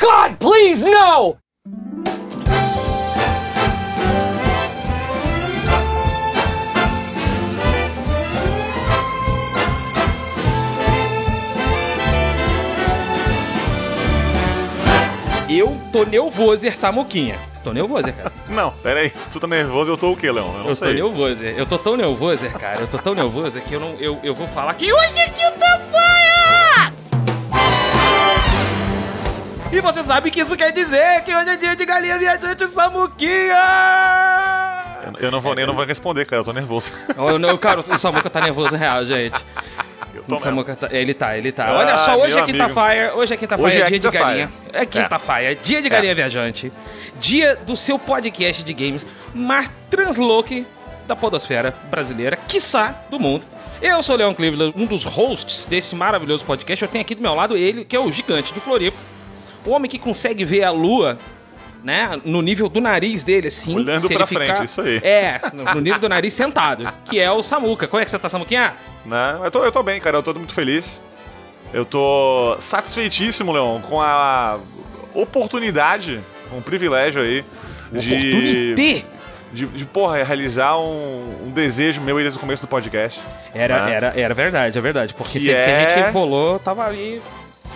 God, please, no! Eu tô nervoso, Samuquinha. Tô nervoso, cara. Não, pera aí. Se tu tá nervoso, eu tô o quê, Leão? Eu não Eu tô sei. nervoso. Eu tô tão nervoso, cara. Eu tô tão nervoso que eu não. Eu, eu vou falar que hoje é quinta-feira! E você sabe que isso quer dizer que hoje é dia de galinha viajante Samuquinha! Eu- Eu não vou, eu não vou responder, cara. Eu tô nervoso. Oh, não, cara, o Samuca tá nervoso real, gente. Eu tô O Samuca tá, ele tá, ele tá. Ah, Olha só, hoje é quinta-feira. Hoje é quinta-feira, Hoje é é dia de galinha. É quinta-feira, dia de galinha viajante. Dia do seu podcast de games mais transloque da podosfera brasileira, quiçá do mundo. Eu sou o Leon Cleveland, um dos hosts desse maravilhoso podcast. Eu tenho aqui do meu lado ele, que é o gigante de Floripa. O homem que consegue ver a lua, né, no nível do nariz dele, assim. Olhando se pra frente, isso aí. É, no nível do nariz sentado, que é o Samuca. Como é que você tá, Samuquinha? Né? Eu, tô, eu tô bem, cara. Eu tô muito feliz. Eu tô satisfeitíssimo, Leon, com a oportunidade, o privilégio aí de, Oportunidade! de, de, porra, realizar um, um desejo meu desde o começo do podcast. Era, né? era, era verdade, é verdade. Porque Que sempre que a é- gente rolou, tava ali.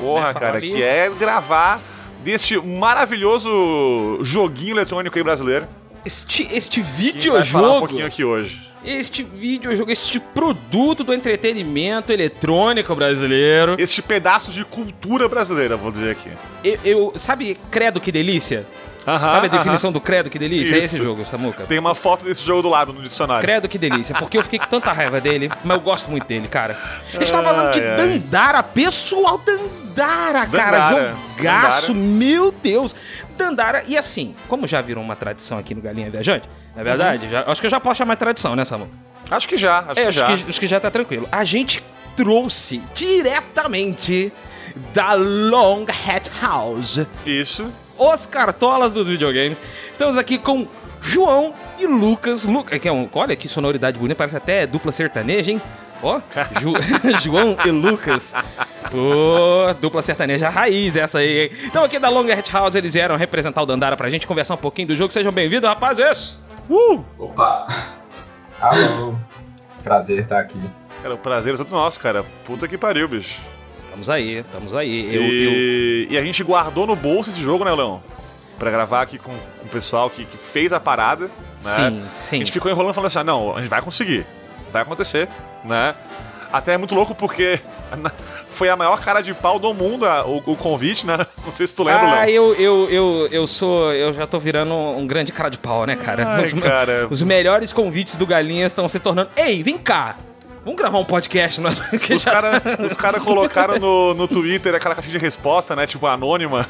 Porra, Né, cara, ali. que é gravar deste maravilhoso joguinho eletrônico aí brasileiro. Este, este gente vai falar um videojogo. pouquinho aqui hoje. Este videojogo, este produto do entretenimento eletrônico brasileiro. Este pedaço de cultura brasileira, vou dizer aqui. Eu, eu- sabe, credo que delícia? Aham, sabe a aham. definição do credo que delícia? É Isso. esse jogo, Samuca. Tem uma foto desse jogo do lado no dicionário. Credo que delícia, porque eu fiquei com tanta raiva dele, mas eu gosto muito dele, cara. A gente tá falando de Ai. Dandara, pessoal, Dandara, cara, Dandara, jogaço, Dandara. meu Deus. Dandara, e assim, como já virou uma tradição aqui no Galinha Viajante, na verdade, já- acho que eu já posso chamar de tradição, né, Samu? Acho que já, acho É, que acho já. que, acho que já tá tranquilo. A gente trouxe diretamente da Long Hat House Isso. Os cartolas dos videogames. Estamos aqui com João e Lucas. Lu... que é um... Olha que sonoridade bonita, parece até dupla sertaneja, hein? Ó, Ju- João e Lucas. Pô, dupla sertaneja raiz essa aí, hein? Então aqui da Long Hat House, eles vieram representar o Dandara pra gente, conversar um pouquinho do jogo. Sejam bem-vindos, rapazes! Uh! Opa! Alô! Prazer estar aqui. Cara, o prazer é todo nosso, cara. Puta que pariu, bicho. Estamos aí, estamos aí. Eu, eu... e... e a gente guardou no bolso esse jogo, né, Leão? Pra gravar aqui com, com o pessoal que, que fez a parada, né? Sim, A sim. gente ficou enrolando falando assim, ah, não, a gente vai conseguir. Vai acontecer, né? Até é muito louco porque foi a maior cara de pau do mundo a- o, o convite, né? Não sei se tu lembra, Ah, Léo. eu, eu, eu, eu sou. Eu já tô virando um grande cara de pau, né, cara? Ai, os, cara. os melhores convites do Galinhas estão se tornando. Ei, vem cá! Vamos gravar um podcast, nós- Os caras tá- cara colocaram no, no Twitter aquela caixinha de resposta, né? Tipo, anônima.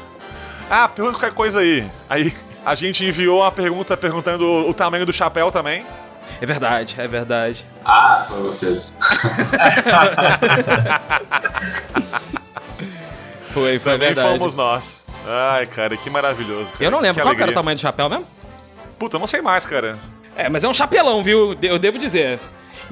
Ah, pergunta qualquer coisa aí. Aí a gente enviou uma pergunta perguntando o, tamanho do chapéu também. É verdade, é verdade. Ah, foi vocês. Foi, foi também verdade. fomos nós. Ai, cara, que maravilhoso. cara. Eu não lembro Que qual que era o alegria. tamanho do chapéu mesmo? Puta, eu não sei mais, cara. É, mas é um chapelão, viu? Eu devo dizer.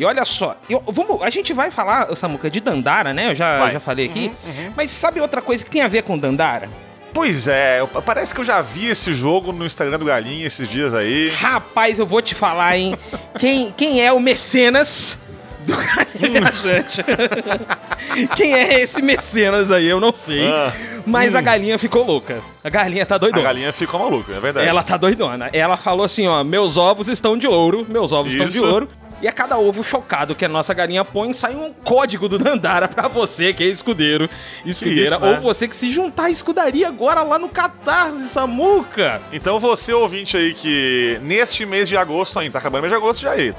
E olha só, eu- vamos, a gente vai falar, Samuca, de Dandara, né? Eu já, Vai. já falei aqui. Mas sabe outra coisa que tem a ver com Dandara? Pois é, parece que eu já vi esse jogo no Instagram do Galinha esses dias aí. Rapaz, eu vou te falar, hein? quem, quem é o mecenas do Galinha Viajante? quem é esse mecenas aí? Eu não sei. Ah. Mas a galinha ficou louca. A galinha tá A doidona. galinha ficou maluca, é verdade. Ela tá doidona. Ela falou assim, ó, meus ovos estão de ouro, meus ovos estão de Isso. ouro. E a cada ovo chocado que a nossa galinha põe, sai um código do Dandara pra você que é escudeiro, escudeira, isso, né? ou você que se juntar à escudaria agora lá no Catarse, Samuca. Então você, ouvinte aí, que neste mês de agosto ainda, tá acabando o mês de agosto já aí.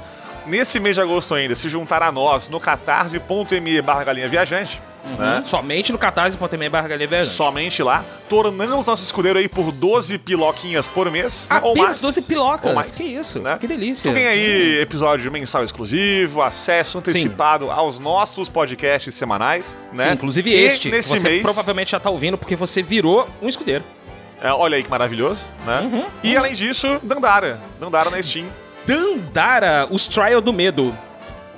Nesse mês de agosto ainda, se juntar a nós no catarse.me barra galinha viajante, né? Somente no catarse.me barra. Somente lá, tornamos nosso escudeiro aí por 12 piloquinhas por mês. né? Ou Apenas mais. 12 pilocas. Ou mais. Que isso, né? que delícia. Tu ganha aí episódio mensal exclusivo, acesso antecipado aos nossos podcasts semanais, né? Sim, inclusive E este, nesse você mês, provavelmente já tá ouvindo porque você virou um escudeiro. é, olha aí que maravilhoso, né? Uhum, E além disso, Dandara. Dandara na Steam. Dandara, os Trial do Medo.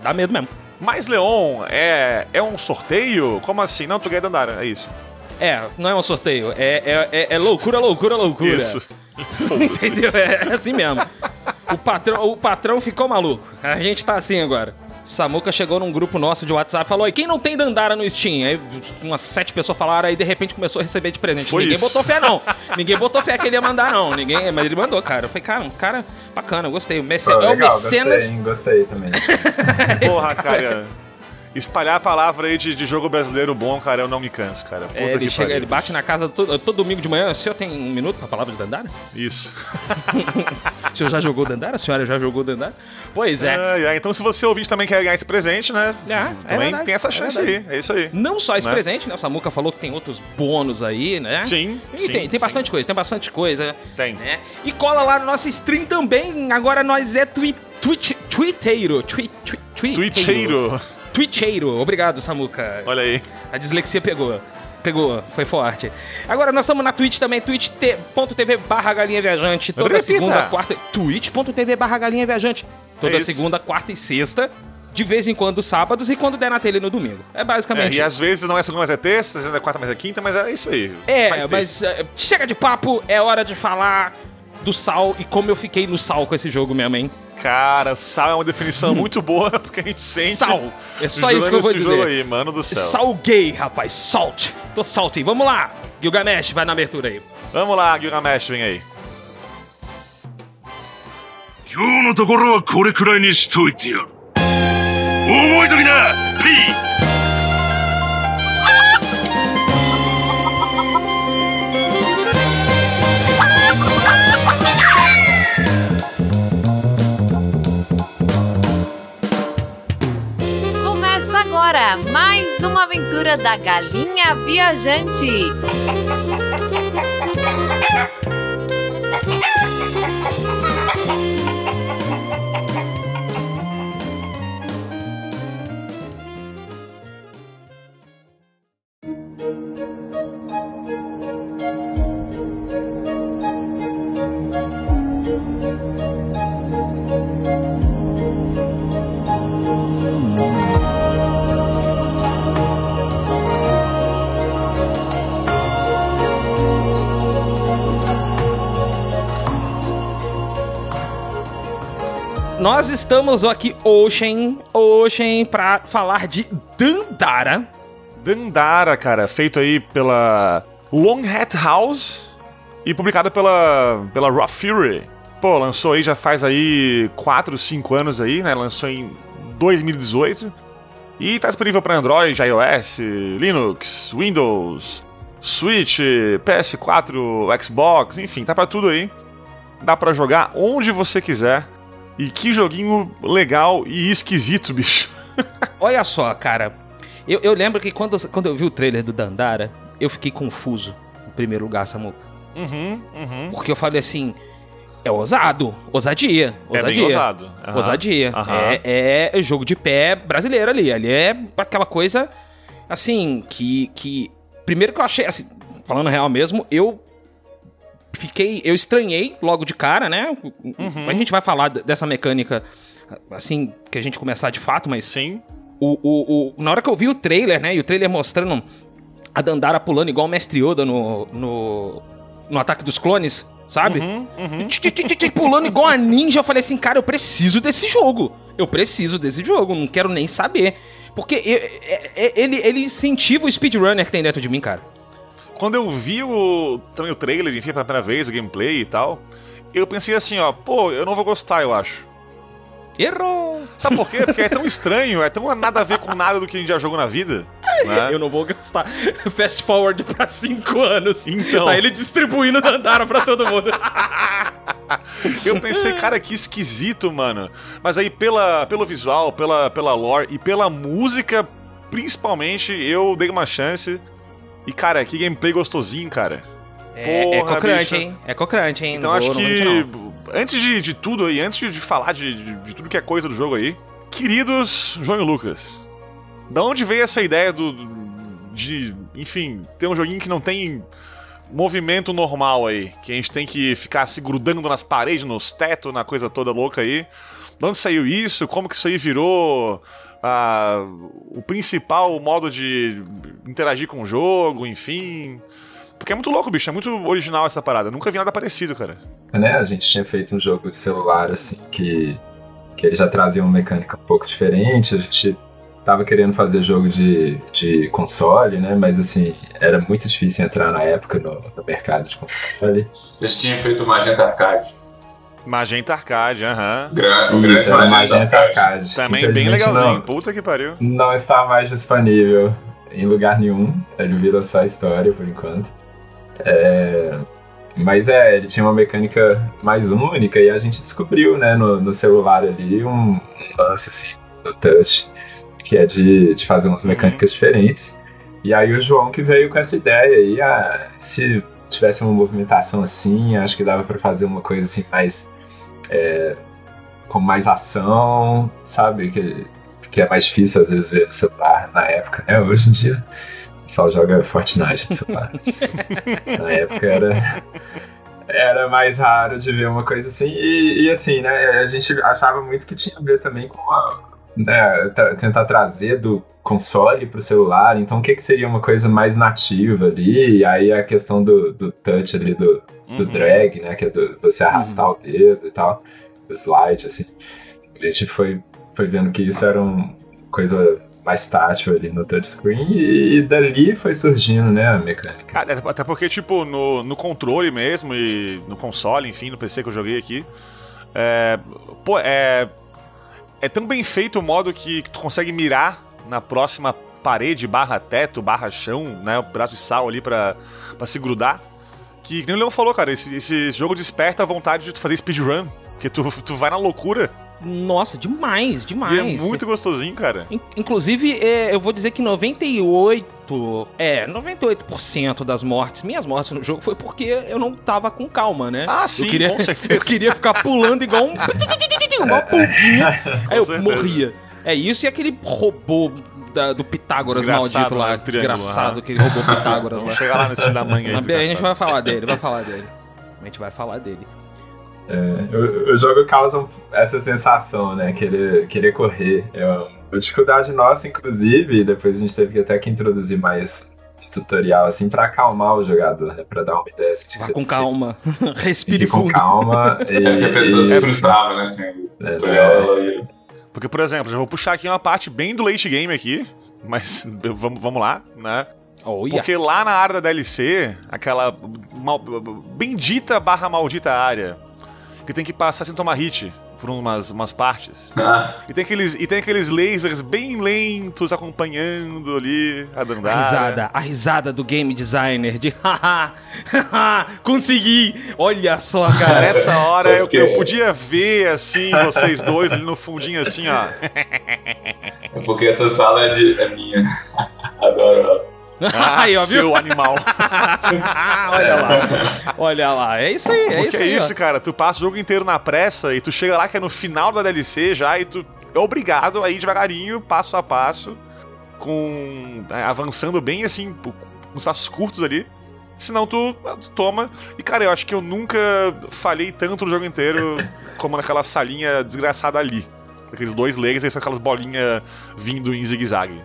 Dá medo mesmo. Mas, Leon, é, é um sorteio? Como assim? Não, tu ganha Dandara, é isso. É, não é um sorteio. É, é, é, é loucura, loucura, loucura. Isso. Entendeu? É assim mesmo. O patrão, o patrão ficou maluco. A gente tá assim agora. Samuca chegou num grupo nosso de WhatsApp e falou: e quem não tem Dandara no Steam? Aí umas sete pessoas falaram, aí de repente começou a receber de presente. Foi Ninguém isso. botou fé, não. Ninguém botou fé que ele ia mandar, não. Ninguém, mas ele mandou, cara. Eu falei, cara, um cara bacana, eu gostei. O Mece- Pô, é o legal, Mecenas. gostei, gostei também. Porra, cara. Espalhar a palavra aí de, de jogo brasileiro bom, cara, eu não me canso, cara. É, ele, chega, ele bate na casa todo, todo domingo de manhã. O senhor tem um minuto pra palavra de Dandara? Isso. O senhor já jogou Dandara? A senhora já jogou Dandara? Pois é. Ai, ai, então, se você ouvinte também quer ganhar esse presente, né? É, é também verdade, tem essa é chance aí. É isso aí. Não só esse Né? presente, né? O Samuca falou que tem outros bônus aí, né? Sim, E sim, tem, tem sim. bastante coisa, tem bastante coisa. Tem. Né? E cola lá no nosso stream também. Agora nós é twi twitch, twitteiro. Twi, twi. Twitcheiro. Twitcheiro. Obrigado, Samuca. Olha aí. A dislexia pegou. Pegou, foi forte. Agora nós estamos na Twitch também, twitch.tv barra galinha viajante. Toda Repita. segunda, quarta. twitch.tv barra galinha viajante. Toda É segunda, quarta e sexta. De vez em quando sábados e quando der na tele no domingo. É É, basicamente e às vezes não é segunda, mas é terça, às vezes é quarta, mas é quinta, mas é isso aí. É, mas é, chega de papo, é hora de falar do sal e como eu fiquei no sal com esse jogo mesmo, hein? Cara, sal é uma definição muito boa, porque a gente sente. Sal. É só isso que eu vou esse dizer. jogo aí, mano do céu. Sal gay, rapaz, salt. Tô salty. Vamos lá, Gilgamesh, vai na abertura aí. Vamos lá, Gilgamesh, vem aí. 今日のところはこれくらいにしといてやる覚えときな P! Mais uma aventura da Galinha Viajante. Nós estamos aqui Ocean, Ocean, pra falar de Dandara. Dandara, cara, feito aí pela Long Hat House e publicado pela, pela Raw Fury. Pô, lançou aí já faz aí 4, 5 anos aí, né? Lançou em 2018. E tá disponível para Android, iOS, Linux, Windows, Switch, PS4, Xbox, enfim, tá pra tudo aí. Dá pra jogar onde você quiser. E que joguinho legal e esquisito, bicho. Olha só, cara. Eu, eu lembro que quando, quando eu vi o trailer do Dandara, eu fiquei confuso, em primeiro lugar, Samuca. Uhum, uhum. Porque eu falei assim, é ousado, ousadia, É ousadia. bem ousado. Aham. Ousadia. Aham. É, é jogo de pé brasileiro ali. Ali é aquela coisa, assim, que, que... Primeiro que eu achei, assim, falando real mesmo, eu fiquei... Eu estranhei logo de cara, né? Uhum. A gente vai falar dessa mecânica, assim, que a gente começar de fato, mas Sim. o, o, o- na hora que eu vi o trailer, né? E o trailer mostrando a Dandara pulando igual o Mestre Yoda no, no, no Ataque dos Clones, sabe? Uhum, Tch, tch, tch, tch, Pulando igual a ninja, eu falei assim, cara, eu preciso desse jogo. Eu preciso desse jogo, não quero nem saber. Porque ele, ele incentiva o speedrunner que tem dentro de mim, cara. Quando eu vi o, também o trailer, enfim, pela primeira vez, o gameplay e tal, eu pensei assim, ó, pô, eu não vou gostar, eu acho. Errou! Sabe por quê? Porque é tão estranho, é tão nada a ver com nada do que a gente já jogou na vida. Né? Eu não vou gastar fast forward pra 5 anos. Então. Tá ele distribuindo Dandara pra todo mundo. Eu pensei, cara, que esquisito, mano. Mas aí, pela, pelo visual, pela, pela lore e pela música, principalmente, eu dei uma chance. E, cara, que gameplay gostosinho, cara. É, é Porra, cocrante, bicho. hein? É cocrante, hein? Então Não acho vou- que, antes de, de tudo aí, antes de, falar de, de, de tudo que é coisa do jogo aí, queridos João e Lucas, da onde veio essa ideia do, do- de, enfim, ter um joguinho que não tem movimento normal aí, que a gente tem que ficar se grudando nas paredes, nos tetos, na coisa toda louca aí. De onde saiu isso? Como que isso aí virou ah, o principal modo de, interagir com o jogo, enfim. Porque é muito louco, bicho. É muito original essa parada. Nunca vi nada parecido, cara. Né? A gente tinha feito um jogo de celular, assim, que, que ele já trazia uma mecânica um pouco diferente. A gente tava querendo fazer jogo de, de console, né? Mas, assim, era muito difícil entrar na época no, no mercado de console. Eles tinham feito o Magenta Arcade. Magenta Arcade, aham. O grande Isso, era Magenta, Magenta Arcade. Arcade. Também bem legalzinho. Não, Puta que pariu. não está mais disponível em lugar nenhum. Ele vira só história por enquanto. É, Mas é, ele tinha uma mecânica mais única e a gente descobriu, né, no, no celular ali um, um lance assim, do touch, que é de, de fazer umas mecânicas diferentes. E aí o João que veio com essa ideia aí, ah, se tivesse uma movimentação assim, acho que dava pra fazer uma coisa assim mais é, com mais ação, sabe? Que, que é mais difícil às vezes ver no celular na época, né? Hoje em dia o pessoal joga Fortnite no celular. na época era, era mais raro de ver uma coisa assim. E, e, assim, né? A gente achava muito que tinha a ver também com a, né, tentar trazer do console pro celular. Então o que, que seria uma coisa mais nativa ali? E aí a questão do, do touch ali, do, do Uhum. drag, né? Que é do, você arrastar o dedo e tal, o slide, assim. A gente foi, foi vendo que isso era uma coisa mais tátil ali no touchscreen e, e dali foi surgindo, né, a mecânica. Até porque, tipo, no, no controle mesmo e no console, enfim, no PC que eu joguei aqui. É, pô, é. É tão bem feito o modo que, que tu consegue mirar na próxima parede, barra teto, barra chão, né? O braço de sal ali pra, pra se grudar. Que, que nem o Leão falou, cara, esse, esse jogo desperta a vontade de tu fazer speedrun. Porque tu, tu vai na loucura. Nossa, demais, demais. E é muito gostosinho, cara. In- Inclusive, é, eu vou dizer que 98, é, 98% das mortes, minhas mortes no jogo foi porque eu não tava com calma, né? Ah, sim, eu queria, com certeza. Eu queria ficar pulando igual um uma pulguinha. Aí eu certeza. morria. É isso e aquele robô da- do Pitágoras Desgraçado, maldito lá, né? Desgraçado, aquele robô Pitágoras lá. Vamos chegar lá nesse filho da mãe aí. A gente vai falar dele, vai falar dele. A gente vai falar dele. É, o, o jogo causa essa sensação, né, querer, querer correr. É uma dificuldade nossa, inclusive, e depois a gente teve que até que introduzir mais um tutorial, assim, pra acalmar o jogador, né, pra dar uma ideia. Assim, Vá com calma. Respire que ir com fundo. calma. E, É porque a pessoa e- se frustrava, né? Assim, o É, tutorial, ela ia- Porque, por exemplo, já vou puxar aqui uma parte bem do late game aqui, mas vamos, vamos lá, né? Olha. Porque lá na área da DLC, aquela mal- bendita barra maldita área, que tem que passar sem tomar hit por umas, umas partes. Ah, E tem, aqueles, e tem aqueles lasers bem lentos acompanhando ali a A dandara. risada, a risada do game designer de haha, consegui! Olha só, cara. Nessa hora eu, eu podia ver assim, vocês dois ali no fundinho assim, ó. é porque essa sala é, de, é minha. Adoro ela. Ah, Aí, ó, viu? seu animal. Olha lá. Olha lá. É isso aí, é Porque isso é aí. ó. isso, cara. Tu passa o jogo inteiro na pressa e tu chega lá que é no final da DLC já e tu é obrigado a ir devagarinho, passo a passo, com. é, avançando bem assim, com uns passos curtos ali. Senão tu, tu toma. E, cara, eu acho que eu nunca falhei tanto no jogo inteiro como naquela salinha desgraçada ali. Aqueles dois lasers e aquelas bolinhas vindo em zigue-zague.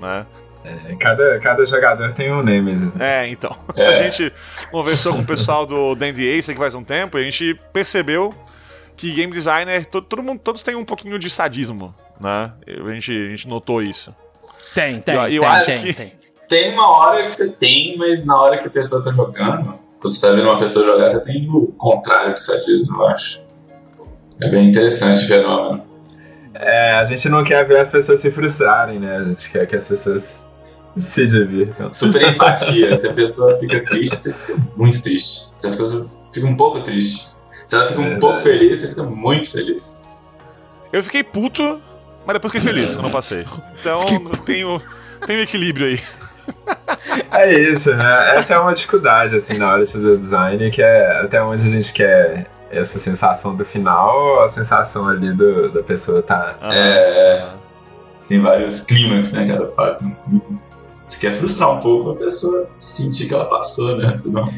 Né? É, cada, cada jogador tem um Nemesis. né? É, então. É. A gente conversou com o pessoal do Dandy Ace aqui faz um tempo e a gente percebeu que game designer, todo, todo mundo, todos têm um pouquinho de sadismo, né? A gente, a gente notou isso. Tem, tem, Eu- eu tem, acho tem, que- tem. Tem uma hora que você tem, mas na hora que a pessoa tá jogando, quando você tá vendo uma pessoa jogar, você tem o contrário de sadismo, eu acho. É bem interessante o fenômeno. É, a gente não quer ver as pessoas se frustrarem, né? A gente quer que as pessoas se divirtam. Super empatia. Se a pessoa fica triste, você fica muito triste. Se a pessoa fica um pouco triste. Se ela fica um Verdade. pouco feliz, você fica muito feliz. Eu fiquei puto, mas depois fiquei feliz quando eu passei. Então tenho, tenho equilíbrio aí. É isso, né? Essa é uma dificuldade, assim, na hora de fazer o design, que é até onde a gente quer essa sensação do final ou a sensação ali do, da pessoa tá. É, tem vários clímax, né, que ela faz. Tem clímax. Você quer frustrar um pouco a pessoa sentir que ela passou, né? Não.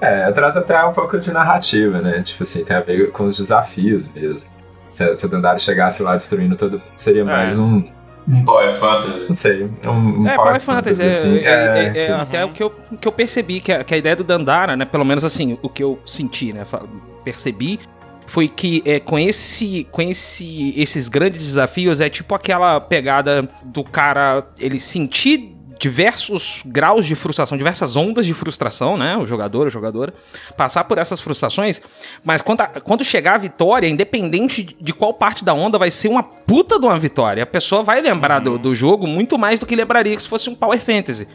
É, traz até um pouco de narrativa, né? Tipo assim, tem a ver com os desafios mesmo. Se, se o Dandara chegasse lá destruindo todo mundo, seria mais um, Um Power Fantasy. Não sei. Um, um É, Power Fantasy, é, assim, é- é- é que- até o que eu, que eu percebi, que a, que a ideia do Dandara, né, pelo menos assim, o que eu senti, né, percebi, foi que é, com, esse, com esse, esses grandes desafios, é tipo aquela pegada do cara, ele sentir diversos graus de frustração, diversas ondas de frustração, né, o jogador, a jogadora, passar por essas frustrações, mas quando, a- quando chegar a vitória, independente de qual parte da onda, vai ser uma puta de uma vitória. A pessoa vai lembrar do, do jogo muito mais do que lembraria que se fosse um Power Fantasy,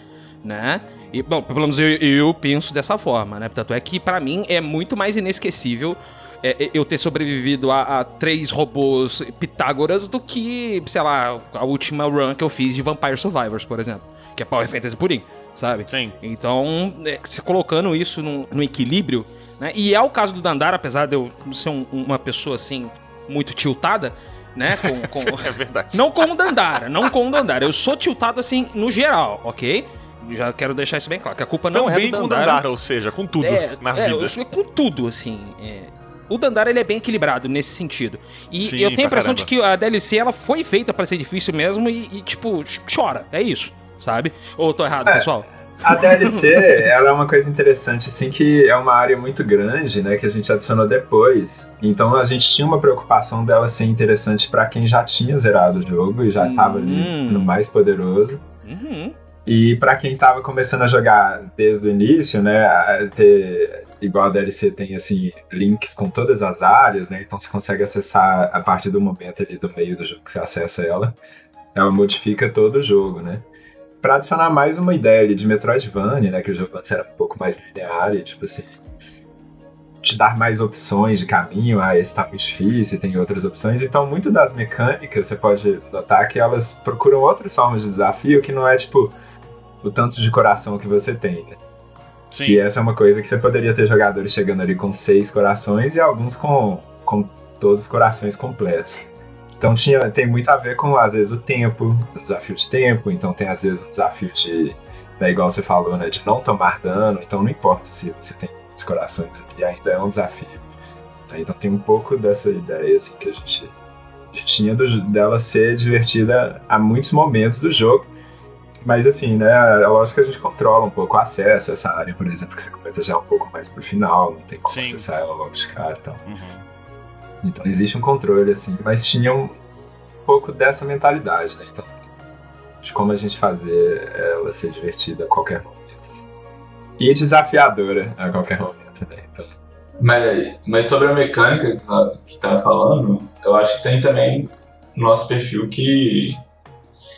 né? E, bom, pelo menos eu, eu penso dessa forma, né? Tanto é que pra mim é muito mais inesquecível é, é, eu ter sobrevivido a, a três robôs Pitágoras do que, sei lá, a última run que eu fiz de Vampire Survivors, por exemplo. Que é Power Fantasy purinho, sabe? Sim. Então, é, se colocando isso num, num equilíbrio, né? E é o caso do Dandara, apesar de eu ser um- uma pessoa assim, muito tiltada, né? Com, com- É verdade. não com o Dandara, não com o Dandara. Eu sou tiltado assim no geral, ok? Já quero deixar isso bem claro, que a culpa não Também é do com o Dandara. Dandara, ou seja, com tudo É, na é, vida. eu com tudo, assim. é. O Dandara ele é bem equilibrado nesse sentido. E Sim, eu tenho a impressão caramba. de que a DLC ela foi feita pra ser difícil mesmo e, e, tipo, ch- chora. É isso, sabe? Ou tô errado, É. pessoal? A DLC, ela é uma coisa interessante, assim, que é uma área muito grande, né, que a gente adicionou depois. Então a gente tinha uma preocupação dela ser interessante pra quem já tinha zerado o jogo e já tava ali Hum. no mais poderoso. Uhum. E pra quem tava começando a jogar desde o início, né, ter igual a DLC tem assim links com todas as áreas, né? Então você consegue acessar a partir do momento ali do meio do jogo que você acessa ela, ela modifica todo o jogo, né? Pra adicionar mais uma ideia ali de Metroidvania, né, que o jogo antes era um pouco mais linear e tipo assim, te dar mais opções de caminho, ah, esse tá muito difícil, tem outras opções. Então, muito das mecânicas, você pode notar que elas procuram outras formas de desafio que não é tipo o tanto de coração que você tem, né? Sim. E essa é uma coisa que você poderia ter jogadores chegando ali com seis corações e alguns com, com todos os corações completos. Então tinha, tem muito a ver com, às vezes, o tempo, o desafio de tempo, então tem, às vezes, o desafio de, né, igual você falou, né, de não tomar dano, então não importa se você tem muitos corações ali, ainda é um desafio. Tá? Então tem um pouco dessa ideia, assim, que a gente, a gente tinha do- dela ser divertida a muitos momentos do jogo, mas assim, né, é lógico que a gente controla um pouco o acesso a essa área, por exemplo, que você comenta já um pouco mais pro final, não tem como Sim. acessar ela logo de cara e tal. Uhum. Então existe um controle, assim, mas tinha um pouco dessa mentalidade, né? Então, de como a gente fazer ela ser divertida a qualquer momento. assim. E desafiadora a qualquer momento, né? Então, Mas, mas sobre a mecânica que tá, que tá falando, eu acho que tem também no nosso perfil que,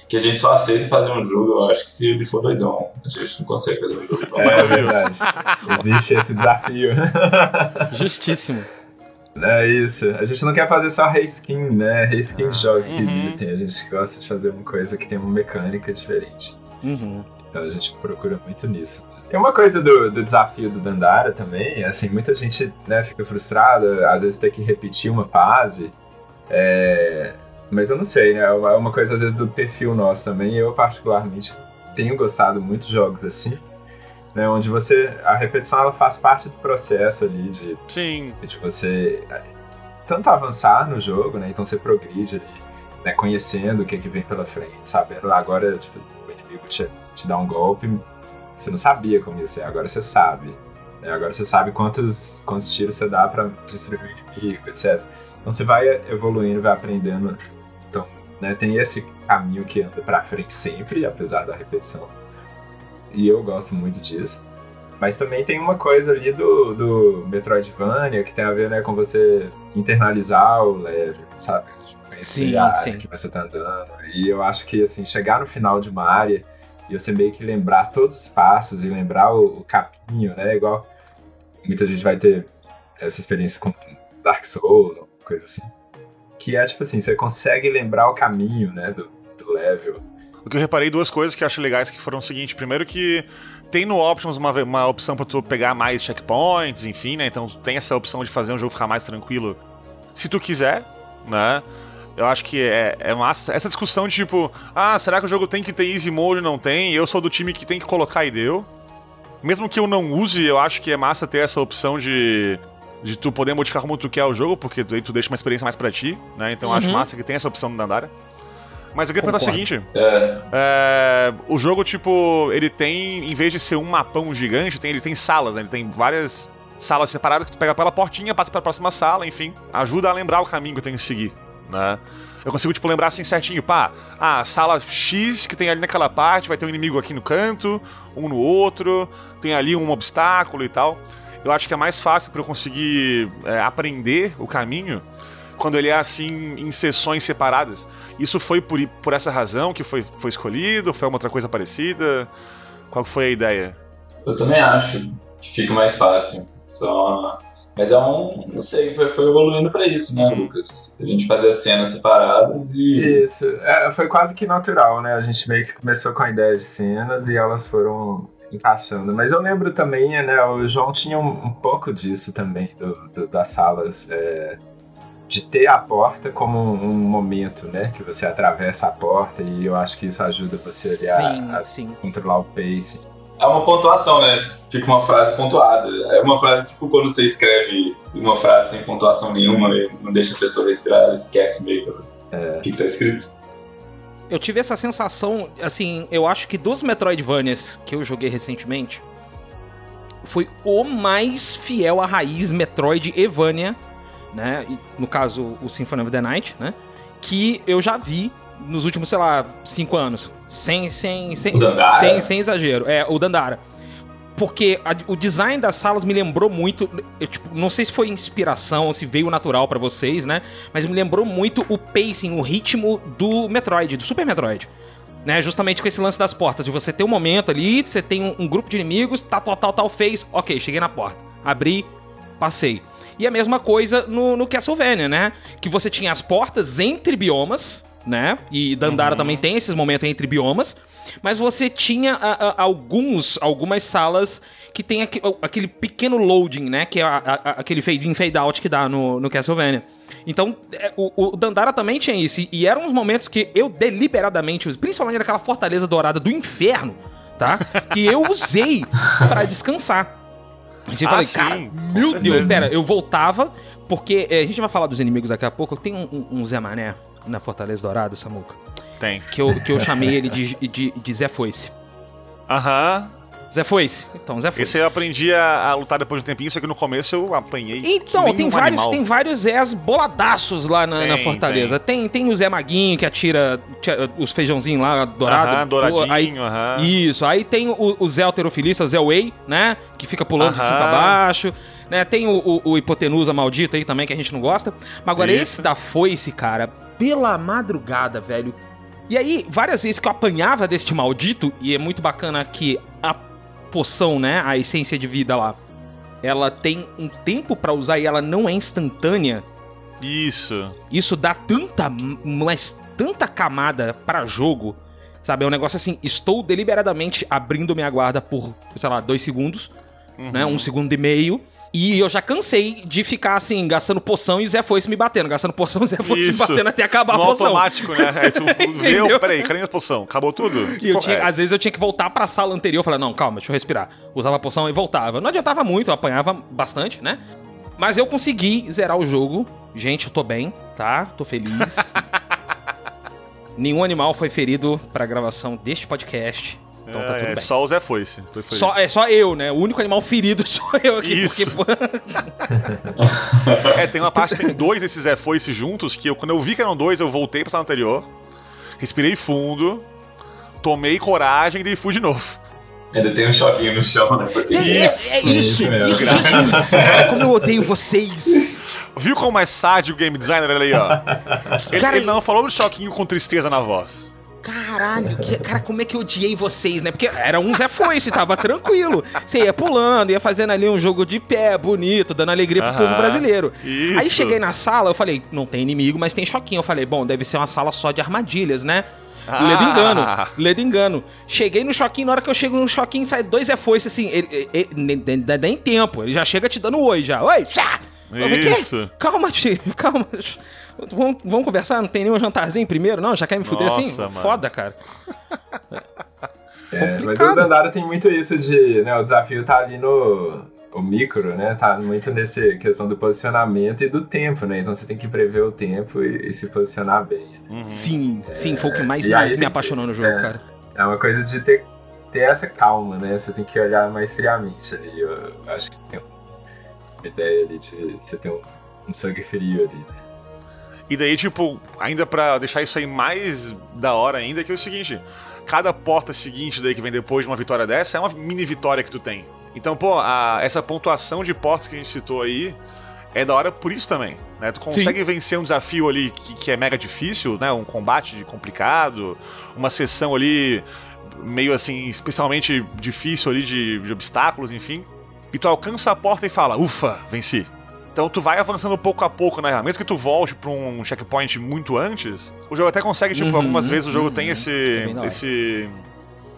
que a gente só aceita fazer um jogo. Eu acho que se ele for doidão, a gente não consegue fazer um jogo é maravilhoso. verdade. Existe esse desafio. Justíssimo. É isso. A gente não quer fazer só reskin, né? Reskin de jogos que Uhum. existem. A gente gosta de fazer uma coisa que tem uma mecânica diferente. Uhum. Então a gente procura muito nisso. Tem uma coisa do, do desafio do Dandara também, assim, muita gente né, fica frustrada, às vezes tem que repetir uma fase. é, Mas eu não sei, né? É uma- é uma coisa às vezes do perfil nosso também. Eu particularmente tenho gostado muito de jogos assim, né? Onde você. A repetição ela faz parte do processo ali de Sim. de você é, tanto avançar no jogo, né? Então você progride ali, né? Conhecendo o que, que vem pela frente, sabendo agora, tipo, o inimigo te, te dá um golpe, você não sabia como ia ser, agora você sabe. né? Agora você sabe quantos, quantos tiros você dá pra destruir o inimigo, etc. Então você vai evoluindo, vai aprendendo. Então, né, tem esse caminho que anda pra frente sempre, apesar da repetição. E eu gosto muito disso. Mas também tem uma coisa ali do, do Metroidvania que tem a ver né, com você internalizar o level, sabe? Conhecer Sim, a área sim. que você tá andando. E eu acho que assim, chegar no final de uma área e você meio que lembrar todos os passos e lembrar o, o caminho, né? Igual muita gente vai ter essa experiência com Dark Souls, ou coisa assim. Que é tipo assim, você consegue lembrar o caminho, né, do, do level. O que eu reparei duas coisas que eu acho legais que foram o seguinte: primeiro que tem no Options uma, uma opção pra tu pegar mais checkpoints, enfim, né? Então tem essa opção de fazer um jogo ficar mais tranquilo se tu quiser, né? Eu acho que é, é massa. Essa discussão de tipo, ah, será que o jogo tem que ter easy mode? Não tem. Eu sou do time que tem que colocar e deu. Mesmo que eu não use, eu acho que é massa ter essa opção de, de tu poder modificar como tu quer o jogo, porque daí tu deixa uma experiência mais pra ti, né? Então eu acho Uhum. massa que tem essa opção no Dandara. Mas eu queria perguntar o Concordo. seguinte: É, é, o jogo, tipo, ele tem, em vez de ser um mapão gigante, tem, ele tem salas, né? Ele tem várias salas separadas que tu pega pela portinha, passa pra próxima sala, enfim. Ajuda a lembrar o caminho que eu tenho que seguir, né? Eu consigo, tipo, lembrar assim certinho, pá, ah, sala X que tem ali naquela parte, vai ter um inimigo aqui no canto, um no outro, tem ali um obstáculo e tal. Eu acho que é mais fácil pra eu conseguir é, aprender o caminho quando ele é assim em sessões separadas. Isso foi por, por essa razão que foi, foi escolhido? Foi uma outra coisa parecida? Qual foi a ideia? eu também acho que fica mais fácil. Só... Mas é um. Não sei, foi, foi evoluindo pra isso, né, Lucas? A gente fazia cenas separadas e. Isso, é, foi quase que natural, né? A gente meio que começou com a ideia de cenas e elas foram encaixando. Mas eu lembro também, né? O João tinha um, um pouco disso também, do, do- das salas. é, de ter a porta como um, um momento, né? Que você atravessa a porta e eu acho que isso ajuda você ali a- Sim, a, sim. controlar o pace. É uma pontuação, né? Fica uma frase pontuada. É uma frase, tipo, quando você escreve uma frase sem pontuação nenhuma e não deixa a pessoa respirar, ela esquece meio o que, que tá escrito. Eu tive essa sensação, assim, eu acho que dos Metroidvanias que eu joguei recentemente, foi o mais fiel à raiz Metroid Evania, né? E, no caso, o Symphony of the Night, né? Que eu já vi nos últimos, sei lá, cinco anos. Sem, sem, sem, sem, sem exagero. É, o Dandara. Porque a- o design das salas me lembrou muito. eu, tipo, não sei se foi inspiração ou se veio natural pra vocês, né? Mas me lembrou muito o pacing, o ritmo do Metroid, do Super Metroid. Né, justamente com esse lance das portas, de você ter um momento ali, você tem um, um grupo de inimigos, tá, tal, tal, tal, fez, ok, cheguei na porta, abri, passei. E a mesma coisa no, no Castlevania, né? Que você tinha as portas entre biomas, né? E Dandara também tem esses momentos entre biomas. Mas você tinha a- a- alguns, algumas salas que tem aque- aquele pequeno loading, né? Que é a- aquele fade in, fade out que dá no, no Castlevania. Então, é, o, o Dandara também tinha isso. E, e eram uns momentos que eu deliberadamente, usei, principalmente naquela fortaleza dourada do inferno, tá? Que eu usei pra descansar. A gente Ah, sim, cara, meu certeza. Deus, pera, eu voltava, porque é, a gente vai falar dos inimigos daqui a pouco. Tem um, um- um Zé Mané na Fortaleza Dourada, Samuca, Tem. que eu, que eu chamei ele de, de, de Zé Foice. Aham. Zé Foice? Então, Zé Foice. Esse eu aprendi a, a lutar depois de um tempinho, só que no começo eu apanhei. Então, tem um vários, animal. tem vários Zés boladaços lá na, Tem, na Fortaleza. Tem. Tem, o Zé Maguinho que atira, tira os feijãozinhos lá dourado. Aham, douradinho, Aí, aham. Isso, aí tem o, o Zé alterofilista, o Zé Way, né? Que fica pulando de cima Aham. pra baixo. Né? Tem o, o, o hipotenusa maldito aí também, que a gente não gosta. Mas agora Isso. esse da foice, cara, pela madrugada, velho. E aí, várias vezes que eu apanhava deste maldito, e é muito bacana que a poção, né? A essência de vida lá. Ela tem um tempo pra usar e ela não é instantânea. Isso. Isso dá tanta, mas tanta camada pra jogo, sabe? É um negócio assim, estou deliberadamente abrindo minha guarda por, sei lá, dois segundos, né? Um segundo e meio. E eu já cansei de ficar assim, gastando poção e o Zé Foice me batendo, gastando poção e o Zé Foice me Isso. batendo até acabar no a poção. automático, né? Aí tu Entendeu? viu, peraí, cadê minha poção? Acabou tudo? Porra, tinha- é às vezes eu tinha que voltar pra sala anterior. Falei, não, calma, deixa eu respirar. Usava a poção e voltava. Não adiantava muito, eu apanhava bastante, né? Mas eu consegui zerar o jogo. Gente, eu tô bem, tá? Tô feliz. Nenhum animal foi ferido pra gravação deste podcast. Então tá É, tudo é, bem. só o Zé Foice. Foi- foi- Só, é só eu, né? O único animal ferido sou eu aqui. Isso. Porque, É, tem uma parte, tem dois desses Zé Foice juntos, que eu, quando eu vi que eram dois, eu voltei pra sala anterior, respirei fundo, tomei coragem e fui de novo. Ainda tem um choquinho no chão, né? Porque... É, é, é Isso, isso, isso mesmo. isso, Jesus! Cara, como eu odeio vocês! Viu como é sádio o game designer ali, ó? Ele, Cara, ele não falou do choquinho com tristeza na voz. Caralho, que- cara, como é que eu odiei vocês, né? Porque era um Zé Foice, tava tranquilo. Você ia pulando, ia fazendo ali um jogo de pé, bonito, dando alegria pro Aham, povo brasileiro. isso. Aí cheguei na sala, eu falei, não tem inimigo, mas tem choquinho. Eu falei, bom, deve ser uma sala só de armadilhas, né? Ah. Ledo engano, ledo engano. Cheguei no choquinho, na hora que eu chego no choquinho, sai dois Zé Foice, assim, ele, ele- ele- nem, nem- tempo, ele já chega te dando oi, já. Oi, "Quê? Isso. Calma, tio, calma. Vamos, vamos conversar? Não tem nenhum jantarzinho primeiro? Não, já quer me fuder assim? Nossa, mano. Foda, cara. É, mas Complicado. o Dandara tem muito isso de, né, o desafio tá ali no... o micro, né, tá muito nesse questão do posicionamento e do tempo, né? Então você tem que prever o tempo e, e se posicionar bem. Sim, sim, foi o que mais e me, aí me apaixonou no jogo, é. cara. É uma coisa de ter, ter essa calma, né? Você tem que olhar mais friamente ali. Eu, eu acho que tem uma ideia ali de você ter um, um sangue frio ali, né? E daí, tipo, ainda pra deixar isso aí mais da hora ainda, que é o seguinte: cada porta seguinte daí que vem depois de uma vitória dessa é uma mini vitória que tu tem. Então, pô, a- essa pontuação de portas que a gente citou aí é da hora por isso também. Né? Tu consegue vencer um desafio ali que, que é mega difícil, né? Um combate de complicado, uma sessão ali meio assim, especialmente difícil ali de, de obstáculos, enfim. E tu alcança a porta e fala, ufa, venci. Então tu vai avançando pouco a pouco, né? Mesmo que tu volte pra um checkpoint muito antes, o jogo até consegue, tipo, Uhum, algumas vezes o jogo uhum. tem esse, É esse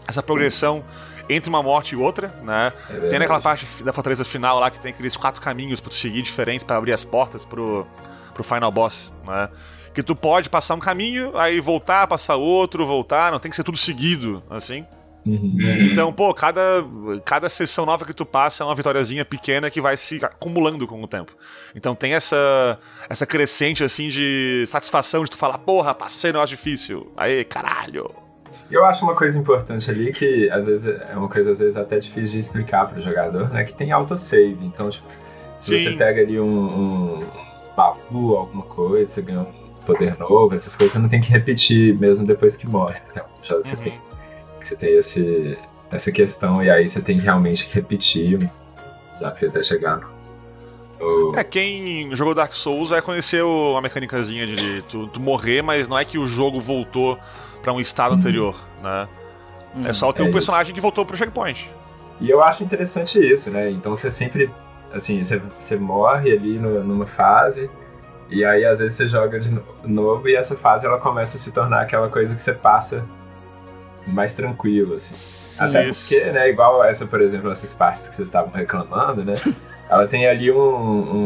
essa progressão entre uma morte e outra, né? É Tem naquela parte da fortaleza final lá que tem aqueles quatro caminhos pra tu seguir diferentes pra abrir as portas pro, pro final boss, né? Que tu pode passar um caminho, aí voltar, passar outro, voltar, não tem que ser tudo seguido, assim. Uhum. Então, pô, cada, cada sessão nova que tu passa é uma vitóriazinha pequena que vai se acumulando com o tempo. Então tem essa essa crescente, assim, de satisfação de tu falar, porra, passei no negócio difícil. Aí, caralho. E Eu acho uma coisa importante ali que às vezes é uma coisa às vezes até difícil de explicar pro jogador, né? Que tem autosave. Então, tipo, se Sim. você pega ali um, um baú, alguma coisa, você ganha um poder novo, essas coisas, você não tem que repetir mesmo depois que morre. Né? Já você Uhum. tem, você tem esse, essa questão e aí você tem que realmente repetir o desafio até chegar no. É, quem jogou Dark Souls vai conhecer o- a mecânicazinha de tu, tu morrer, mas não é que o jogo voltou pra um estado anterior, né? É só ter é um isso. personagem que voltou pro checkpoint. E eu acho interessante isso, né? Então você sempre, assim, você, você morre ali no- numa fase, e aí às vezes você joga de no- novo, e essa fase ela começa a se tornar aquela coisa que você passa mais tranquilo, assim. Sim. Até isso. porque, né, igual essa, por exemplo, essas partes que vocês estavam reclamando, né? ela tem ali um,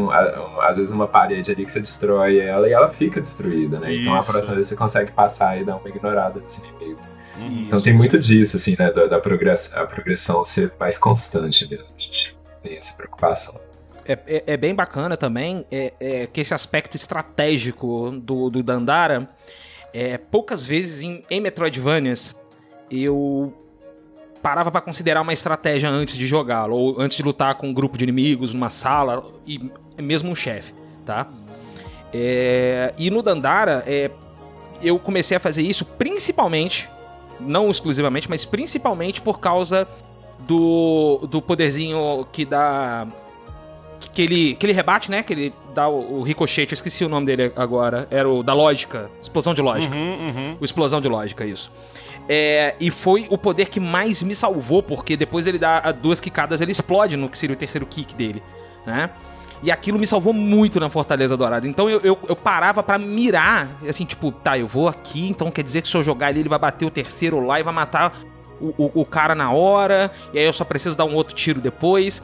um- a- um- às vezes uma parede ali que você destrói ela e ela fica destruída, né? Então a Isso. próxima vez você consegue passar e dar uma ignorada nesse inimigo. Então Isso, tem isso. muito disso, assim, né? Da, da progress, a progressão ser mais constante mesmo. A gente tem essa preocupação. É, é- é bem bacana também é, é que esse aspecto estratégico do, do Dandara, é, poucas vezes em, em Metroidvanias eu parava pra considerar uma estratégia antes de jogá-lo, ou antes de lutar com um grupo de inimigos numa sala, e mesmo um chefe, tá? É, e no Dandara, é, eu comecei a fazer isso principalmente, não exclusivamente, mas principalmente por causa do, do poderzinho que dá que ele, que ele rebate, né? Que ele dá o, o ricochete, eu esqueci o nome dele agora. Era o da lógica. Explosão de lógica. Uhum, uhum. O explosão de lógica, isso. É, e foi o poder que mais me salvou, porque depois ele dá duas quicadas, ele explode no que seria o terceiro kick dele, né? E aquilo me salvou muito na Fortaleza Dourada. Então eu, eu, eu parava pra mirar, assim, tipo, tá, eu vou aqui, então quer dizer que se eu jogar ali, ele vai bater o terceiro lá e vai matar o, o, o cara na hora, e aí eu só preciso dar um outro tiro depois.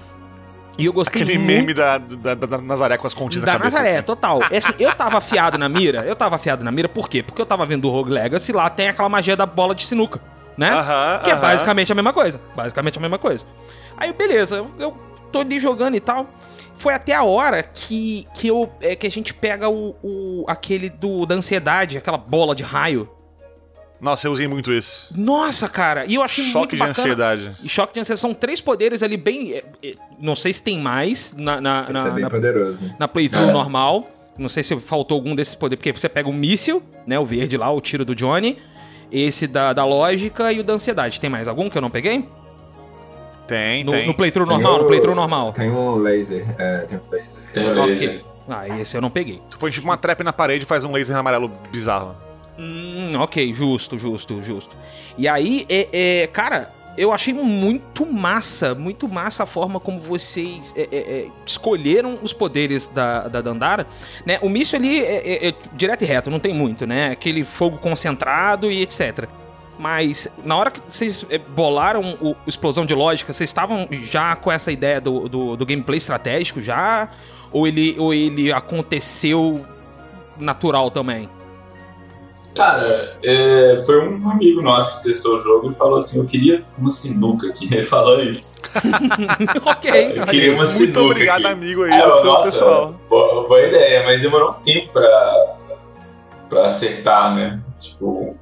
E eu gostei Aquele muito meme da, da, da- da Nazaré com as pontinhas da na cabeça. Nazaré, assim. total. É assim, eu tava afiado na mira, eu tava afiado na mira, por quê? Porque eu tava vendo o Rogue Legacy, lá tem aquela magia da bola de sinuca, né? Aham, que é aham. basicamente a mesma coisa. Basicamente a mesma coisa. Aí, beleza, eu, eu tô ali jogando e tal. Foi até a hora que, que, eu, é, que a gente pega o, o aquele do, da ansiedade, aquela bola de raio. Nossa, eu usei muito isso. Nossa, cara, e eu achei muito Choque de bacana. ansiedade. E choque de ansiedade são três poderes ali bem. é, é, não sei se tem mais na, na, na, é bem na- poderoso, né? na playthrough É. normal. Não sei se faltou algum desses poderes, porque você pega o míssil, né? O verde lá, o tiro do Johnny. Esse da, da lógica e o da ansiedade. Tem mais algum que eu não peguei? Tem, No, tem. no playthrough Tem normal, o- no playthrough normal. Tem um laser, é, tem um laser. Tem o laser. Ok. Ah, esse eu não peguei. Tu põe tipo uma trap na parede e faz um laser amarelo bizarro. Hum, ok, justo, justo, justo. E aí, é, é, cara, eu achei muito massa, muito massa a forma como vocês é, é, é, escolheram os poderes da, da Dandara. Né? O míssil ali é, é- é direto e reto, não tem muito, né? Aquele fogo concentrado e etc. Mas na hora que vocês é, bolaram o, explosão de lógica, vocês estavam já com essa ideia do, do, do gameplay estratégico já? Ou ele, ou ele aconteceu natural também? Cara, é, foi um amigo nosso que testou o jogo e falou assim: Eu queria uma sinuca aqui. Ele falou isso. ok. Eu queria uma Muito sinuca. obrigado, aqui. amigo aí, Aí eu, nossa, pessoal. Boa, boa ideia, mas demorou um tempo pra, pra acertar, né? Tipo,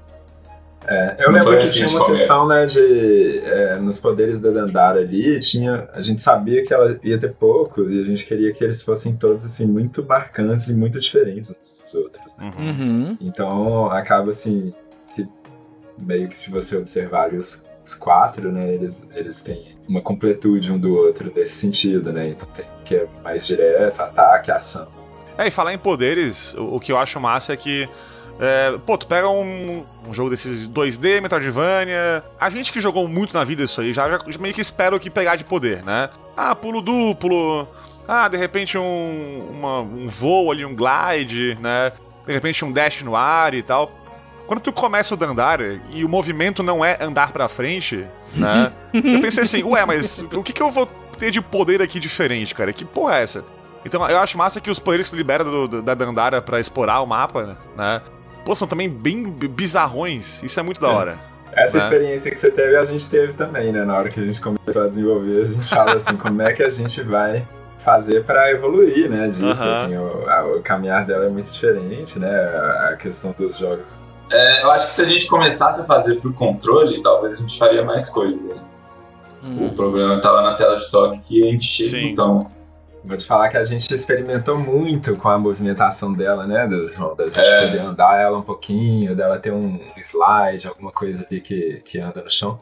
É, eu Não lembro que assim tinha uma questão, né, de... é, nos poderes da Dandara ali, tinha... A gente sabia que ela ia ter poucos e a gente queria que eles fossem todos, assim, muito marcantes e muito diferentes uns dos outros, né? Uhum. Uhum. Então, acaba, assim, que meio que se você observar os, os quatro, né, eles, eles têm uma completude um do outro nesse sentido, né? Então tem que é mais direto, ataque, ação. É, e falar em poderes, o, o que eu acho massa é que. É, pô, tu pega um, um jogo desses 2D, Metroidvania. A gente que jogou muito na vida isso aí, já, já meio que espera o que pegar de poder, né? Ah, pulo duplo. Ah, de repente um, uma- um voo ali, um glide, né? De repente um dash no ar e tal. Quando tu começa o andar e o movimento não é andar pra frente, né? eu pensei assim, ué, mas o que, que eu vou ter de poder aqui diferente, cara? Que porra é essa? Então eu acho massa que os poderes que tu libera do- do- da Dandara pra explorar o mapa, né? Pô, são também bem bizarrões. Isso é muito da É. hora. Essa Né? experiência que você teve, a gente teve também, né? Na hora que a gente começou a desenvolver, a gente fala assim, como é que a gente vai fazer pra evoluir, né? Disso, Aham. assim, o, a- o caminhar dela é muito diferente, né? A a questão dos jogos. é, eu acho que se a gente começasse a fazer por controle, talvez a gente faria mais coisa. né? Uhum. O problema tava na tela de toque que encher Sim. o botão. Vou te falar que a gente experimentou muito com a movimentação dela, né, do João? Da gente É. poder andar ela um pouquinho, dela ter um slide, alguma coisa ali que, que anda no chão.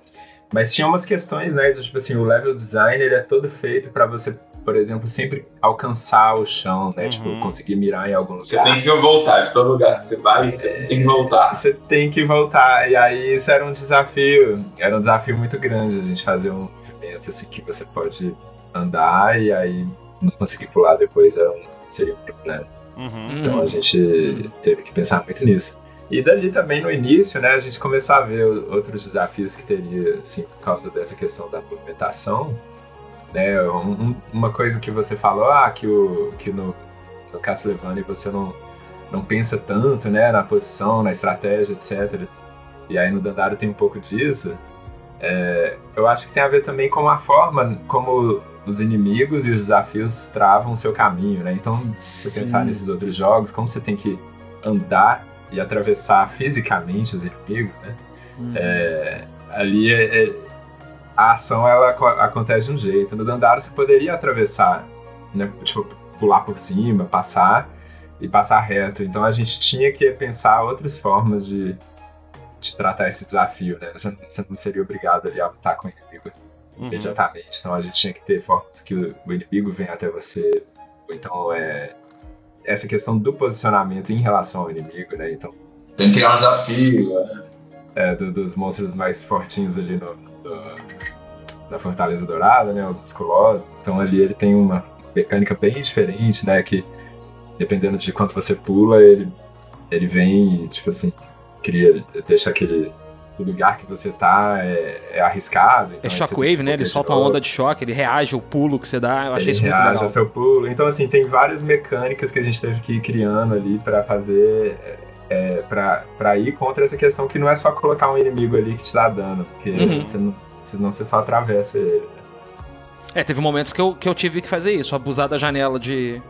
Mas tinha umas questões, né? Tipo assim, o level design ele é todo feito pra você, por exemplo, sempre alcançar o chão, né? Uhum. Tipo, conseguir mirar em algum lugar. Você tem que voltar de todo lugar você vai, você tem que voltar. Você tem que voltar. E aí isso era um desafio. Era um desafio muito grande a gente fazer um movimento assim que você pode andar e aí não conseguir pular depois era um- seria um problema. Uhum. Então a gente teve que pensar muito nisso. E dali também no início, né, a gente começou a ver outros desafios que teria, assim, por causa dessa questão da movimentação. Né, um- um- uma coisa que você falou, ah, que, o, que no, no Castlevania você não, não pensa tanto, né, na posição, na estratégia, etc. E aí no Dandara tem um pouco disso. É, eu acho que tem a ver também com a forma como os inimigos e os desafios travam o seu caminho, né? Então, se Sim. pensar nesses outros jogos, como você tem que andar e atravessar fisicamente os inimigos, né? Uhum. É, ali é- é- a ação ela aco- acontece de um jeito. No Dandara você poderia atravessar, né? Tipo, pular por cima, passar e passar reto. Então a gente tinha que pensar outras formas de, de tratar esse desafio, né? Você, você não seria obrigado ali a lutar com o inimigo Uhum. imediatamente. Então a gente tinha que ter formas que o, o inimigo venha até você. Ou então é essa questão do posicionamento em relação ao inimigo, né? Então Tem que criar um desafio. né? é, do- dos monstros mais fortinhos ali no, no- da Fortaleza Dourada, né? Os musculosos. Então ali ele tem uma mecânica bem diferente, né? Que dependendo de quanto você pula, ele, ele vem e, tipo assim, cria, deixa aquele. O lugar que você tá é, é arriscado. então É shockwave, né? Ele solta uma onda de choque, ele reage ao pulo que você dá. Eu achei ele isso muito reage legal. ao seu pulo. Então, assim, tem várias mecânicas que a gente teve que ir criando ali pra fazer. É, pra, pra ir contra essa questão que não é só colocar um inimigo ali que te dá dano, porque Uhum. você não, senão você só atravessa ele. né? É, teve momentos que eu, que eu tive que fazer isso, abusar da janela de,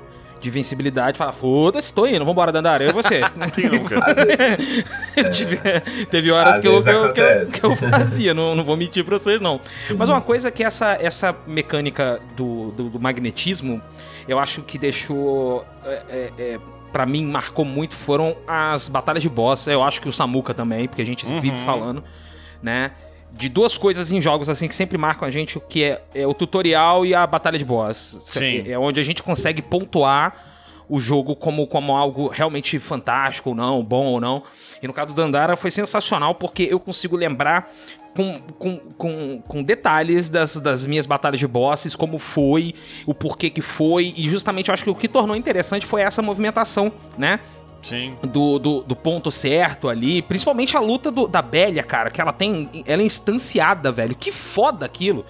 de invencibilidade, falar, foda-se, tô indo, vambora, Dandara, eu e você. Quem nunca? Tive- teve horas que eu, que, eu, que, eu, que eu fazia, não, não vou mentir pra vocês, não. sim. Mas uma coisa que essa, essa mecânica do, do, do magnetismo, eu acho que deixou. É, é, é, pra mim, marcou muito foram as batalhas de boss. Eu acho que o Samuka também, porque a gente Uhum. vive falando, né? De duas coisas em jogos assim que sempre marcam a gente, que é, é o tutorial e a batalha de boss. Sim. É, é onde a gente consegue pontuar o jogo como, como algo realmente fantástico ou não, bom ou não. E no caso do Dandara foi sensacional porque eu consigo lembrar com, com, com, com detalhes das, das minhas batalhas de bosses, como foi, o porquê que foi, e justamente eu acho que o que tornou interessante foi essa movimentação, né? Sim. Do, do, do ponto certo ali, principalmente a luta do- da Bélia, cara, que ela tem. Ela é instanciada, velho. Que foda aquilo.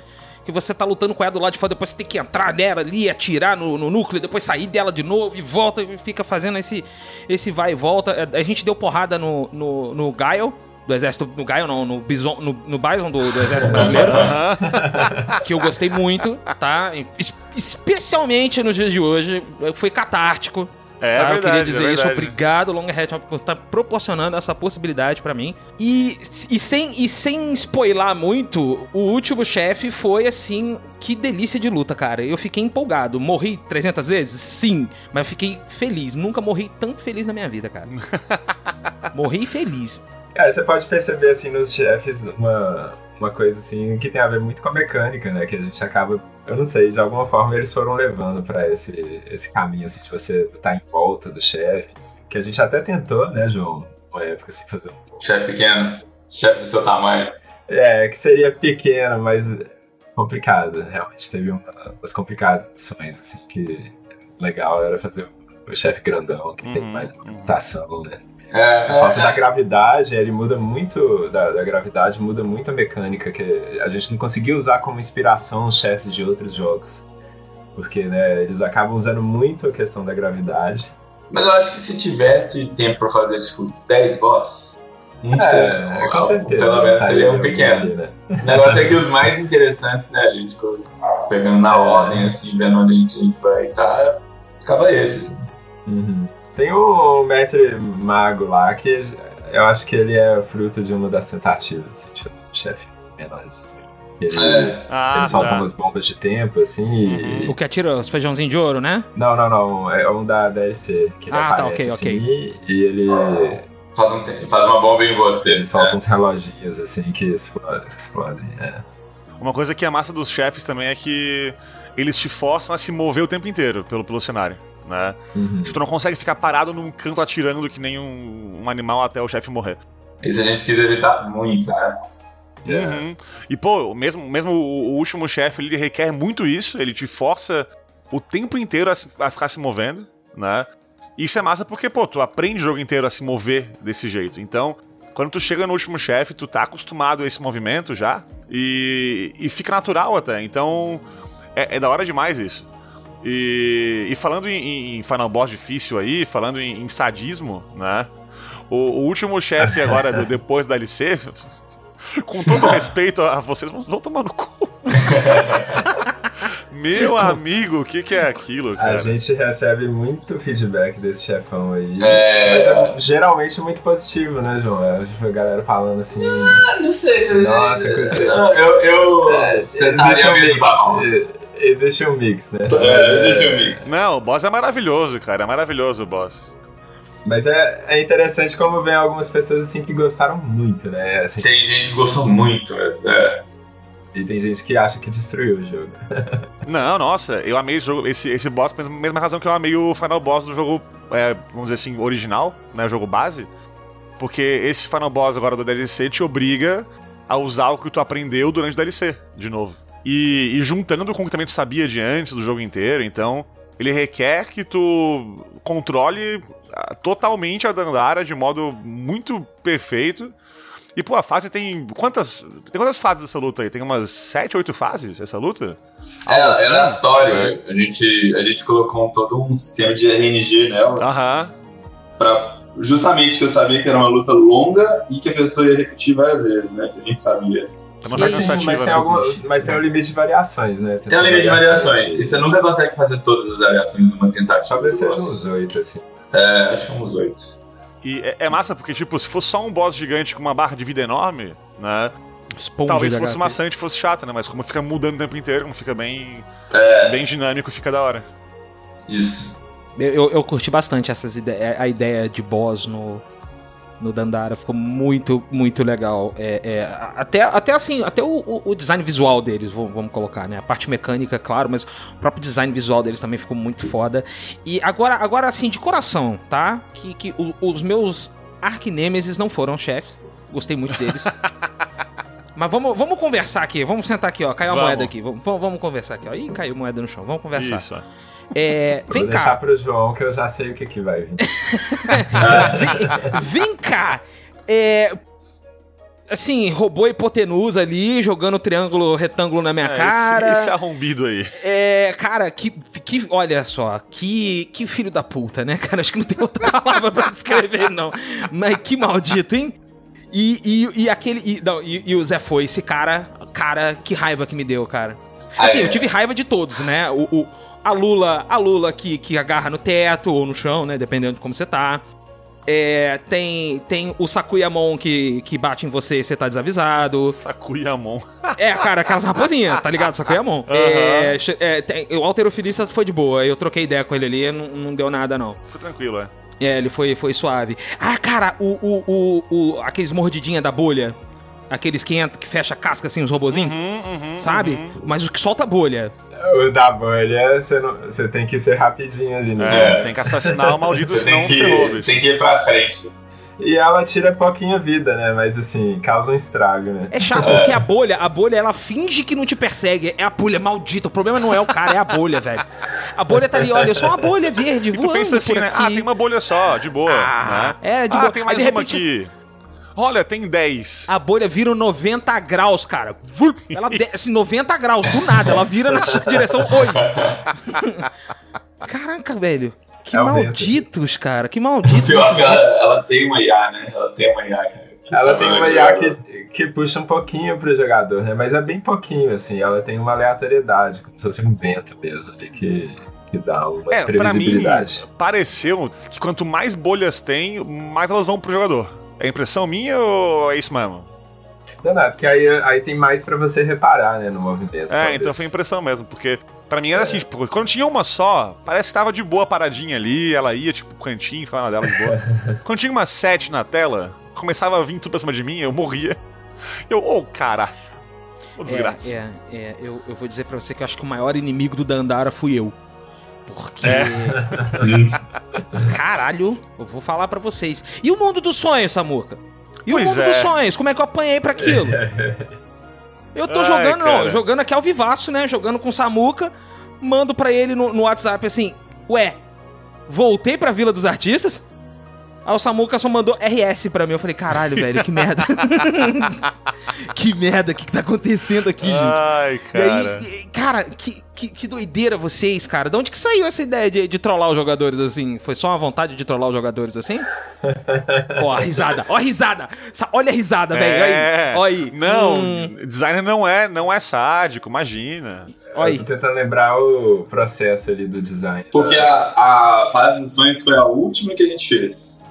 que você tá lutando com ela do lado de fora, depois você tem que entrar nela ali, atirar no, no núcleo, depois sair dela de novo e volta e fica fazendo esse, esse vai e volta. A gente deu porrada no, no, no Gaio, do exército, no Gaio não, no Bison, no, no Bison do, do exército brasileiro, que eu gostei muito, tá? Es- Especialmente nos dias de hoje, foi catártico. É tá? eu verdade, queria dizer é isso. Obrigado, Longhead, por estar proporcionando essa possibilidade pra mim. E, e, sem, e sem spoiler muito, o último chefe foi assim. Que delícia de luta, cara. Eu fiquei empolgado. Morri 300 vezes? Sim. Mas eu fiquei feliz. Nunca morri tanto feliz na minha vida, cara. morri feliz. É, você pode perceber assim nos chefes uma, uma coisa assim que tem a ver muito com a mecânica, né? Que a gente acaba, eu não sei, de alguma forma eles foram levando pra esse, esse caminho assim de você estar em volta do chefe. Que a gente até tentou, né, João? Uma época assim fazer um Chefe pequeno, chefe do seu tamanho. É, que seria pequeno, mas complicado. Realmente teve uma- umas complicações, assim, que legal era fazer o chefe grandão, que tem Uhum, mais uhum. movimentação, né? É, falta da é, gravidade, ele muda muito, da, da gravidade muda muito a mecânica, que a gente não conseguiu usar como inspiração os chefes de outros jogos. Porque, né, eles acabam usando muito a questão da gravidade. mas eu acho que se tivesse tempo pra fazer, tipo, 10 boss, não sei. É, com certeza. Pelo menos seria um ali, pequeno. né? O negócio é que os mais interessantes, né, a gente pegando na É. ordem, assim, vendo onde a gente vai estar, ficava esse. assim. Uhum. Tem o mestre mago lá que eu acho que ele é fruto de uma das tentativas assim, de fazer um chefe menorzinho. Ele, É, Ah, ele solta tá. umas bombas de tempo, assim, e... O que atira os feijãozinhos de ouro, né? Não, não, não. É um da DLC. Que ele Ah, tá, aparece, ok, assim, E ele, faz, um tempo, faz uma bomba em você. ele solta né? uns reloginhos, assim, que explodem. explodem é. Uma coisa que é massa dos chefes também é que eles te forçam a se mover o tempo inteiro pelo, pelo cenário, né? Uhum. Tu não consegue ficar parado num canto atirando que nem um, um animal até o chefe morrer. Isso a gente quis evitar muito, né? Uhum. E, pô, mesmo, mesmo o, o último chefe, ele requer muito isso, ele te força o tempo inteiro a, se- a ficar se movendo, né? Isso é massa porque, pô, tu aprende o jogo inteiro a se mover desse jeito. Então, quando tu chega no último chefe, tu tá acostumado a esse movimento já e, e fica natural até. Então, é, é da hora demais isso. E, e falando em, em Final Boss difícil aí, falando em, em sadismo, né? O, o último chefe agora, do, depois da LC, com todo respeito a vocês, vão, tomar no cu. Meu amigo, o que, que é aquilo, A cara? gente recebe muito feedback desse chefão aí. É. É geralmente muito positivo, né, João? É, tipo, a galera falando assim. Ah, Não sei se. Nossa, coisa- Não, eu. eu É, você existe, um existe um mix, né? É, existe um mix. Não, o boss é maravilhoso, cara. É maravilhoso o boss. Mas é, é interessante como vem algumas pessoas assim que gostaram muito, né? Assim, Tem gente que gostou muito, né? É. E tem gente que acha que destruiu o jogo. Não, nossa, eu amei esse jogo, esse, esse boss, pela mesma razão que eu amei o final boss do jogo, é, vamos dizer assim, original, né, o jogo base. Porque esse final boss agora do DLC te obriga a usar o que tu aprendeu durante o DLC, de novo. E, e juntando com o que também tu sabia de antes do jogo inteiro, então ele requer que tu controle ah, totalmente a Dandara de modo muito perfeito. E, pô, a fase tem. Quantas. Tem quantas fases dessa luta aí? Tem umas 7, 8 fases essa luta? É, Algo assim? é aleatório. A, gente, a gente colocou todo um sistema de RNG nela Aham. pra. Justamente que eu sabia que era uma luta longa e que a pessoa ia repetir várias vezes, né? Que a gente sabia. É uma cansativa. mas, tem né? alguma, mas tem um limite de variações, né? Tem um limite de variações. E você nunca consegue fazer todas as variações numa tentativa. Talvez seja uns oito, assim. É, acho que uns oito. E é, é massa porque, tipo, se fosse só um boss gigante com uma barra de vida enorme, né? Esponja talvez de fosse HP. maçante, fosse chato, né? Mas como fica mudando o tempo inteiro, como fica bem, É, bem dinâmico, fica da hora. isso. Eu, eu, eu curti bastante essas ide a ideia de boss no, no Dandara. Ficou muito, muito legal. É, é, até, até assim, até o, o- design visual deles, vamos, colocar, né? A parte mecânica, claro, mas o próprio design visual deles também ficou muito foda. E agora, agora assim, de coração, tá? Que, que os meus Arquinemesis não foram chefes. Gostei muito deles. Mas vamos, vamos conversar aqui, vamos sentar aqui, ó. Caiu a Vamos. moeda aqui. Vamos, vamos conversar aqui, ó. Ih, caiu moeda no chão. Vamos conversar. Isso. É, Vou vem deixar cá. pro João que eu já sei o que, que vai vir. Vem, vem cá! É, assim, robô hipotenusa ali, jogando triângulo, retângulo na minha É, cara. Esse, esse arrombido aí. É, cara, que, que. Olha só, que, que filho da puta, né, cara? Acho que não tem outra palavra pra descrever, não. Mas que maldito, hein? E, e, e aquele. E, não, e, e o Zé foi, esse cara. Cara, que raiva que me deu, cara. Assim, Ah, é. eu tive raiva de todos, né? O, o- a Lula, a Lula que, que agarra no teto ou no chão, né? Dependendo de como você tá. É, tem, tem o Sakuyamon que, que bate em você e você tá desavisado. Sakuyamon. É, cara, aquelas raposinhas, tá ligado? Sakuyamon. É, che- é, tem- o alterofilista foi de boa. Eu troquei ideia com ele ali, não, não deu nada, não. Foi tranquilo, é. É, ele foi, foi suave. Ah, cara, o, o, o, o- aqueles mordidinha da bolha. Aqueles que entra, que fecha a casca assim, os robozinhos. Uhum, uhum, Sabe? uhum. Mas o que solta a bolha. O da bolha, você, não, você tem que ser rapidinho ali, né? É, tem que assassinar o maldito, senão tem, que, você tem que ir pra frente. E ela tira pouquinha vida, né? Mas assim, causa um estrago, né? É chato, porque a bolha, a bolha, ela finge que não te persegue. É a bolha maldita. O problema não é o cara, é a bolha, velho. A bolha tá ali, olha, é só uma bolha verde E tu voando pensa assim, por né? Ah, tem uma bolha só, de boa. Ah, né? é, de ah, boa. tem Aí, mais de uma repente- aqui. Olha, tem 10. A bolha vira 90 graus, cara. Ela desce 90 graus, do nada. Ela vira na sua direção. Oi! Caraca, velho. Que É malditos, cara. Que malditos. Pior que ela, ela tem uma IA, né? Ela tem uma IA que, que Ela tem uma IA que, que puxa um pouquinho pro jogador, né? Mas é bem pouquinho, assim. Ela tem uma aleatoriedade, como se fosse um vento mesmo, ali, que, que dá uma É, pra mim, previsibilidade. pareceu que quanto mais bolhas tem, mais elas vão pro jogador. É impressão minha ou é isso mesmo? Não, não, porque aí, aí tem mais pra você reparar, né, no movimento. É, talvez. então foi impressão mesmo, porque pra mim era assim, tipo, quando tinha uma só, parece que tava de boa paradinha ali, ela ia, tipo, pro cantinho, ficava na dela de boa. quando tinha uma sete na tela, começava a vir tudo pra cima de mim, eu morria. Eu, ô, cara. Ô, desgraça. É, é, é. Eu, eu vou dizer pra você que eu acho que o maior inimigo do Dandara fui eu. Porque. É. Caralho, eu vou falar pra vocês. E o mundo dos sonhos, Samuca? E Pois o mundo é. dos sonhos? Como é que eu apanhei pra aquilo? Eu tô Ai, jogando, não, jogando aqui ao vivaço, né? Jogando com o Samuca. Mando pra ele no, no WhatsApp assim: Ué, voltei pra Vila dos Artistas? Aí o Samuca só mandou RS pra mim. Eu falei: Caralho, velho, que merda. que merda, o que, que tá acontecendo aqui, gente? Ai, E cara. aí, e- cara, que, que, que doideira vocês, cara. De onde que saiu essa ideia de, de trollar os jogadores assim? Foi só uma vontade de trollar os jogadores assim? ó, a risada, ó a risada. Sa- Olha a risada, velho. É. Olha aí. Não, Hum, designer não é, não é sádico, imagina. olha aí. Eu tô tentando lembrar o processo ali do design. Porque a, a fase dos sonhos foi a última que a gente fez.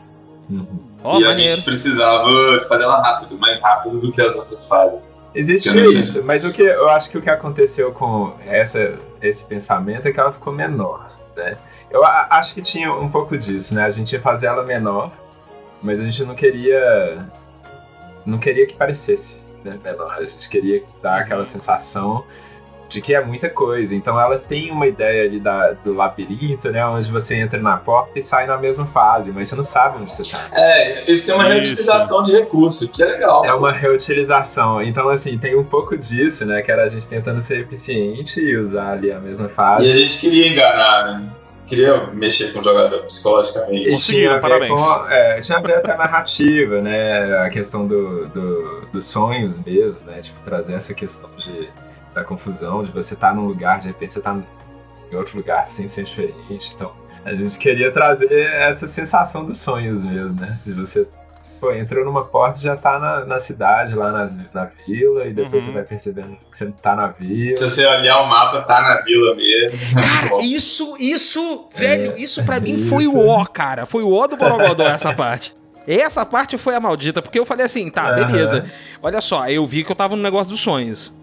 Uhum. Ó, e a maneiro. gente precisava fazer ela rápido, mais rápido do que as outras fases. Existe isso, mas o que eu acho que o que aconteceu com essa, esse pensamento é que ela ficou menor, né? Eu a- acho que tinha um pouco disso, né? A gente ia fazer ela menor, mas a gente não queria não queria que parecesse né, menor. A gente queria dar aquela sensação de que é muita coisa. Então ela tem uma ideia ali da, do labirinto, né? Onde você entra na porta e sai na mesma fase, mas você não sabe onde você tá. É, eles têm uma Isso. reutilização de recurso, que é legal. É uma reutilização. Então, assim, tem um pouco disso, né? Que era a gente tentando ser eficiente e usar ali a mesma E a fase. gente queria enganar, né? Queria mexer com o jogador psicologicamente. Conseguiram, ver parabéns. com- é, tinha a ver até a narrativa, né? A questão do, do- dos sonhos mesmo, né? Tipo, trazer essa questão de, da confusão, de você estar num lugar, de repente você tá em outro lugar 100% diferente. Então, a gente queria trazer essa sensação dos sonhos mesmo, né? De você, pô, entrou numa porta e já tá na, na cidade, lá nas- na vila, e depois Uhum. você vai percebendo que você não tá na vila. Se você olhar o mapa, tá na vila mesmo. Cara, isso, isso, velho, isso pra mim isso. foi o ó, cara. Foi o ó do Borogodó essa parte. Essa parte foi a maldita, porque eu falei assim, tá, beleza. Olha só, eu vi que eu tava no negócio dos sonhos.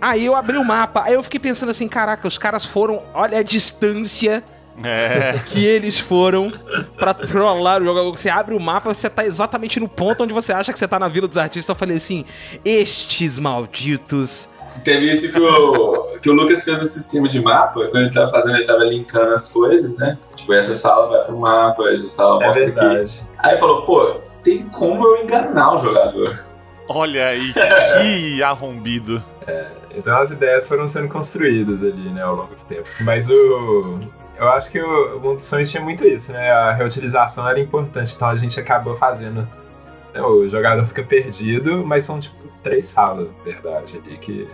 Aí eu abri o mapa, aí eu fiquei pensando assim, caraca, os caras foram, olha a distância É. que eles foram pra trollar o jogador. Você abre o mapa, você tá exatamente no ponto onde você acha que você tá na Vila dos Artistas. Eu falei assim, estes malditos. Teve isso que o, que o Lucas fez o sistema de mapa, quando ele tava fazendo, ele tava linkando as coisas, né? Tipo, essa sala vai pro mapa, essa sala É mostra aqui. Aí ele falou, pô, tem como eu enganar o jogador. Olha aí, que arrombido. Então as ideias foram sendo construídas ali, né, ao longo do tempo. Mas o. Eu acho que o, Mundo dos Sonhos tinha muito isso, né? A reutilização era importante, então a gente acabou fazendo O jogador fica perdido, mas são tipo três salas, na verdade, ali, que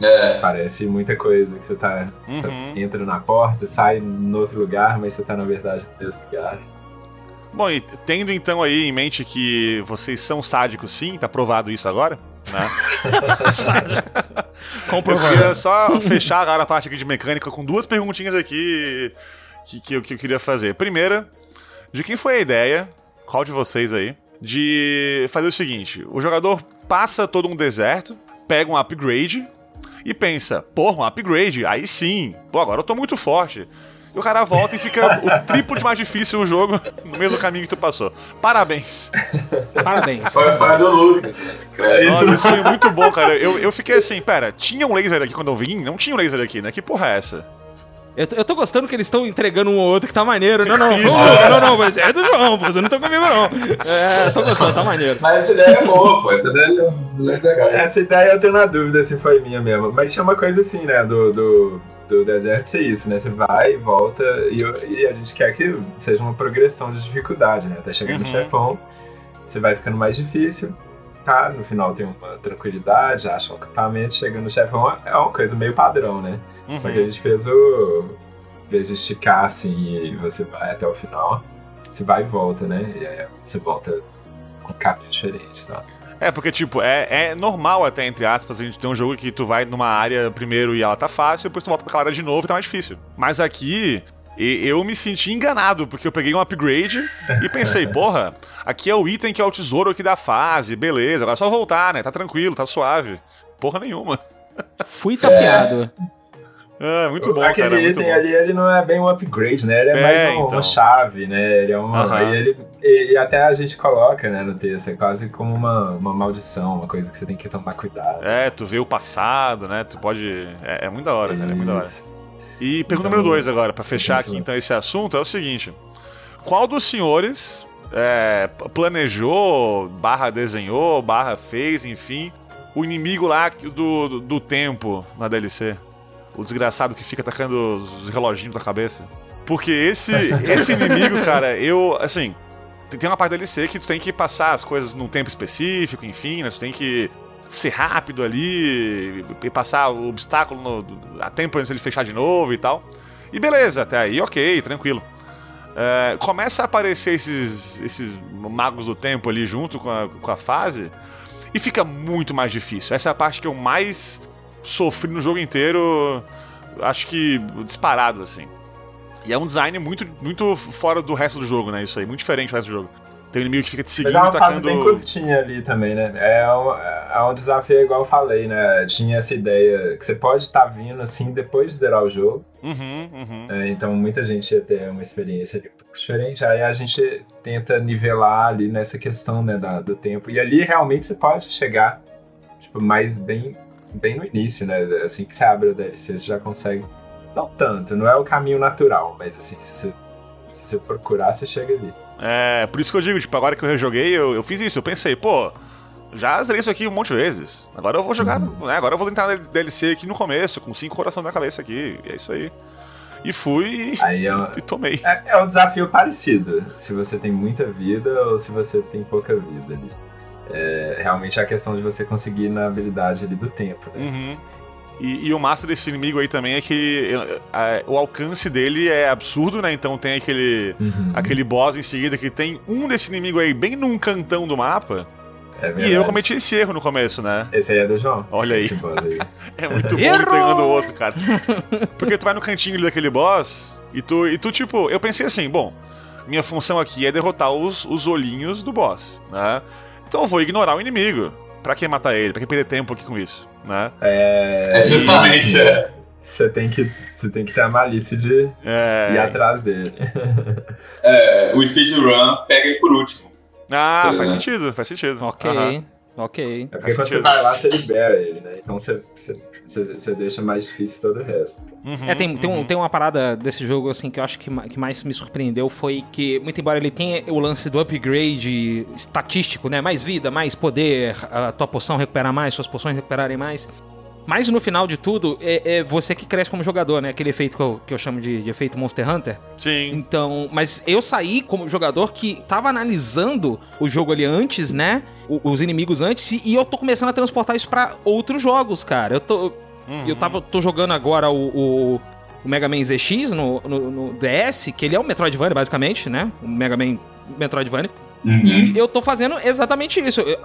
É, parece muita coisa. Que você tá. você Uhum. entra na porta, sai no outro lugar, mas você tá na verdade no mesmo lugar. Bom, e tendo então aí em mente que vocês são sádicos sim, tá provado isso agora, né? Eu Comprovado. queria só fechar agora a parte aqui de mecânica com duas perguntinhas aqui que, que, eu, que eu queria fazer. Primeira, de quem foi a ideia, qual de vocês aí, de fazer o seguinte: o jogador passa todo um deserto, pega um upgrade e pensa, porra, um upgrade, aí sim, pô, agora eu tô muito forte. E o cara volta e fica o triplo de mais difícil o jogo no mesmo caminho que tu passou. Parabéns. Parabéns. foi, do Lucas. né? Nossa, isso foi muito bom, cara. Eu, eu fiquei assim, pera, tinha um laser aqui quando eu vim? Não tinha um laser aqui, né? Que porra é essa? Eu, tô- eu tô gostando que eles estão entregando um ou outro que tá maneiro. Não, não, Isso. não, não, não, mas é do João, pô, você não tá comigo, não. É, tô gostando, tá maneiro. Mas essa ideia é boa, pô. Essa ideia é essa ideia é legal. Essa ideia eu tenho na dúvida se foi minha mesmo. Mas tinha uma coisa assim, né? Do, do, do deserto ser isso, né? Você vai e volta e, eu- e a gente quer que seja uma progressão de dificuldade, né? Até chegar no Uhum. chefão, você vai ficando mais difícil. Tá, no final tem uma tranquilidade, acha um acampamento, chega no chefão, é uma coisa meio padrão, né? Só que a Uhum. gente fez o. Em vez de esticar assim e você vai até o final, você vai e volta, né? E aí você volta com um caminho diferente, tá? É, porque, tipo, é, é normal até, entre aspas, a gente ter um jogo que tu vai numa área primeiro e ela tá fácil, depois tu volta pra aquela área de novo e tá mais difícil. Mas aqui, e- eu me senti enganado, porque eu peguei um upgrade e pensei, porra, aqui é o item que é o tesouro aqui da fase, beleza, agora é só voltar, né? Tá tranquilo, tá suave. Porra nenhuma. Fui tapeado. Ah, muito bom, Aquele cara, muito item bom. ali, ele não é bem um upgrade, né? Ele é, É, mais um- então. uma chave, né? Ele é uma. Ele, e, até a gente coloca, né, no texto, é quase como uma, uma maldição, uma coisa que você tem que tomar cuidado. É, tu vê o passado, né? Tu pode. É, é muito da hora, cara, é muito da hora. E pergunta Então, número dois agora, pra fechar aqui então esse assunto, é o seguinte: qual dos senhores é, planejou, barra desenhou, barra fez, enfim, o inimigo lá do, do, do tempo na DLC? O desgraçado que fica atacando os reloginhos na cabeça? Porque esse, esse inimigo, cara, eu, assim, tem- uma parte da DLC que tu tem que passar as coisas num tempo específico, enfim, né? Tu tem que ser rápido ali e passar o obstáculo no, a tempo antes ele fechar de novo e tal. E beleza, até aí, ok, tranquilo. É, começa a aparecer esses, esses magos do tempo ali junto com a, com a fase e fica muito mais difícil. Essa é a parte que eu mais sofri no jogo inteiro, acho que disparado assim. E é um design muito, muito fora do resto do jogo, né? Isso aí, muito diferente do resto do jogo. Tem um inimigo que fica te Mas seguindo é uma e fase tacando. bem curtinha ali também, né? É um, é um desafio igual eu falei, né? Tinha essa ideia que você pode estar vindo assim depois de zerar o jogo. Uhum, uhum. É, então muita gente ia ter uma experiência ali um pouco diferente. Aí a gente tenta nivelar ali nessa questão né, da- do tempo. E ali realmente você pode chegar tipo, mais bem, bem no início, né? Assim que você abre a DLC, você já consegue. Não tanto, não é o caminho natural, mas assim, se você, se você procurar, você chega ali. É, por isso que eu digo, tipo, agora que eu rejoguei, eu, eu fiz isso. Eu pensei, pô, já zerei isso aqui um monte de vezes. Agora eu vou jogar, né, agora eu vou entrar na DLC aqui no começo, com cinco coração na cabeça aqui. E é isso aí. E fui e- é, e tomei. é, é um desafio parecido, se você tem muita vida ou se você tem pouca vida ali. É, realmente é a questão de você conseguir na habilidade ali do tempo, né? Uhum. E, e o massa desse inimigo aí também é que a- o alcance dele é absurdo, né? Então tem aquele, Uhum. aquele boss em seguida que tem um desse inimigo aí bem num cantão do mapa. É E eu cometi esse erro no começo, né? Esse aí é do João. Olha aí. Esse boss aí. É muito bom Errou! um pegando o outro, cara. Porque tu vai no cantinho daquele boss e tu, e tu, tipo, eu pensei assim, bom, minha função aqui é derrotar os, os olhinhos do boss, né? Então eu vou ignorar o inimigo. Pra que matar ele? Pra que perder tempo aqui com isso, né? É, É justamente, é. Você tem que, você tem que ter a malícia de ir É... atrás dele. É, o speedrun pega ele por último. Ah, Pois faz sentido, faz sentido. Ok, Aham. ok. É porque Faz quando você sentido. vai lá, você libera ele, né? Então você, você, você, deixa mais difícil todo o resto. Uhum, É, tem, tem, um- uhum. tem uma parada desse jogo, assim, que eu acho que, que mais me surpreendeu foi que, muito embora ele tenha o lance do upgrade estatístico, né? Mais vida, mais poder, a tua poção recuperar mais, suas poções recuperarem mais. Mas no final de tudo, é, é você que cresce como jogador, né? Aquele efeito que eu, que eu chamo de, de efeito Monster Hunter. Sim. Então, mas eu saí como jogador que tava analisando o jogo ali antes, né? O- os inimigos antes, e- e eu tô começando a transportar isso pra outros jogos, cara. Eu tô. Eu tava, tô jogando agora o, o, o Mega Man ZX no, no, no DS, que ele é um Metroidvania, basicamente, né? O Mega Man Metroidvania. Uhum. E eu tô fazendo exatamente isso. Eu,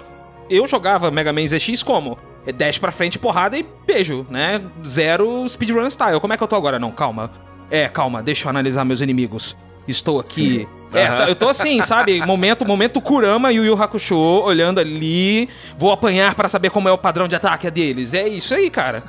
eu jogava Mega Man ZX como? É Dash pra frente, porrada e beijo, né? Zero speedrun style. Como é que eu tô agora? Não, calma. É, calma, deixa eu analisar meus inimigos. Estou aqui. É, Aham. eu tô assim, sabe? Momento, momento Kurama e o Yu Hakusho olhando ali. Vou apanhar pra saber como é o padrão de ataque deles. É isso aí, cara.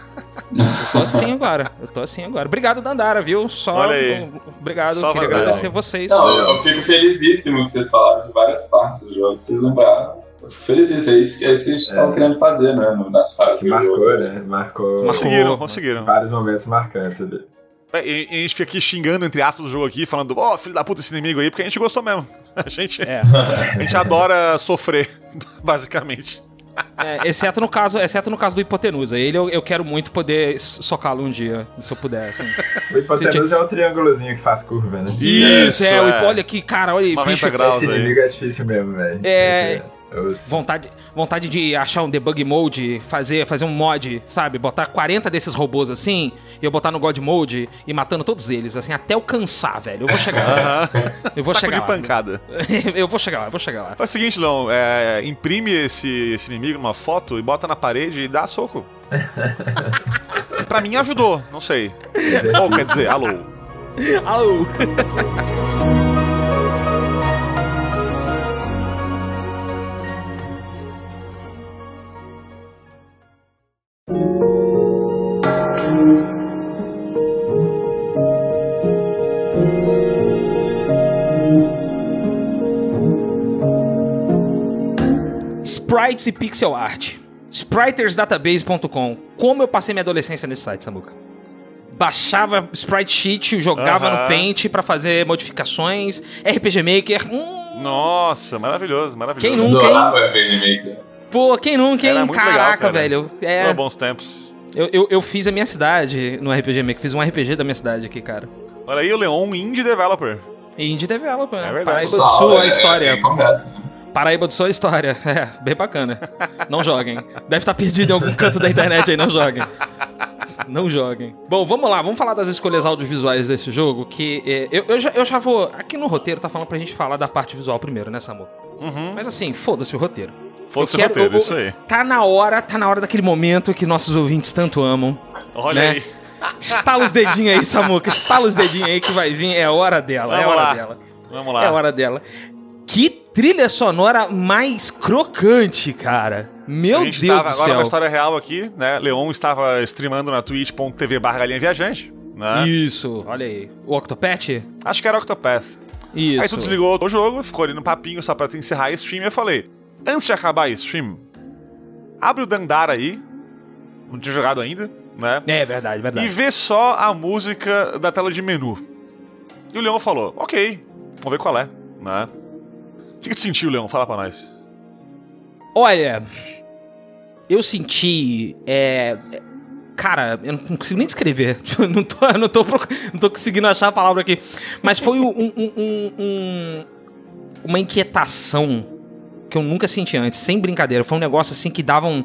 Eu tô assim agora. Eu tô assim agora. Obrigado, Dandara, viu? Só. Olha aí. Obrigado. Só Queria agradecer vocês. Não, eu, eu fico felicíssimo que vocês falaram de várias partes do jogo, vocês lembraram. Eu fico felicíssimo, é isso, é isso que a gente É. tava querendo fazer, né? Nas fases Que do jogo. marcou, né? Marcou Conseguiram, conseguiram. vários momentos marcantes ali. É, E, e a gente fica aqui xingando, entre aspas, o jogo aqui, falando, ó, filho da puta esse inimigo aí, porque a gente gostou mesmo. A gente, É. a gente adora sofrer, basicamente. É, exceto no caso, exceto no caso do Hipotenusa. Ele eu, eu quero muito poder socá-lo um dia, se eu puder, assim. O hipotenusa é o triângulozinho que faz curva, né? Isso, é, o é. Hipo- olha aqui, cara, olha aí, 90 bicho. graus Esse aí. inimigo é difícil mesmo, velho. É. Vontade, vontade de achar um debug mode, fazer, fazer um mod, sabe? Botar 40 desses robôs assim, e eu botar no God Mode e matando todos eles, assim, até eu cansar, velho. Eu vou chegar lá. Eu vou Saco chegar de lá. pancada. eu vou chegar lá, eu vou chegar lá. Faz o seguinte, Lão, é, imprime esse, esse inimigo numa foto e bota na parede e dá soco. pra mim ajudou, não sei. Ou quer dizer, alô. Au! Sprites e pixel art. Spritersdatabase.com. Como eu passei minha adolescência nesse site, Samuca? Baixava sprite sheet, jogava no Paint pra fazer modificações, RPG Maker. Hum, Nossa, maravilhoso, maravilhoso. Quem nunca, hein? RPG Maker. pô, quem nunca, hein? Era muito legal, Caraca, cara. velho. É, Oh, bons tempos. eu, eu, eu fiz a minha cidade no RPG Maker, fiz um RPG da minha cidade aqui, cara. Olha aí o Leon, indie developer. Indie Developer, né? É verdade. Do Total, Sul, a é, história. assim começa, né? Paraíba do Sul, a história. É, bem bacana. Não joguem. Deve estar perdido em algum canto da internet aí, não joguem. Não joguem. Bom, vamos lá, vamos falar das escolhas audiovisuais desse jogo, que é, eu, eu, já, eu já vou... Aqui no roteiro tá falando pra gente falar da parte visual primeiro, né, Samu? Uhum. Mas assim, foda-se o roteiro. Eu o quero- roteiro, eu- isso aí. Tá na hora, tá na hora daquele momento que nossos ouvintes tanto amam. Olha né? aí. Estala os dedinhos aí, Samuca. Estala os dedinhos aí que vai vir. É hora dela, é Vamos hora lá. dela. Vamos lá. É hora dela. Que trilha sonora mais crocante, cara. Meu Deus do agora céu. uma história real aqui, né? Leon estava streamando na twitch.tv barra galinha viajante, né? Isso, olha aí. O Octopath? Acho que era Octopath. Isso. Aí tu desligou o jogo, ficou ali no papinho só pra encerrar a stream e eu falei, antes de acabar a stream, abre o Dandara aí, não tinha jogado ainda, né? É verdade, E verdade. vê só a música da tela de menu. E o Leon falou, ok, vamos ver qual é, né? O que, tu sentiu, Leon? Fala pra nós. Olha, eu senti. É. Cara, eu não consigo nem descrever. Não tô, não tô, não tô conseguindo achar a palavra aqui. Mas foi um, um- um- um- uma inquietação que eu nunca senti antes, sem brincadeira. Foi um negócio assim que dava um,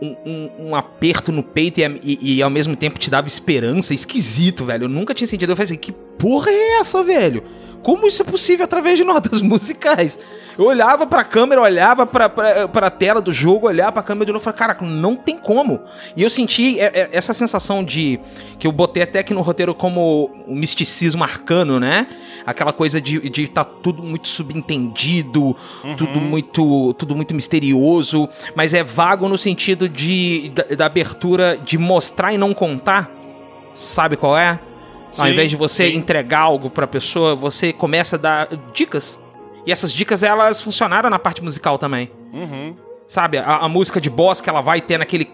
um, um- um aperto no peito e, e- e ao mesmo tempo te dava esperança. Esquisito, velho. Eu nunca tinha sentido. Eu falei assim: que porra é essa, velho? Como isso é possível através de notas musicais? Eu olhava pra câmera, olhava pra, pra, pra tela do jogo, olhava pra câmera de novo e falei, caraca, não tem como. E eu senti é, é, essa sensação de. que eu botei até aqui no roteiro como o misticismo arcano, né? Aquela coisa de de estar tudo muito subentendido, tudo muito tudo muito misterioso, mas é vago no sentido de da, da abertura de mostrar e não contar. Sabe qual é? Ao Sim, invés de você sim. entregar algo pra pessoa, você começa a dar dicas. E essas dicas, elas funcionaram na parte musical também. Uhum. Sabe? A, a música de boss que ela vai ter naquele.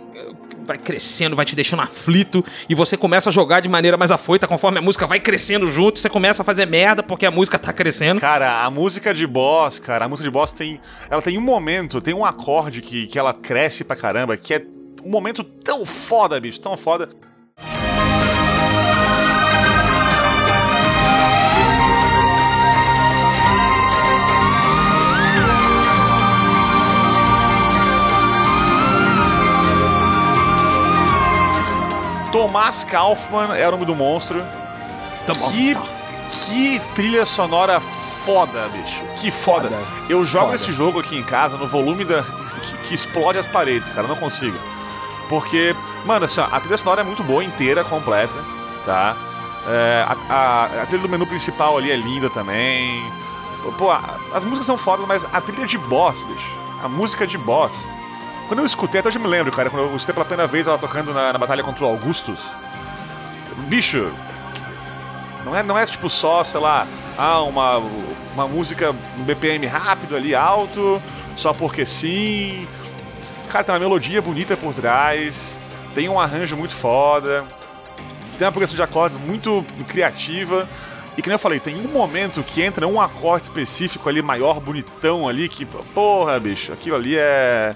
Vai crescendo, vai te deixando aflito. E você começa a jogar de maneira mais afoita. Conforme a música vai crescendo junto, você começa a fazer merda porque a música tá crescendo. Cara, a música de boss, cara, a música de boss tem. Ela tem um momento, tem um acorde que, que ela cresce pra caramba, que é um momento tão foda, bicho, tão foda. Tomás Kaufman é o nome do monstro. Que, que trilha sonora foda, bicho. Que foda. Foda. Eu jogo Foda. esse jogo aqui em casa no volume da, que, que explode as paredes, cara. Eu não consigo. Porque, mano, assim, a trilha sonora é muito boa, inteira, completa, tá? É, a, a- a trilha do menu principal ali é linda também. Pô, a- as músicas são fodas, mas a trilha de boss, bicho. A música de boss. Quando eu escutei, até hoje eu me lembro, cara, quando eu escutei pela primeira vez ela tocando na, na batalha contra o Augustus. Bicho, não é, não é tipo só, sei lá, ah, uma, uma música um BPM rápido ali, alto, só porque sim. Cara, tem uma melodia bonita por trás, tem um arranjo muito foda, tem uma progressão de acordes muito criativa. E que nem eu falei, tem um momento que entra um acorde específico ali, maior, bonitão ali, que, porra, bicho, aquilo ali é.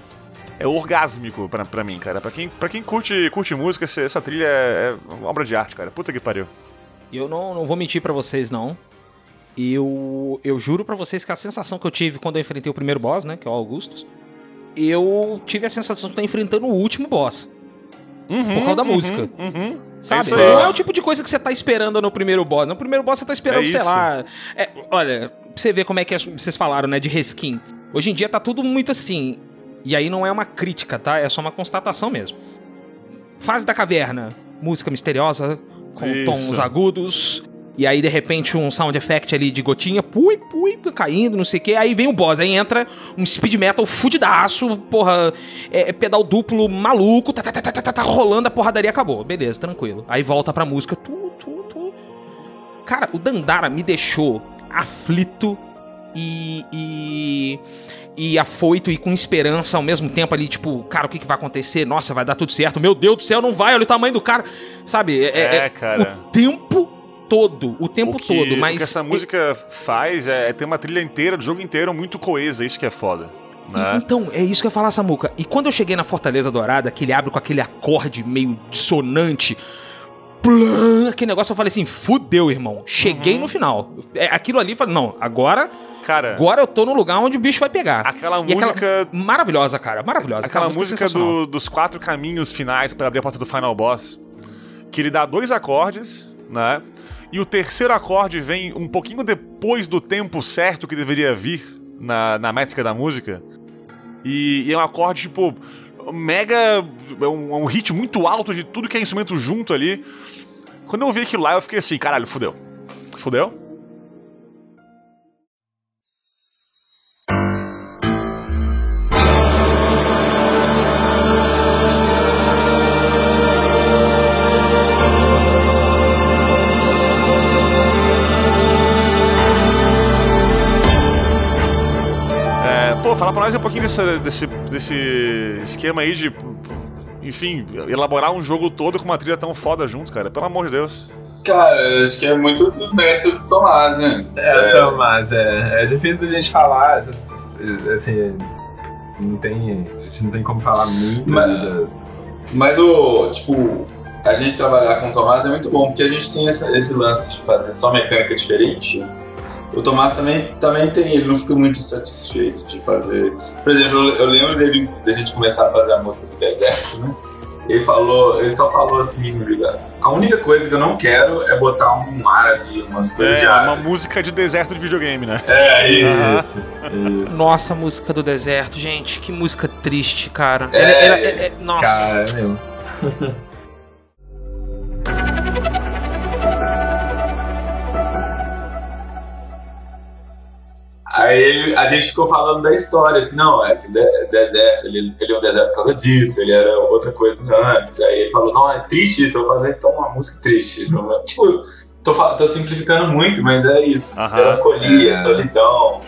É orgásmico pra, pra mim, cara. Pra quem, pra quem curte, curte música, essa, essa trilha é, é obra de arte, cara. Puta que pariu. Eu não, não vou mentir pra vocês, não. Eu, eu juro pra vocês que a sensação que eu tive quando eu enfrentei o primeiro boss, né, que é o Augustus, eu tive a sensação de estar enfrentando o último boss. por causa da música. Uhum. Sabe? aí. não é o tipo de coisa que você tá esperando no primeiro boss. No primeiro boss você tá esperando, É sei isso. lá. é, olha, pra você ver como é que é- vocês falaram, né, de reskin. Hoje em dia tá tudo muito assim. E aí não é uma crítica, tá? É só uma constatação mesmo. Fase da caverna, música misteriosa, com Isso. tons agudos. E aí, de repente, um sound effect ali de gotinha, pui, pui, caindo, não sei o que. Aí vem o boss, aí entra um speed metal fudidaço, porra, é, é pedal duplo maluco, tá, tá, tá, tá, tá, tá, rolando, a porradaria acabou. Beleza, tranquilo. Aí volta pra música, tu, tu, tu. Cara, o Dandara me deixou aflito e. e e afoito e com esperança ao mesmo tempo ali, tipo, cara, o que, que vai acontecer? Nossa, vai dar tudo certo. Meu Deus do céu, não vai, olha o tamanho do cara. Sabe? É, cara. O tempo todo, o tempo o que, todo, o mas. que essa música faz é, é ter uma trilha inteira, do jogo inteiro, muito coesa. Isso que é foda. Né? Então, é isso que eu ia falar, Samuca. E quando eu cheguei na Fortaleza Dourada, que ele abre com aquele acorde meio dissonante, plã, aquele negócio, eu falei assim, fudeu, irmão. Uhum. Cheguei no final. É, aquilo ali, falei, não, agora, Cara, agora eu tô no lugar onde o bicho vai pegar. aquela E música. Maravilhosa, cara, maravilhosa. Aquela música música sensacional. do- dos quatro caminhos finais pra abrir a porta do final boss. Que ele dá dois acordes, né? E o terceiro acorde vem um pouquinho depois do tempo certo que deveria vir na, na métrica da música. E, e é um acorde, tipo, mega. É um, é um hit muito alto de tudo que é instrumento junto ali. Quando eu vi aquilo lá, eu fiquei assim, caralho, fudeu. Fudeu? Pô, fala pra nós um pouquinho desse, desse, desse esquema aí de, enfim, elaborar um jogo todo com uma trilha tão foda junto, cara. Pelo amor de Deus. Cara, eu acho que é muito do mérito do Tomás, né? É, Tomás, é, é difícil da gente falar, assim, não tem, a gente não tem como falar muito Mas- da- Mas o, tipo, a gente trabalhar com o Tomás é muito bom, porque a gente tem essa- esse lance de fazer só mecânica diferente. O Tomás também, também tem, ele não fica muito satisfeito de fazer. Por exemplo, eu, eu lembro dele, da gente começar a fazer a música do deserto, né? Ele falou, ele só falou assim, ligado? A única coisa que eu não quero é botar um ar ali, umas coisas de É, ar. uma música de deserto de videogame, né? É, isso. Aham. Isso, isso. Nossa, a música do deserto, gente, que música triste, cara. É. Ela- ela- é- é- nossa. Cara, é Aí ele- a gente ficou falando da história, assim, não, é que de- deserto, ele, ele é um deserto por causa disso, ele era outra coisa antes. Aí ele falou, não, é triste isso, eu vou fazer então uma música triste. É- Tipo, tô, tô simplificando muito, mas é isso. Aham. Melancolia, É. solidão.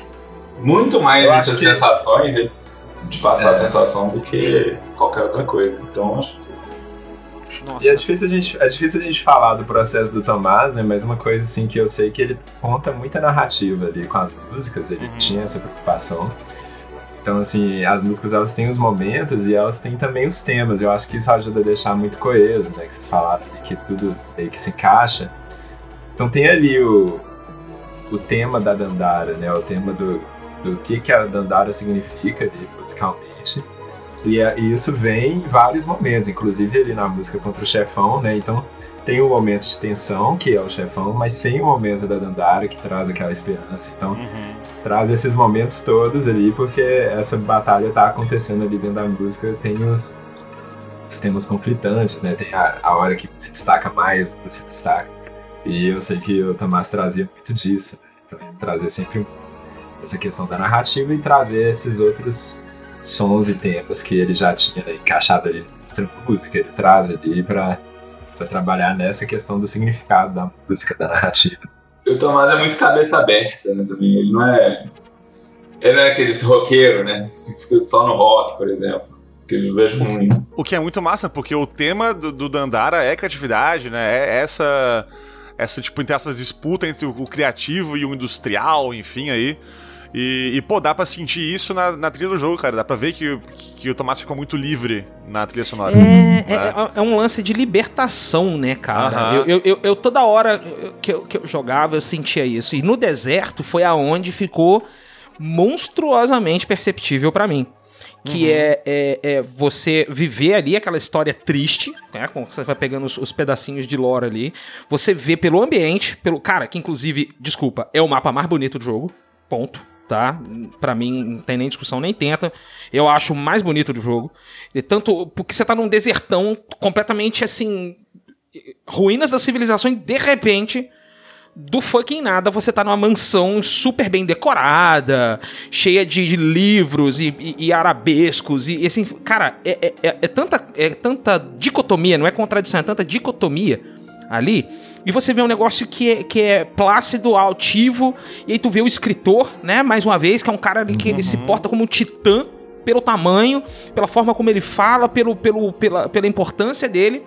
Muito mais Eu essas que- sensações de passar É. a sensação do que qualquer outra coisa. Então acho que. Nossa. E é difícil, a gente, é difícil a gente falar do processo do Tomás, né? Mas uma coisa assim que eu sei que ele conta muita narrativa ali com as músicas, ele Uhum. tinha essa preocupação. Então, assim, as músicas elas têm os momentos e elas têm também os temas. Eu acho que isso ajuda a deixar muito coeso, né? Que vocês falaram que tudo meio que se encaixa. Então tem ali o, o tema da Dandara, né? O tema do, do que, que a Dandara significa ali, musicalmente. E, é- e isso vem em vários momentos, inclusive ali na música contra o chefão, né? Então tem um momento de tensão, que é o chefão, mas tem o momento da Dandara que traz aquela esperança. Então Uhum. traz esses momentos todos ali, porque essa batalha tá acontecendo ali dentro da música, tem os, os temas conflitantes, né? Tem a, a hora que se destaca mais, se destaca. E eu sei que o Tomás trazia muito disso, né? Então ele trazia sempre essa questão da narrativa e trazer esses outros sons e temas que ele já tinha encaixado ali na música, ele traz ali pra, pra trabalhar nessa questão do significado da música, da narrativa. O Tomás é muito cabeça aberta, né, também. Ele não é. Ele não é aquele roqueiro, né? Que fica só no rock, por exemplo. Que eu vejo muito. O que é muito massa, porque o tema do, do Dandara é criatividade, né? É essa, essa tipo, entre aspas, disputa entre o, o criativo e o industrial, enfim, aí. E, e, pô, dá pra sentir isso na, na trilha do jogo, cara. Dá pra ver que, que, que o Tomás ficou muito livre na trilha sonora. É, né? é, é um lance de libertação, né, cara? Aham. Eu, eu, eu, eu toda hora que eu, que eu jogava, eu sentia isso. E no deserto foi aonde ficou monstruosamente perceptível pra mim. Que é, é, é você viver ali aquela história triste, né? Você vai pegando os, os pedacinhos de lore ali. Você vê pelo ambiente, pelo. Cara, que inclusive, desculpa, é o mapa mais bonito do jogo. Ponto tá? Pra mim não tem nem discussão, nem tenta. Eu acho o mais bonito do jogo. E tanto porque você tá num desertão completamente assim. Ruínas da civilização e de repente. Do fucking nada, você tá numa mansão super bem decorada, cheia de, de livros e, e- e arabescos, e, e assim, cara, é, é- é- é tanta, é tanta dicotomia, não é contradição, é tanta dicotomia ali, e você vê um negócio que é, que é plácido, altivo, e aí tu vê o escritor, né, mais uma vez, que é um cara ali que ele se porta como um titã pelo tamanho, pela forma como ele fala, pelo, pelo, pela, pela importância dele.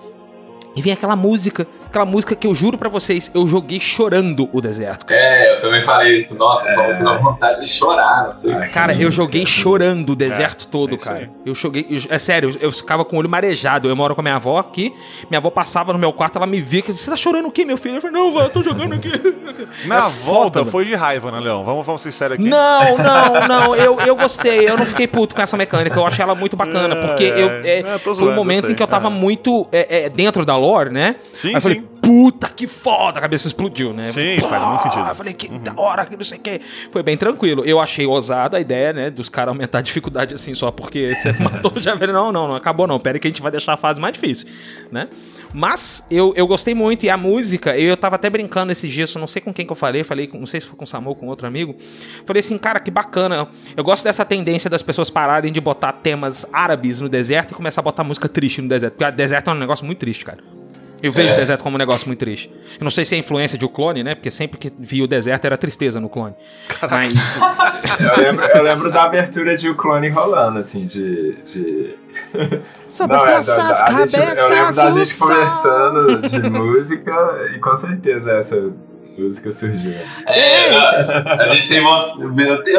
E vem aquela música, aquela música que eu juro pra vocês, eu joguei chorando o deserto. É, eu também falei isso. Nossa, essa música dá vontade de chorar, não sei. Ah, Cara, eu joguei chorando o deserto todo, é cara. Eu joguei. eu- é sério, eu ficava com o olho marejado. Eu moro com a minha avó aqui. Minha avó passava no meu quarto, ela me via. que, Você tá chorando o quê, meu filho? Eu falei, não, vó, eu tô jogando aqui. Na É volta foda, foi de raiva, né, Leão? Vamos, vamos ser sérios aqui. Não, não, não. Eu, eu gostei. Eu não fiquei puto com essa mecânica. Eu achei ela muito bacana. Porque eu, é, É, foi um momento em que eu tava É. muito é, é, dentro da lore, né? Sim, Aí eu falei, sim. Puta que foda, a cabeça explodiu, né? Sim, Pô, faz muito sentido. Uhum. Eu falei, que da hora, que não sei o que. Foi bem tranquilo. Eu achei ousada a ideia, né, dos caras aumentar a dificuldade assim só porque você matou já velho. Não, não, não acabou não. Pera aí que a gente vai deixar a fase mais difícil, né? Mas eu, eu gostei muito e a música, eu tava até brincando esses dias, eu não sei com quem que eu falei, falei, não sei se foi com o Samu ou com outro amigo. Falei assim, cara, que bacana. Eu gosto dessa tendência das pessoas pararem de botar temas árabes no deserto e começar a botar música triste no deserto. Porque o deserto é um negócio muito triste, cara. Eu vejo o deserto como um negócio muito triste. Eu não sei se é influência de o clone, né? Porque sempre que via o deserto era tristeza no clone. Mas. Eu lembro, eu lembro da abertura de o clone rolando, assim, de. de... Sobre Não, as é, nossas da- a gente- eu lembro da cabeças, gente conversando de música e com certeza essa música surgiu. É, a gente tem vontade. Eu, tenho-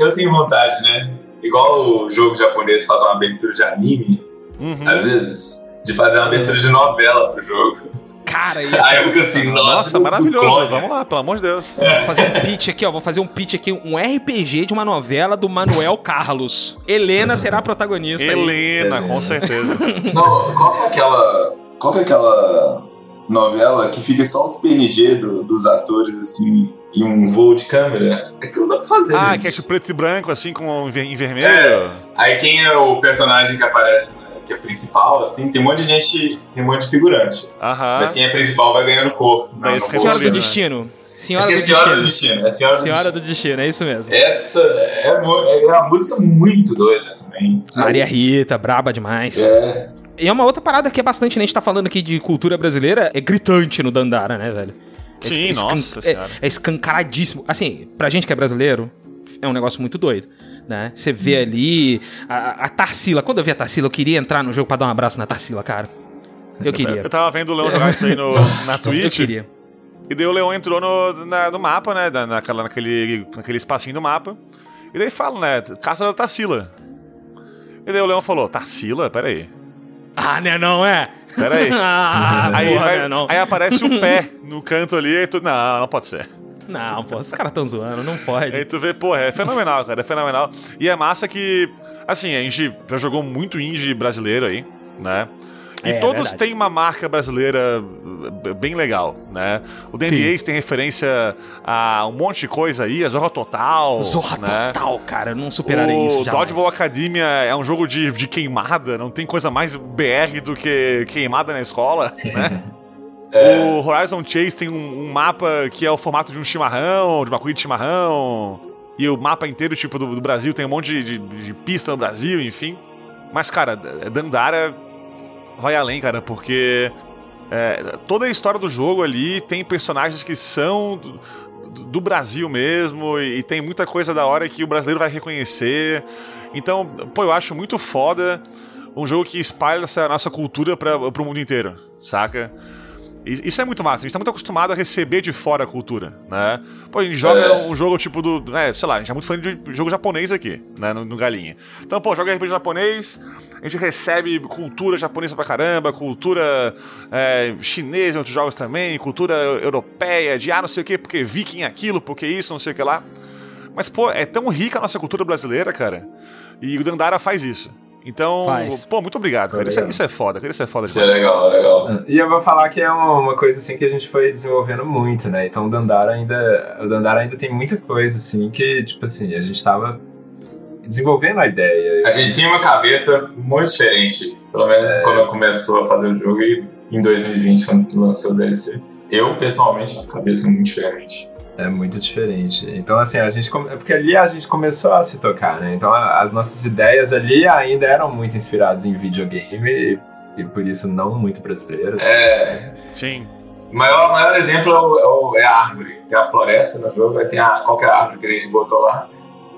eu eu tenho vontade, né? Igual o jogo japonês faz uma abertura de anime, Uhum. às vezes, de fazer uma abertura de novela pro jogo. Cara, ia Aí eu fico assim, nossa, Nossa, maravilhoso. clone. Vamos lá, pelo amor de Deus. Vou fazer um pitch aqui, ó. Vou fazer um pitch aqui, um RPG de uma novela do Manuel Carlos. Helena será a protagonista. aí. Helena, com certeza. Não, qual que é aquela. Qual que é aquela novela que fica só os PNG do- dos atores, assim, e um voo de câmera? Aquilo dá pra fazer. Ah, gente. que é preto e branco, assim, com em vermelho. É. Aí quem é o personagem que aparece, né, que é principal, assim, tem um monte de gente, tem um monte de figurante. Aham. Mas quem é principal vai ganhando cor. Daí fica corpo. Senhora do? Destino. Senhora Acho do que é Senhora do Destino. Destino. É Senhora, do Senhora Destino. do Destino, é isso mesmo. Essa é, mu- é uma música muito doida também. Maria Rita, braba demais. É. E é uma outra parada que é bastante, né? A gente tá falando aqui de cultura brasileira, é gritante no Dandara, né, velho? É, Sim, tipo, nossa é- senhora. É, escancaradíssimo. Assim, pra gente que é brasileiro, é um negócio muito doido, né? Você vê ali a, a Tarsila. Quando eu vi a Tarsila, eu queria entrar no jogo pra dar um abraço na Tarsila, cara. Eu queria. Eu tava vendo o Leão jogar isso aí no, na Eu Twitch. queria. E daí o Leão entrou no, na- no mapa, né? da- Naquela, naquele, naquele espacinho do mapa. E daí fala, né? Caça da Tarsila. E daí o leão falou: Tarsila? Peraí. Ah, né não, é? Peraí. ah, Aí, porra, aí, né não. aí aparece o pé no canto ali e tu. Não, não pode ser. Não, pô, esses caras tão zoando, não pode. Aí tu vê, pô, é fenomenal, cara, é fenomenal. E é massa que, assim, a gente já jogou muito indie brasileiro aí, né? E É, todos verdade. têm uma marca brasileira bem legal, né? O Sim. Ace tem referência a um monte de coisa aí, a Zorra Total, Zorra né? total, cara, eu não superarei isso O. Dodgeball Academia é um jogo de, de queimada, não tem coisa mais BR do que queimada na escola, né? O Horizon Chase tem um, um mapa que é o formato de um chimarrão, de uma corrida de chimarrão. E o mapa inteiro, tipo, do, do Brasil, tem um monte de, de- de pista no Brasil, enfim. Mas, cara, Dandara vai além, cara, porque é, toda a história do jogo ali tem personagens que são do, do- Brasil mesmo, e, e tem muita coisa da hora que o brasileiro vai reconhecer. Então, pô, eu acho muito foda um jogo que espalha essa nossa cultura para pro mundo inteiro, saca? Isso é muito massa, a gente tá muito acostumado a receber de fora a cultura, né? Pô, a gente joga É. um jogo tipo do. É, sei lá, a gente é muito fã de jogo japonês aqui, né? No, no Galinha. Então, pô, joga RPG japonês, a gente recebe cultura japonesa pra caramba, cultura é, chinesa em outros jogos também, cultura europeia, de ah, não sei o que, porque viking é aquilo, porque isso, não sei o que lá. Mas, pô, é tão rica a nossa cultura brasileira, cara. E o Dandara faz isso. Então, Faz. pô, muito obrigado, cara. Isso é, isso é foda, cara. Isso é foda Isso é legal, legal. E eu vou falar que é uma, coisa assim que a gente foi desenvolvendo muito, né? Então o Dandara ainda. O Dandara ainda tem muita coisa, assim, que, tipo assim, a gente tava desenvolvendo a ideia. A gente tinha uma cabeça muito diferente, pelo menos quando começou a fazer o jogo e em 2020, quando lançou o DLC. Eu, pessoalmente, tinha uma cabeça muito diferente. É muito diferente. Então, assim, a gente. come- é Porque ali a gente começou a se tocar, né? Então a- as nossas ideias ali ainda eram muito inspiradas em videogame e, e por isso não muito brasileiras. É, Sim. o maior, maior exemplo é, o- é o- é a árvore. Tem a floresta no jogo, aí tem a, qual que é a árvore que a gente botou lá?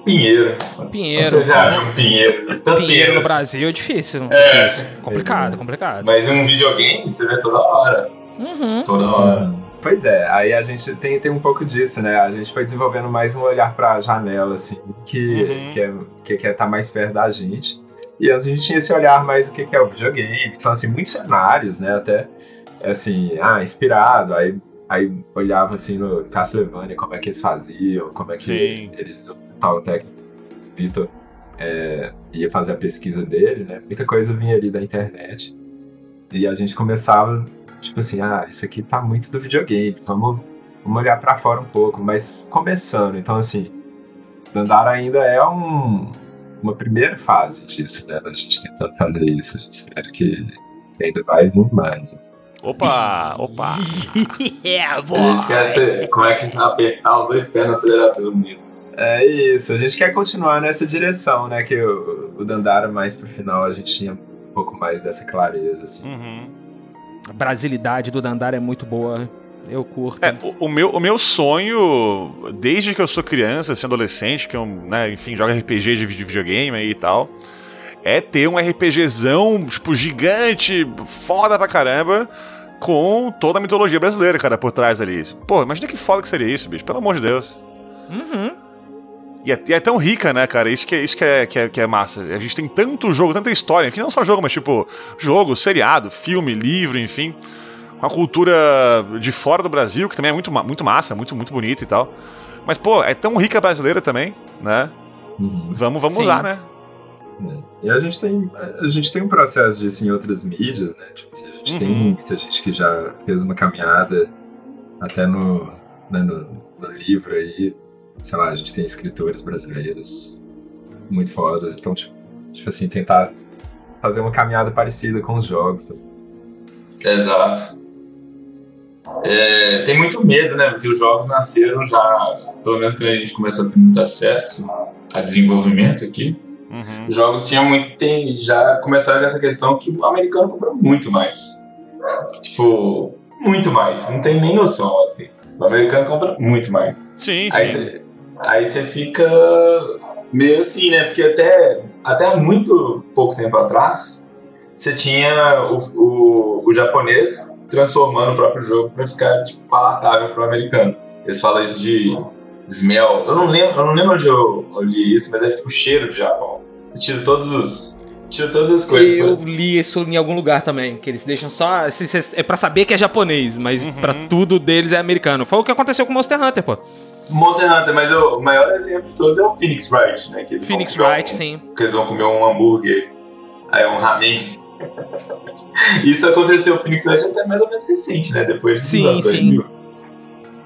Pinheiro. Pinheiro. Você já viu um pinheiro? Tanto Pinheiro pinheiro. no Brasil é difícil. É. difícil. Complicado, complicado. Mas em um videogame, você vê toda hora. Uhum. Toda hora. Pois é, aí a gente tem, tem um pouco disso, né? A gente foi desenvolvendo mais um olhar pra janela, assim, que, Uhum. que, é, que quer estar mais perto da gente. E antes a gente tinha esse olhar mais do que que é o videogame. Então, assim, muitos cenários, né? Até, assim, ah, inspirado. Aí, aí olhava, assim, no Castlevania, como é que eles faziam, como é que Sim. eles... O tal técnico, Vitor, é, ia fazer a pesquisa dele, né? Muita coisa vinha ali da internet. E a gente começava tipo assim, ah, isso aqui tá muito do videogame, vamos, vamos olhar pra fora um pouco, mas começando, então assim, Dandara ainda é um, uma primeira fase disso, né, da gente tentando fazer isso, a gente espera que ainda vai vir mais. Opa, opa. é, A gente quer ser, como é que apertar os dois pés no acelerador nisso. É isso, a gente quer continuar nessa direção, né, que o, o Dandara mais pro final a gente tinha um pouco mais dessa clareza, assim. Uhum. A brasilidade do Dandara é muito boa. Eu curto. É, o, o meu, o meu sonho, desde que eu sou criança, assim, adolescente, que eu, né, enfim, jogo RPG de vide- videogame aí e tal, é ter um RPGzão, tipo, gigante, foda pra caramba, com toda a mitologia brasileira, cara, por trás ali. Pô, imagina que foda que seria isso, bicho, pelo amor de Deus. Uhum. E é, e é tão rica, né, cara? Isso que, é, isso que, é, que, é, que é massa. A gente tem tanto jogo, tanta história. Enfim, não só jogo, mas tipo, jogo, seriado, filme, livro, enfim. Com a cultura de fora do Brasil, que também é muito, muito massa, muito, muito bonita e tal. Mas, pô, é tão rica a brasileira também, né? Uhum. Vamos, vamos Sim. usar, né? E a gente tem a gente tem um processo disso em outras mídias, né? Tipo, assim, a gente tem Uhum. muita gente que já fez uma caminhada até no, né, no, no livro aí. Sei lá, a gente tem escritores brasileiros muito fodas. Então, tipo, tipo assim, tentar fazer uma caminhada parecida com os jogos. tá? Exato. É, tem muito medo, né? Porque os jogos nasceram já, pelo menos quando a gente começou a ter muito acesso a desenvolvimento aqui. Uhum. Os jogos tinham muito. Tem, já começaram com essa questão que o americano compra muito mais. Tipo, muito mais. Não tem nem noção, assim. O americano compra muito mais. Sim, Aí sim. você, aí você fica meio assim, né? Porque até, até muito pouco tempo atrás, você tinha o, o, o japonês transformando o próprio jogo para ficar tipo, palatável para o americano. Eles falam isso de Smell. Eu não lembro, eu não lembro onde eu, eu li isso, mas é tipo o cheiro do Japão. Tira todos os. Tira todas as coisas. Eu pô. li isso em algum lugar também, que eles deixam só. se- É pra saber que é japonês, mas pra tudo deles é americano. Foi o que aconteceu com Monster Hunter, pô. Monster Hunter, mas o maior exemplo de todos é o Phoenix Wright, né? Que Phoenix Wright, um- sim. Que eles vão comer um hambúrguer, aí um ramen. Isso aconteceu, o Phoenix Wright é até mais ou menos recente, né? Depois dos Sim, anos sim. 2000.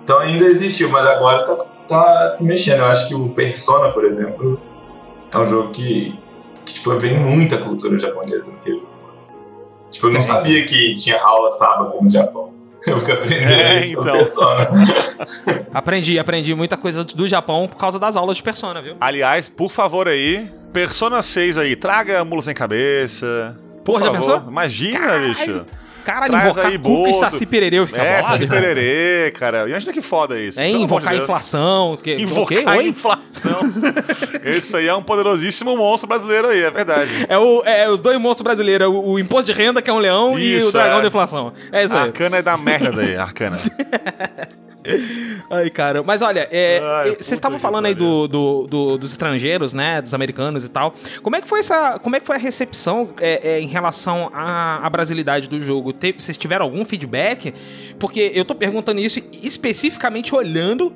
Então ainda existiu, mas agora tá, tá mexendo. Eu acho que o Persona, por exemplo, é um jogo que, que tipo, vem muita cultura japonesa jogo. Tipo, eu não sabia que tinha aula sábado no Japão. Eu fico aprendendo É, então. Persona. Aprendi, aprendi muita coisa do Japão por causa das aulas de Persona, viu? Aliás, por favor aí, Persona 6 aí, traga mula sem cabeça. Por Porra, já favor. pensou? Imagina, Caralho. bicho. Caralho, Traz invocar aí Cuca e. Saci Pererê eu ficar É. Saci Pererê, cara. Imagina que foda isso. É, de invocar a inflação. Que? Invocar a Oi? inflação. Esse aí é um poderosíssimo monstro brasileiro aí, é verdade. É, o, é os dois monstros brasileiros, o, o imposto de renda, que é um leão, e Isso, o dragão é. da inflação. É isso aí. Arcana é da merda daí, Arcana. Ai, cara. Mas olha, é, Ai, é, vocês estavam falando aí do, do- do- dos estrangeiros, né? Dos americanos e tal. Como é que foi essa. Como é que foi a recepção é, é, em relação à, à brasilidade do jogo? Te- vocês tiveram algum feedback? Porque eu tô perguntando isso especificamente olhando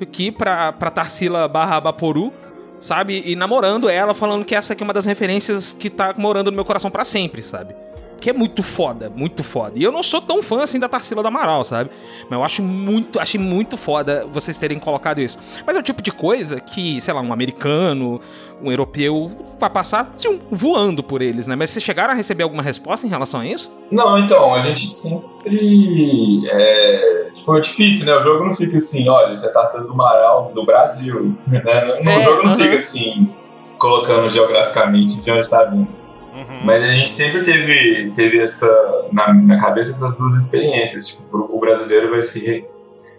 aqui pra, pra Tarsila barra Baporu. Sabe? E namorando ela, falando que essa aqui é uma das referências que tá morando no meu coração pra sempre, sabe? Que é muito foda, muito foda. E eu não sou tão fã assim da Tarsila do Amaral, sabe? Mas eu acho muito, achei muito foda vocês terem colocado isso. Mas é o tipo de coisa que, sei lá, um americano, um europeu vai passar assim, voando por eles, né? Mas vocês chegaram a receber alguma resposta em relação a isso? Não, então, a gente sempre. É, tipo, é difícil, né? O jogo não fica assim, olha, você tá sendo do Amaral do Brasil. Né? É, jogo não aham. fica assim, colocando geograficamente de onde tá vindo. Uhum. Mas a gente sempre teve, teve essa, na, na cabeça essas duas experiências. Tipo, o brasileiro vai se re-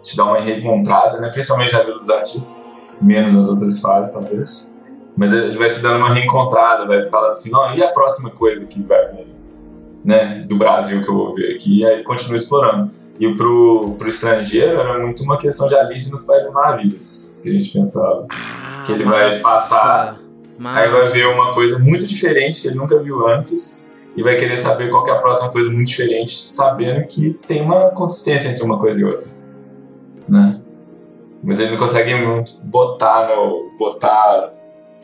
te dar uma reencontrada, né? Principalmente na vida dos artistas, menos nas outras fases, talvez. Mas ele vai se dando uma reencontrada, vai falando assim, não, e a próxima coisa que vai vir, né? Do Brasil que eu vou ver aqui, e aí continua explorando. E pro, pro estrangeiro era muito uma questão de Alice nos Países Maravilhas, que a gente pensava. Que ele vai passar, Massa. Aí vai ver uma coisa muito diferente que ele nunca viu antes e vai querer saber qual que é a próxima coisa muito diferente, sabendo que tem uma consistência entre uma coisa e outra, né? Mas ele não consegue muito botar no botar,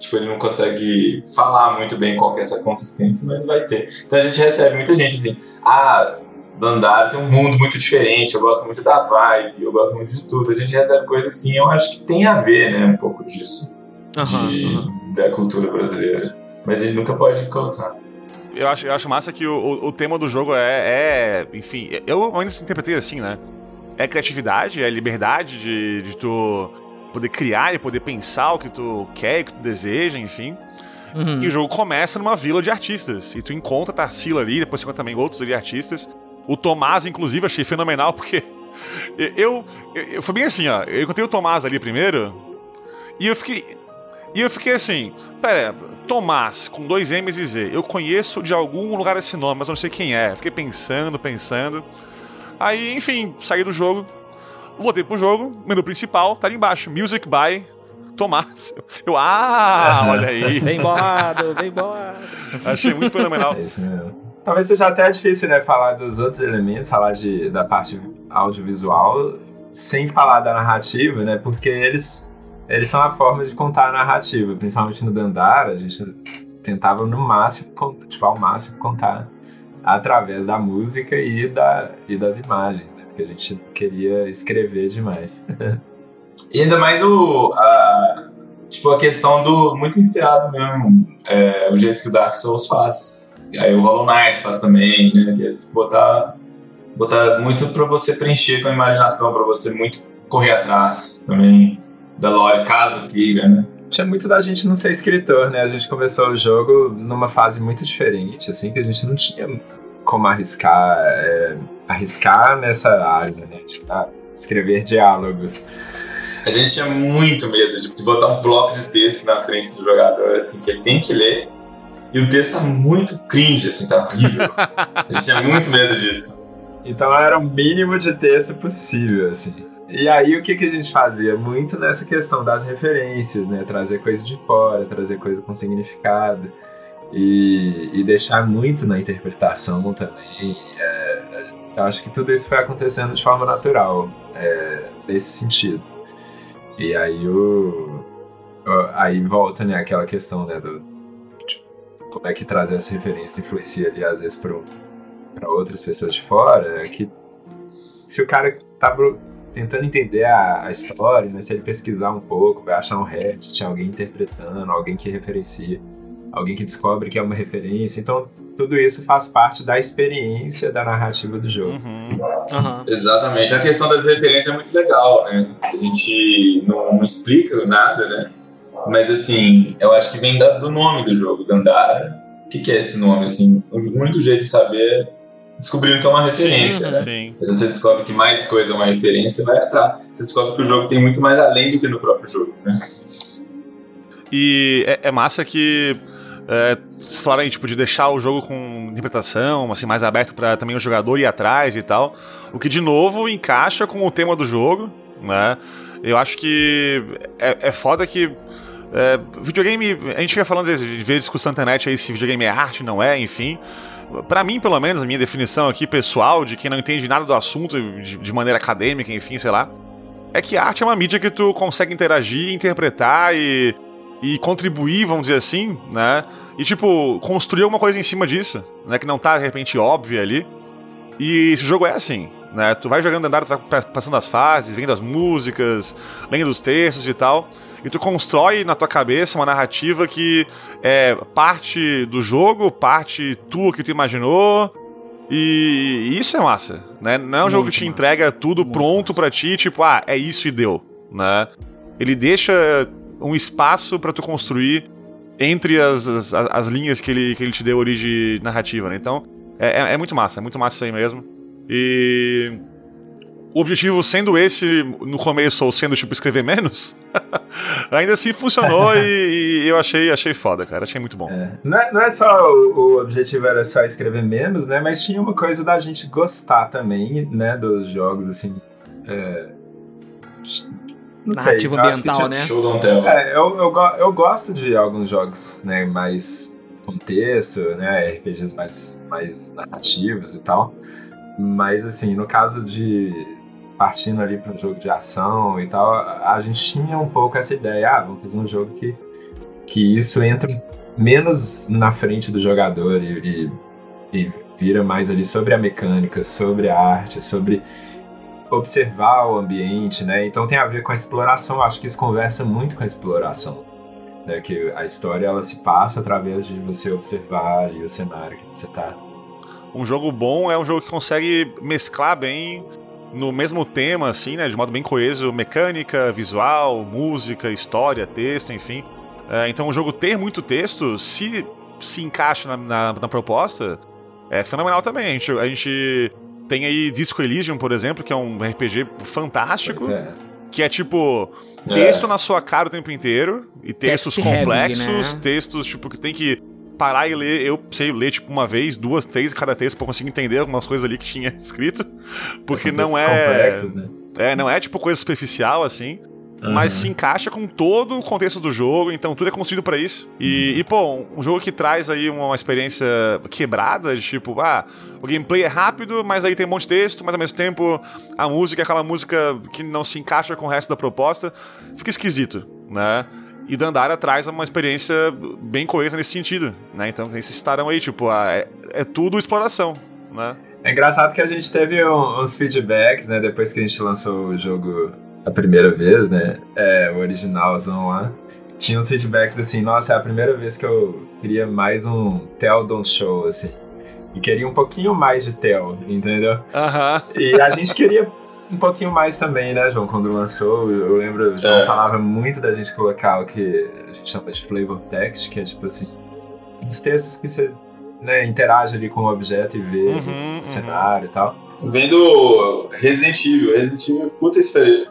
tipo ele não consegue falar muito bem qual que é essa consistência, mas vai ter. Então a gente recebe muita gente assim, ah, Dandara tem um mundo muito diferente, eu gosto muito da vibe, eu gosto muito de tudo. A gente recebe coisas assim, eu acho que tem a ver, né, um pouco disso Aham, de- aham. Da cultura brasileira. Mas a gente nunca pode colocar. Eu acho, eu acho massa que o, o, o tema do jogo é, é. Enfim, eu ainda interpretei assim, né? É criatividade, é liberdade de, de tu poder criar e poder pensar o que tu quer, o que tu deseja, enfim. Uhum. E o jogo começa numa vila de artistas. E tu encontra a Tarsila ali, depois você encontra também outros ali artistas. O Tomás, inclusive, achei fenomenal, porque eu, eu, eu- Foi bem assim, ó. Eu encontrei o Tomás ali primeiro. E eu fiquei. E eu fiquei assim, pera, Tomás, com dois M's e Z, eu conheço de algum lugar esse nome, mas não sei quem é. Fiquei pensando, pensando. Aí, enfim, saí do jogo, voltei pro jogo, menu principal, tá ali embaixo, Music by Tomás. Eu, ah, olha aí. Bem bolado, bem bolado. Achei muito fenomenal. É isso mesmo. Talvez seja até difícil, né, falar dos outros elementos, falar de, da parte audiovisual, sem falar da narrativa, né, porque eles, eles são a forma de contar a narrativa, principalmente no Dandara, a gente tentava no máximo, tipo, ao máximo contar através da música e, da, e das imagens, né, porque a gente queria escrever demais. E ainda mais o. A, tipo, a questão do. Muito inspirado mesmo. é, o jeito que o Dark Souls faz. Aí o Hollow Knight faz também, né? Que é botar. Botar muito pra você preencher com a imaginação, pra você muito correr atrás também da lore, caso queira, né? Tinha muito da gente não ser escritor, né? A gente começou o jogo numa fase muito diferente, assim, que a gente não tinha como arriscar, é, arriscar nessa área, né? Tipo, ah, escrever diálogos. A gente tinha muito medo de botar um bloco de texto na frente do jogador, assim, que ele tem que ler. E o texto tá muito cringe, assim, tá horrível. A gente tinha muito medo disso. Então era o mínimo de texto possível, assim. E aí o que, que a gente fazia? Muito nessa questão das referências, né? Trazer coisa de fora, trazer coisa com significado. E, e deixar muito na interpretação também. É, eu acho que tudo isso foi acontecendo de forma natural, é, nesse sentido. E aí o, o, aí volta né, aquela questão né, do tipo, como é que trazer essa referência influencia ali às vezes para outras pessoas de fora. É que se o cara tá tentando entender a, a, história, né, se ele pesquisar um pouco, vai achar um Reddit, alguém interpretando, alguém que referencia, alguém que descobre que é uma referência. Então tudo isso faz parte da experiência da narrativa do jogo. Uhum. Uhum. Exatamente. A questão das referências é muito legal, né? A gente não, não, explica nada, né? Mas assim, eu acho que vem do nome do jogo, Dandara. O que, que é esse nome? Assim, o único jeito de saber descobrindo que é uma referência, sim, né? Sim. Mas você descobre que mais coisa é uma referência, vai atrás. Você descobre que o jogo tem muito mais além do que no próprio jogo, né? E é, é massa que é, vocês falaram aí, tipo, de deixar o jogo com interpretação, assim, mais aberto para também o jogador ir atrás e tal. O que, de novo, encaixa com o tema do jogo, né? Eu acho que é, é foda que. É, videogame, a gente fica falando de ver discussão na internet aí se videogame é arte, não é, enfim. Para mim, pelo menos, a minha definição aqui pessoal, de quem não entende nada do assunto de, de maneira acadêmica, enfim, sei lá, é que arte é uma mídia que tu consegue interagir, interpretar e e contribuir, vamos dizer assim, né? E, tipo, construir alguma coisa em cima disso, né? Que não tá, de repente, óbvia ali. E esse jogo é assim, né? Tu vai jogando andar, tu vai passando as fases, vendo as músicas, lendo os textos e tal. E tu constrói na tua cabeça uma narrativa que é parte do jogo, parte tua que tu imaginou. E isso é massa, né? Não é um Muito jogo que te massa. entrega tudo Muito pronto para ti, tipo, ah, é isso e deu, né? Ele deixa um espaço para tu construir entre as, as, as, linhas que ele, que ele te deu origem narrativa, né? Então, é, é, é muito massa, é muito massa isso aí mesmo. E o objetivo sendo esse no começo, ou sendo tipo escrever menos, ainda assim funcionou e, e, eu achei, achei foda, cara. Achei muito bom. É. Não, é, não é só o, o, objetivo era só escrever menos, né? Mas tinha uma coisa da gente gostar também, né? Dos jogos, assim. É, narrativa ambiental, né? Show. É, eu, eu, eu gosto de alguns jogos, né, mais contexto, né, RPGs mais, mais narrativos e tal. Mas, assim, no caso de partindo ali para um jogo de ação e tal, a gente tinha um pouco essa ideia, ah, vamos fazer um jogo que, que isso entra menos na frente do jogador e, e, e vira mais ali sobre a mecânica, sobre a arte, sobre observar o ambiente, né? Então tem a ver com a exploração. Acho que isso conversa muito com a exploração, né? Que a história ela se passa através de você observar o cenário que você tá. Um jogo bom é um jogo que consegue mesclar bem no mesmo tema, assim, né? De modo bem coeso, mecânica, visual, música, história, texto, enfim. É, então o jogo ter muito texto, se se encaixa na, na, na proposta, é fenomenal também. A gente, a gente tem aí Disco Elysium, por exemplo, que é um RPG fantástico. É. Que é tipo texto é. na sua cara o tempo inteiro e textos Text complexos, heavy, né? textos tipo que tem que parar e ler. Eu sei ler tipo uma vez, duas, três cada texto para conseguir entender algumas coisas ali que tinha escrito, porque não é né? é não é tipo coisa superficial assim. Uhum. Mas se encaixa com todo o contexto do jogo, então tudo é construído para isso. E, uhum. e, pô, um jogo que traz aí uma experiência quebrada, de tipo, ah, o gameplay é rápido, mas aí tem um monte de texto, mas ao mesmo tempo a música é aquela música que não se encaixa com o resto da proposta, fica esquisito, né? E Dandara traz uma experiência bem coesa nesse sentido, né? Então esses estarão aí, tipo, ah, é, é tudo exploração, né? É engraçado que a gente teve uns feedbacks, né, depois que a gente lançou o jogo a primeira vez, né? É, o originalzão lá. Tinha uns feedbacks assim, nossa, é a primeira vez que eu queria mais um Tell Don't Show, assim. E queria um pouquinho mais de Tell, entendeu? Aham. Uh -huh. E a gente queria um pouquinho mais também, né, João? Quando lançou, eu lembro, o João é. falava muito da gente colocar o que a gente chama de flavor text, que é tipo assim, os textos que você né, interage ali com o objeto e vê uhum, o cenário uhum. e tal. Vendo Resident Evil, Resident Evil é puta,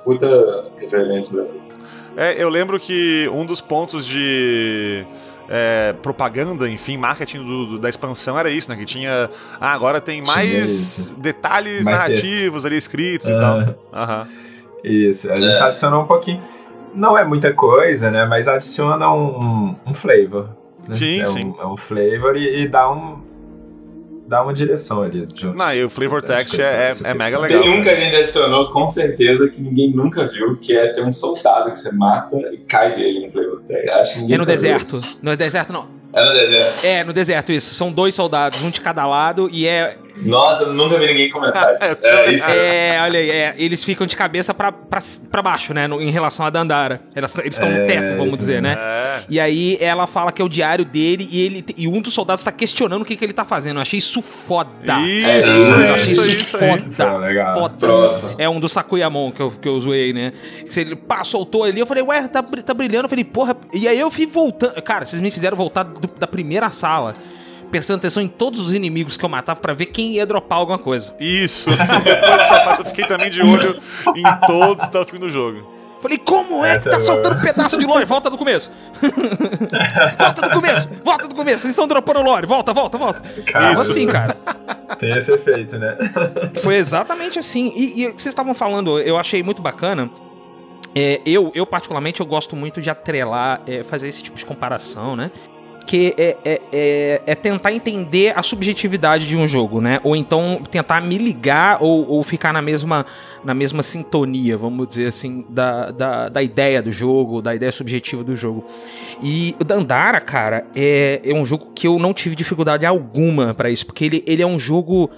puta referência pra mim. É, eu lembro que um dos pontos de é, propaganda, enfim, marketing do- do- da expansão era isso, né? Que tinha. Ah, agora tem Tinha mais isso. detalhes Mais narrativos ali escritos e Ah. tal. Aham. Isso, a gente É. adicionou um pouquinho. Não é muita coisa, né? Mas adiciona um, um flavor. né? Sim, é sim. Um, é um flavor e, e dá um. Dá uma direção ali. junto. Não, e o flavor Acho text é, é, é mega legal. Tem um que a gente adicionou com certeza que ninguém nunca viu, que é ter um soldado que você mata e cai dele no Flavor Tag. Acho que ninguém É no deserto. isso. No deserto, não. É no deserto. É, no deserto, isso. São dois soldados, um de cada lado, e é. Nossa, eu nunca vi ninguém comentar isso. É, isso É, olha aí, é, eles ficam de cabeça pra, pra, pra baixo, né? no- em relação a Dandara. Elas- Eles estão no É, teto, vamos dizer, né? É. E aí ela fala que é o diário dele e, ele, e um dos soldados tá questionando o que, que ele tá fazendo. Eu achei isso foda. Isso, É, isso, isso, Eu isso, achei isso, isso, aí. foda. Legal. Foda. Pronto. É um do Sakuyamon que eu, que eu zoei, né? Se ele pá, soltou ali, eu falei, ué, tá, tá brilhando. Eu falei, porra. E aí eu fui voltando. Cara, vocês me fizeram voltar do- da primeira sala, prestando atenção em todos os inimigos que eu matava pra ver quem ia dropar alguma coisa. Isso. Depois dessa parte eu fiquei também de olho em todos os stuff do jogo. Falei, como é que tá é soltando pedaço de lore? Volta do começo. volta do começo, volta do começo. Eles estão dropando lore. Volta, volta, volta. Tava assim, cara. Tem esse efeito, né? Foi exatamente assim. E, e o que vocês estavam falando, eu achei muito bacana. É, eu, eu, particularmente, eu gosto muito de atrelar, é, fazer esse tipo de comparação, né? Que é, é, é, é tentar entender a subjetividade de um jogo, né? Ou então tentar me ligar ou, ou ficar na mesma, na mesma sintonia, vamos dizer assim, da, da, da ideia do jogo, da ideia subjetiva do jogo. E o Dandara, cara, é, é um jogo que eu não tive dificuldade alguma pra isso, porque ele, ele é um jogo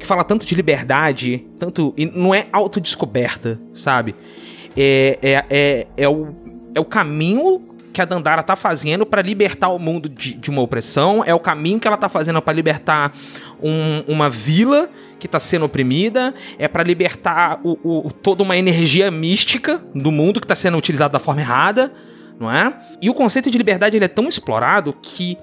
que fala tanto de liberdade, tanto. E não é autodescoberta, sabe? É, é, é, é, o, é o caminho que a Dandara tá fazendo pra libertar o mundo de, de uma opressão, é o caminho que ela tá fazendo pra libertar um- uma vila que tá sendo oprimida, é pra libertar o, o- toda uma energia mística do mundo que tá sendo utilizada da forma errada, não é? E o conceito de liberdade ele é tão explorado que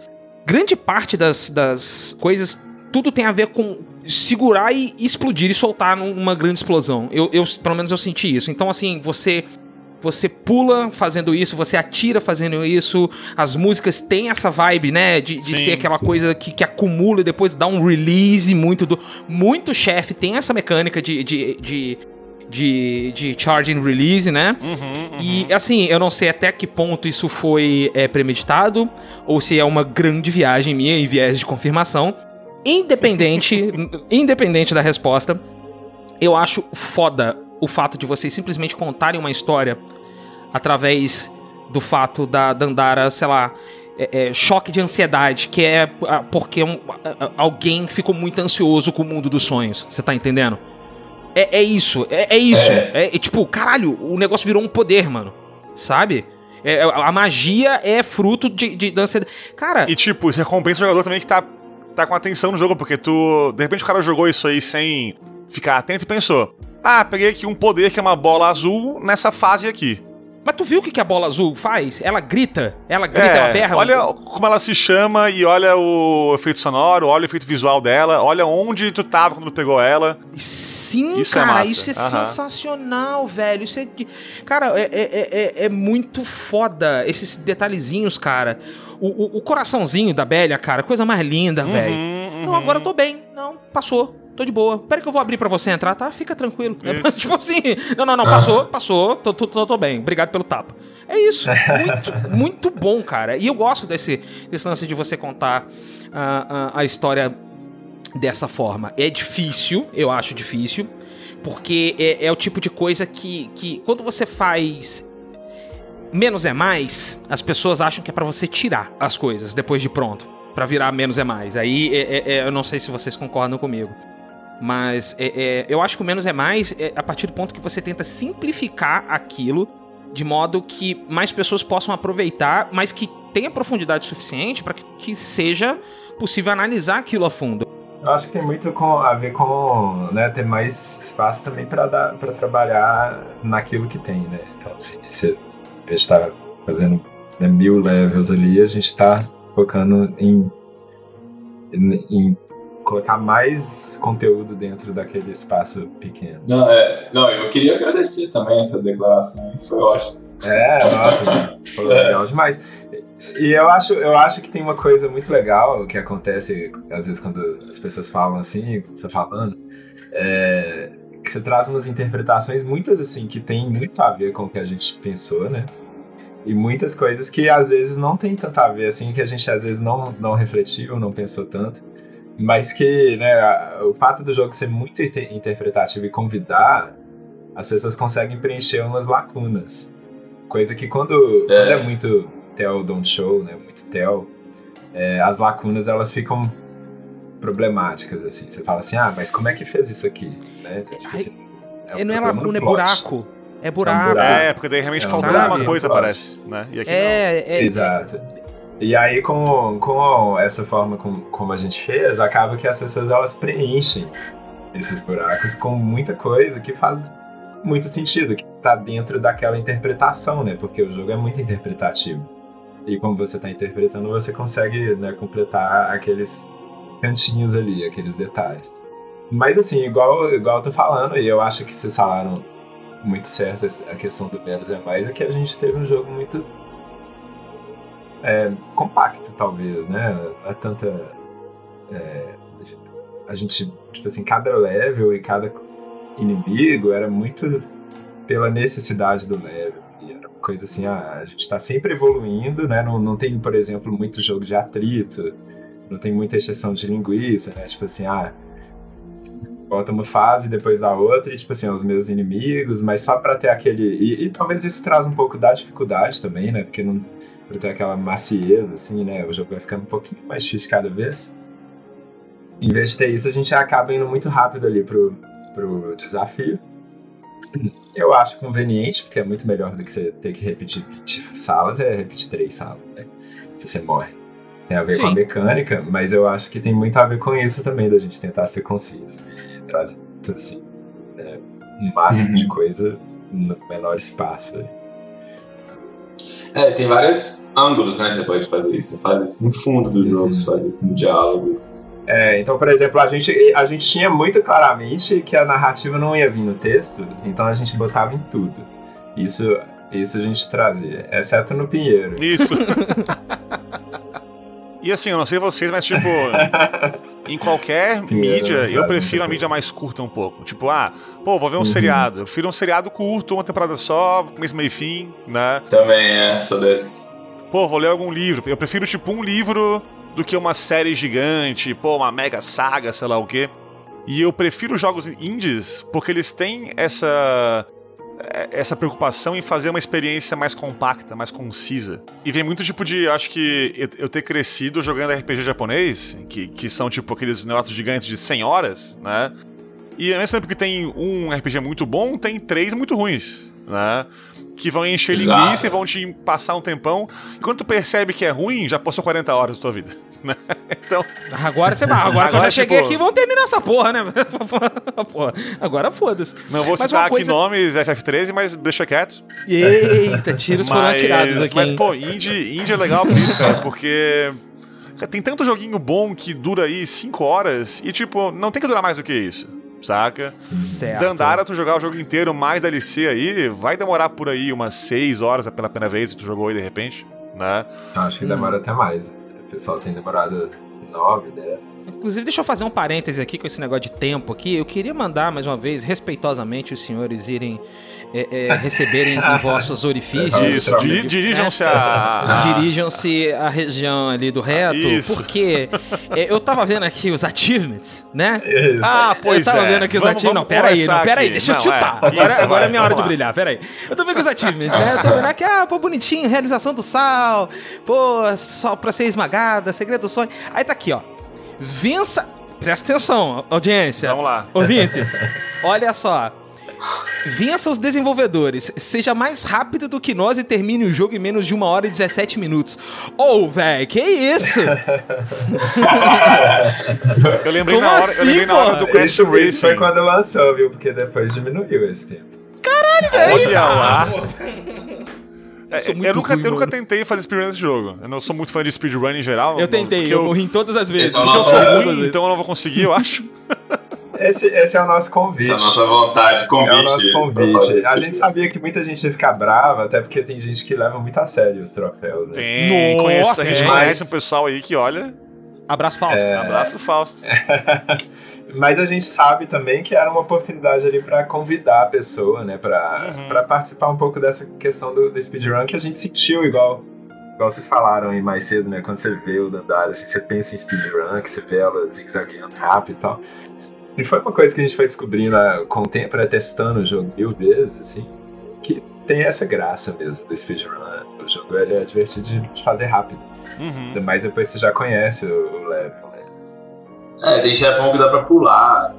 grande parte das, das coisas tudo tem a ver com segurar e explodir e soltar numa grande explosão. Eu, eu pelo menos eu senti isso. Então assim, você você pula fazendo isso, você atira fazendo isso. As músicas têm essa vibe, né? De, de ser aquela coisa que, que acumula e depois dá um release muito do. Muito chefe tem essa mecânica de. de, de de, de charge and release, né? E assim, eu não sei até que ponto isso foi é, premeditado ou se é uma grande viagem minha em viés de confirmação. Independente, independente da resposta, eu acho foda o fato de vocês simplesmente contarem uma história através do fato da Dandara, sei lá, é, é, choque de ansiedade, que é ah, porque um- alguém ficou muito ansioso com o mundo dos sonhos. Você tá entendendo? É, é isso, é, é isso. É. É. é tipo, caralho, o negócio virou um poder, mano. Sabe? É, a magia é fruto de, de da ansiedade. Cara, E tipo, isso recompensa o jogador também que tá, tá com atenção no jogo, porque tu. De repente o cara jogou isso aí sem ficar atento e pensou: Ah, peguei aqui um poder que é uma bola azul nessa fase aqui. mas tu viu o que, que a bola azul faz? Ela grita, ela grita, ela berra. É, olha como ela se chama e olha o efeito sonoro, olha o efeito visual dela, olha onde tu tava quando tu pegou ela. Sim, Isso é cara, massa. isso é sensacional, velho. Isso é. Cara, é, é, é, é muito foda esses detalhezinhos, cara. O, o, o coraçãozinho da Bélia, cara, coisa mais linda, velho. Uhum, Não, agora eu tô bem. Não, passou. Tô de boa. Pera que eu vou abrir pra você entrar, tá? Fica tranquilo. Isso. tipo assim, não, não, não, passou, passou, tô, tô, tô, tô bem. Obrigado pelo tapa. É isso. Muito, muito bom, cara. E eu gosto desse, desse lance de você contar ah, ah, a história dessa forma. É difícil, eu acho difícil, porque é, é o tipo de coisa que, que quando você faz menos é mais, as pessoas acham que é pra você tirar as coisas depois de pronto, Pra virar menos é mais. Aí é- é- é- eu não sei se vocês concordam comigo. Mas é- é, eu acho que o menos é mais é a partir do ponto que você tenta simplificar aquilo de modo que mais pessoas possam aproveitar, mas que tenha profundidade suficiente para que, que seja possível analisar aquilo a fundo. Eu acho que tem muito com- a ver com né, ter mais espaço também para trabalhar naquilo que tem, né? Então, assim, se a gente tá fazendo né, mil levels ali, a gente tá focando em, em colocar mais conteúdo dentro daquele espaço pequeno. Não, é, não, eu queria agradecer também essa declaração, foi ótimo. É, nossa, foi legal demais. E eu acho, eu acho que tem uma coisa muito legal que acontece, às vezes, quando as pessoas falam assim, você tá falando, é, que você traz umas interpretações, muitas assim, que tem muito a ver com o que a gente pensou, né? E muitas coisas que às vezes não tem tanto a ver, assim, que a gente às vezes não, não refletiu, não pensou tanto. Mas que, né, o fato do jogo ser muito interpretativo e convidar, as pessoas conseguem preencher umas lacunas. Coisa que quando é, quando é muito tell, don't show, né, muito tell, é, as lacunas elas ficam problemáticas, assim. Você fala assim, ah, mas como é que fez isso aqui? Né? Tipo assim, é, não é lacuna, é buraco. É buraco. É, porque daí realmente é, faltou alguma coisa, parece. Né? E aqui é, é, Exato. E aí, com, com essa forma como, como a gente fez, acaba que as pessoas elas preenchem esses buracos com muita coisa que faz muito sentido, que tá dentro daquela interpretação, né? Porque o jogo é muito interpretativo. E como você está interpretando, você consegue né, completar aqueles cantinhos ali, aqueles detalhes. Mas assim, igual, igual eu tô falando, e eu acho que vocês falaram muito certo a questão do menos é mais, é que a gente teve um jogo muito é, compacto, talvez, né? Não é tanta. É, a gente, tipo assim, cada level e cada inimigo era muito pela necessidade do level. E era uma coisa assim, ah, a gente está sempre evoluindo, né? Não, não tem, por exemplo, muito jogo de atrito, não tem muita exceção de linguiça, né? Tipo assim, ah, bota uma fase depois da outra e, tipo assim, os meus inimigos, mas só para ter aquele. E, e, talvez isso traz um pouco da dificuldade também, né? Porque não. Pra ter aquela macieza, assim, né? O jogo vai ficando um pouquinho mais difícil cada vez. Em vez de ter isso, a gente acaba indo muito rápido ali pro, pro desafio. Eu acho conveniente, porque é muito melhor do que você ter que repetir 20 salas, é repetir 3 salas, né? Se você morre. Tem a ver Sim. com a mecânica, mas eu acho que tem muito a ver com isso também, da gente tentar ser conciso traz assim, é, um máximo uhum. de coisa no menor espaço. É, tem vários ângulos, né? Você pode fazer isso. Você faz isso no fundo do jogo, você faz isso no diálogo. É, então, por exemplo, a gente, a gente tinha muito claramente que a narrativa não ia vir no texto, então a gente botava em tudo. Isso, isso a gente trazia, exceto no Pinheiro. Isso. e assim, eu não sei vocês, mas tipo. em qualquer mídia, eu prefiro a mídia mais curta um pouco. Tipo, ah, pô, vou ver um uhum. seriado. Eu prefiro um seriado curto, uma temporada só, começo, meio fim, né? Também é, sou desses. Pô, vou ler algum livro. Eu prefiro, tipo, um livro do que uma série gigante, pô, uma mega saga, sei lá o quê. E eu prefiro jogos indies porque eles têm essa é, essa preocupação em fazer uma experiência mais compacta, mais concisa. E vem muito tipo de, acho que eu ter crescido jogando RPG japonês, que, que são tipo aqueles negócios gigantes de 100 horas, né? E ao mesmo tempo que tem um RPG muito bom, tem três muito ruins, né? Que vão encher Exato. linguiça e vão te passar um tempão. E quando tu percebe que é ruim, já passou 40 horas da tua vida. Né? Então. Agora você vai. Agora, agora que eu já cheguei tipo... aqui, vamos terminar essa porra, né? porra. Agora foda-se. Não vou mas citar coisa... aqui nomes FF13, mas deixa quieto. Eita, tiros foram atirados aqui. Mas, pô, indie, indie é legal por isso, cara, porque. Tem tanto joguinho bom que dura aí 5 horas e, tipo, não tem que durar mais do que isso saca? Certo. Dandara, tu jogar o jogo inteiro mais DLC aí, vai demorar por aí umas 6 horas pela primeira vez que tu jogou aí de repente, né? Acho que demora hum. até mais. O pessoal tem demorado 9, 10. Inclusive, deixa eu fazer um parêntese aqui com esse negócio de tempo aqui. Eu queria mandar, mais uma vez, respeitosamente, os senhores irem é, é, receberem em vossos orifícios. Isso, dirijam-se a. Ah. Dirijam-se à região ali do reto, Isso. porque é, eu tava vendo aqui os achievements, né? Isso. Ah, pois é. Eu tava é. vendo aqui os achievements. Não, peraí, não, peraí, deixa não, eu chutar. É. Agora, Isso, agora é minha hora de brilhar, peraí. Eu tô vendo os achievements, né? Eu tô vendo aqui, ah, pô, bonitinho, realização do sal, pô, só pra ser esmagada, segredo do sonho. Aí tá aqui, ó. Vença. Presta atenção, audiência. Vamos lá. Ouvintes, olha só. Vença os desenvolvedores, seja mais rápido do que nós e termine o jogo em menos de uma hora e 17 minutos. Ou, oh, velho, que isso? eu lembrei, na hora, assim, eu lembrei na hora do Crash Racing. Isso foi quando lançou, viu? Porque depois diminuiu esse tempo. Caralho, velho! Olha lá. É, eu, eu, nunca, ruim, eu nunca tentei fazer speedrun nesse jogo. Eu não sou muito fã de speedrun em geral. Eu tentei, eu, eu morri em todas as vezes. Eu, eu sou ruim, então eu não vou conseguir, eu acho. esse, esse é o nosso convite. Essa é a nossa vontade, convite. É o nosso convite. A gente sabia que muita gente ia ficar brava, até porque tem gente que leva muito a sério os troféus, né? Tem, Nossa, conhece, a gente é. conhece um pessoal aí que olha. Abraço Fausto. É. Abraço, Fausto. Mas a gente sabe também que era uma oportunidade ali pra convidar a pessoa, né? Pra, Uhum. pra participar um pouco dessa questão do, do speedrun que a gente sentiu igual. Igual vocês falaram aí mais cedo, né? Quando você vê o Dandara, assim, você pensa em speedrun, que você vê ela zigue-zagueando rápido e tal. E foi uma coisa que a gente foi descobrindo né, com o tempo, né, testando o jogo mil vezes, assim, que tem essa graça mesmo do speedrun. né? O jogo ele é divertido de fazer rápido. Uhum. Mais depois você já conhece o, o level, né? É, tem chefão que dá pra pular.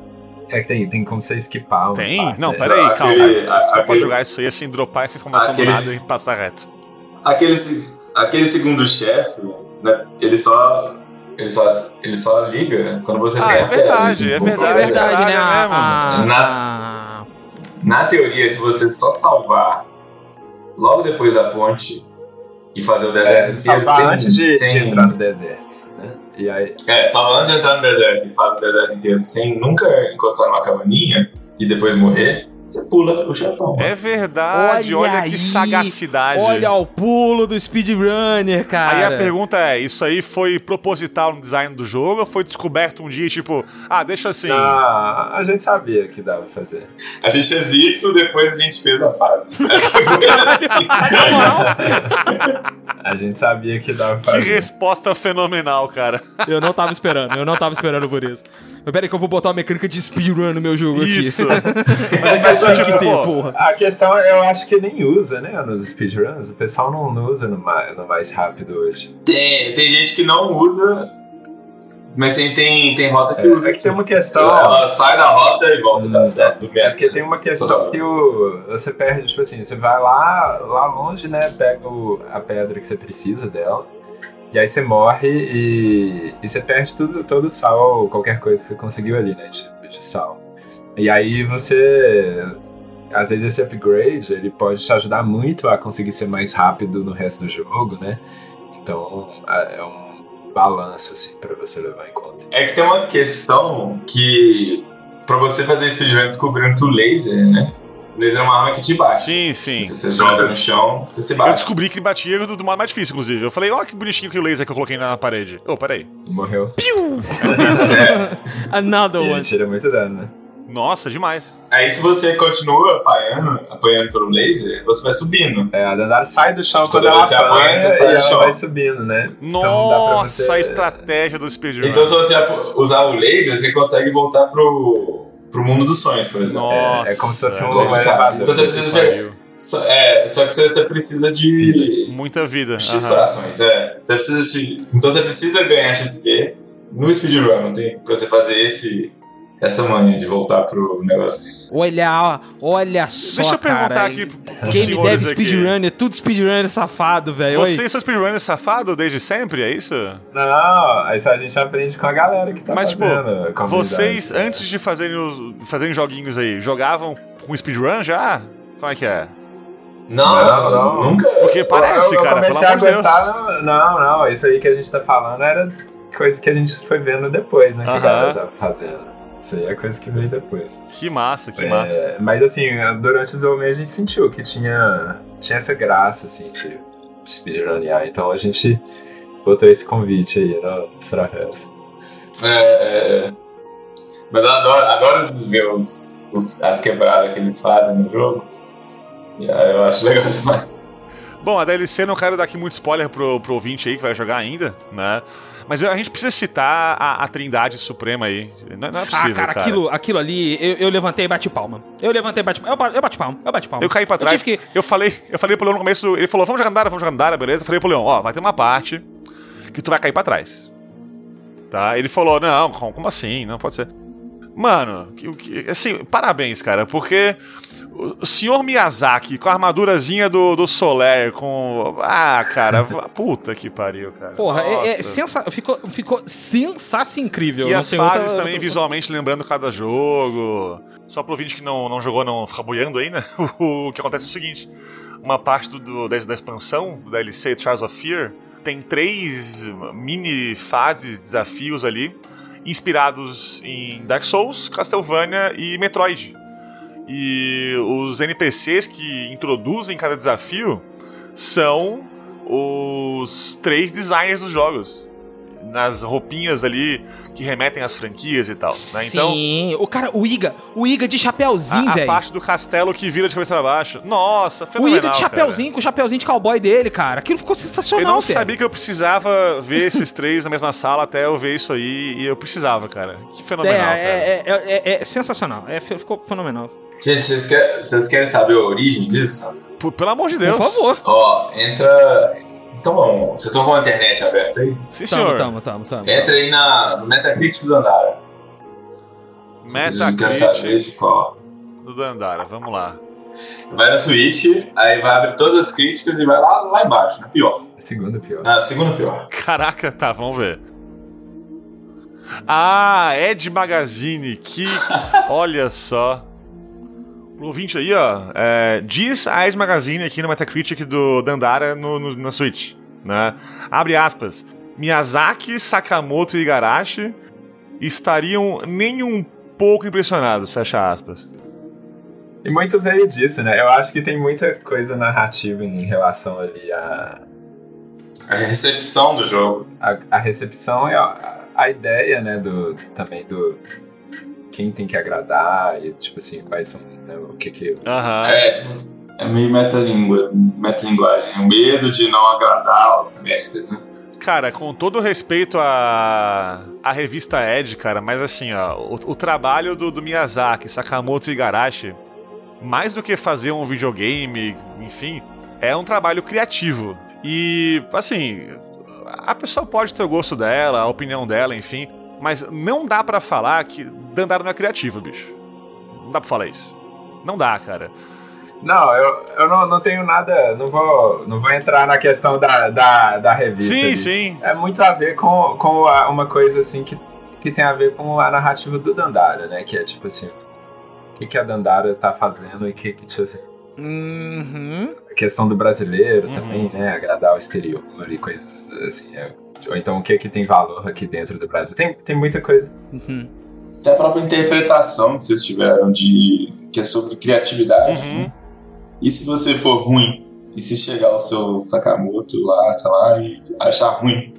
É que tem, tem como você esquipar uns Tem? passos, Não, né? peraí, calma. Aquele- Você pode aquele- jogar isso aí assim, dropar essa informação Aqueles- do nada e passar reto. Aquele, aquele segundo chefe, né, ele só. Ele só, ele só liga quando você Ah, tem é a pedra. verdade, é É verdade. verdade, né? Caralho, A, mesmo. a- Na teoria, se você só salvar logo depois da ponte e fazer o deserto É, inteiro sem, antes de, sem de entrar no deserto. Né? E aí, É, salvar antes de entrar no deserto e faz o deserto inteiro sem nunca encostar numa cabaninha e depois morrer, você pula o chefão. É verdade, olha, Olha que aí, sagacidade. Olha o pulo do speedrunner, cara. Aí a pergunta é, isso aí foi proposital no design do jogo ou foi descoberto um dia, tipo, ah, deixa assim. ah, a gente sabia que dava pra fazer. A gente fez isso, depois a gente fez a fase. A gente sabia que dava pra Que fazer. resposta fenomenal, cara. Eu não tava esperando, eu não tava esperando por isso. Mas pera aí que eu vou botar uma mecânica de speedrun no meu jogo Isso. aqui. Mas é que Tem tipo, que ter, pô, porra. A questão eu acho que nem usa, né, nos speedruns. O pessoal não, não usa no mais, no mais rápido hoje. tem, tem gente que não usa, mas tem, tem, tem rota que É, usa. é que tem uma questão... Ela sai da rota e volta da, da- do É metro. porque tem uma questão que o, você perde, tipo assim, você vai lá, lá longe, né? Pega o- a pedra que você precisa dela. E aí você morre e, e você perde tudo, todo o sal, ou qualquer coisa que você conseguiu ali, né? De, de sal. E aí você. Às vezes esse upgrade ele pode te ajudar muito a conseguir ser mais rápido no resto do jogo, né? Então é um balanço, assim, pra você levar em conta. É que tem uma questão que, pra você fazer speedrun descobrindo que o laser, né? O laser é uma arma que te bate. Sim, sim. Se você joga no chão, você se Eu bate. descobri que batia do, do modo mais difícil, inclusive. Eu falei, ó, que bonitinho que o laser que eu coloquei na parede. Ô, peraí. Morreu. É. Another E ele one. tira muito dano, né? Nossa, demais. Aí se você continua apanhando, apanhando pelo laser, você vai subindo. É, a Dandara sai do chão Toda quando ela apanha, apanha você sai do chão. vai subindo, né? Então dá pra Nossa, você- a estratégia do speedrun. Então se você usar o laser, você consegue voltar pro, pro mundo dos sonhos, por exemplo. Nossa. É como se fosse um de elevador. Então você precisa ver. Só, é, só que você, você precisa de Muita vida. X aham. corações, é. Você precisa de, então você precisa ganhar XP no speedrun, não tem pra você fazer esse essa manha de voltar pro negócio. Olha, olha só, Deixa eu perguntar cara. aqui pros Quem me senhores deve aqui. speedrunner, tudo speedrunner safado, velho. Oi. Vocês são speedrunners safado desde sempre, é isso? Não, isso a gente aprende com a galera que tá Mas, tipo, fazendo. a comunidade, Vocês, antes de fazerem, os, fazerem joguinhos aí, jogavam com speedrun já? Como é que é? Não, Não, não. nunca. Porque parece, eu, eu cara, pelo amor a de Deus. gostar, não, não, isso aí que a gente tá falando era coisa que a gente foi vendo depois, né? Que a Aham. galera tava fazendo. Isso aí é coisa que veio depois. Que massa, que É, massa. mas assim, durante os homens a gente sentiu que tinha, tinha essa graça, assim, de speedrunear. Então a gente botou esse convite aí no Strafers. É, é, mas eu adoro, adoro ver os, os- as quebradas que eles fazem no jogo. E aí eu acho legal demais. Bom, a DLC não quero dar aqui muito spoiler pro, pro ouvinte aí que vai jogar ainda, né? Mas a gente precisa citar a, a Trindade Suprema aí. Não, não é possível, Ah, cara, Aquilo, aquilo ali, eu, eu levantei e bati palma. Eu levantei e bati palma. Eu, ba- eu bati palma, eu bati palma. Eu caí pra trás. tive que... Eu falei, eu falei pro Leão no começo, ele falou, vamos jogar Andara, vamos jogar Andara, beleza? Eu falei pro Leão, ó, vai ter uma parte que tu vai cair pra trás. Tá? Ele falou, não, como assim? Não pode ser. Mano, que, que- assim, parabéns, cara, porque o senhor Miyazaki com a armadurazinha do, do Soler, com. Ah, cara, puta que pariu, cara. Porra, é, é sensa... ficou, ficou sensacional incrível. E as fases outra- também visualmente lembrando cada jogo. Só pro ouvinte que não, não jogou, não ficar boiando aí, né? O que acontece é o seguinte: uma parte do, do- da, da expansão do DLC Trials of Fear tem três mini fases, desafios ali. Inspirados em Dark Souls, Castlevania e Metroid. E os NPCs que introduzem cada desafio são os três designers dos jogos. Nas roupinhas ali que remetem às franquias e tal. Né? Então, Sim, o cara, o Iga, o Iga de chapeuzinho, a, a velho. parte do castelo que vira de cabeça pra baixo. Nossa, O fenomenal, Iga de chapeuzinho com o chapeuzinho de cowboy dele, cara. Aquilo ficou cara. Eu sensacional, não velho. sabia que eu precisava ver esses três na mesma sala até eu ver isso aí. E eu precisava, cara. Que É, fenomenal, cara. é, é, é, é sensacional. É, ficou fenomenal. Gente, vocês querem, vocês querem saber a origem disso? P- Pelo amor de Deus. Por favor. Ó, entra. Vocês estão vocês estão com a internet aberta aí? Sim, Tamo, senhor. tamo, tamo, tamo. Entra aí na, no Metacritic do Andara. Não quero saber Metacritic de qual. do Dandara. Vamos lá. Vai na Switch, aí vai abrir todas as críticas e vai lá, lá embaixo, na pior. Segundo pior. Na segunda pior. Caraca, tá, vamos ver. Ah, Ed Magazine, que. Olha só. O ouvinte aí, ó. é, diz a Ed Magazine aqui no Metacritic do Dandara no, no- na Switch. Né? Abre aspas. Miyazaki, Sakamoto e Igarashi estariam nem um pouco impressionados, fecha aspas. E muito veio disso, né? Eu acho que tem muita coisa narrativa em relação ali a, A recepção do jogo. a, a recepção e a, a ideia, né, do também do quem tem que agradar e tipo assim, quais são, né, o que que Aham. É, tipo, é meio metalíngua, metalinguagem. O medo de não agradar aos mestres, né? Cara, com todo respeito à, à revista Ed, cara, mas assim, ó, o, o trabalho do, do Miyazaki, Sakamoto e Igarashi, mais do que fazer um videogame, enfim, é um trabalho criativo. E, assim, a pessoa pode ter o gosto dela, a opinião dela, enfim, mas não dá pra falar que Dandara não é criativo, bicho. Não dá pra falar isso. Não dá, cara. Não, eu, eu não, não tenho nada, não vou, não vou entrar na questão da, da, da revista. Sim, ali. sim. É muito a ver com, com a- uma coisa assim que, que tem a ver com a narrativa do Dandara, né? Que é tipo assim, o que, que a Dandara tá fazendo e que, que tipo assim, Uhum. a questão do brasileiro Uhum. também, né? Agradar o exterior e coisas assim. é. Ou então o que, que tem valor aqui dentro do Brasil. Tem, tem muita coisa. Uhum. Até a própria interpretação que vocês tiveram de. que é sobre criatividade. Uhum. né? E se você for ruim? E se chegar o seu Sakamoto lá, sei lá, e achar ruim?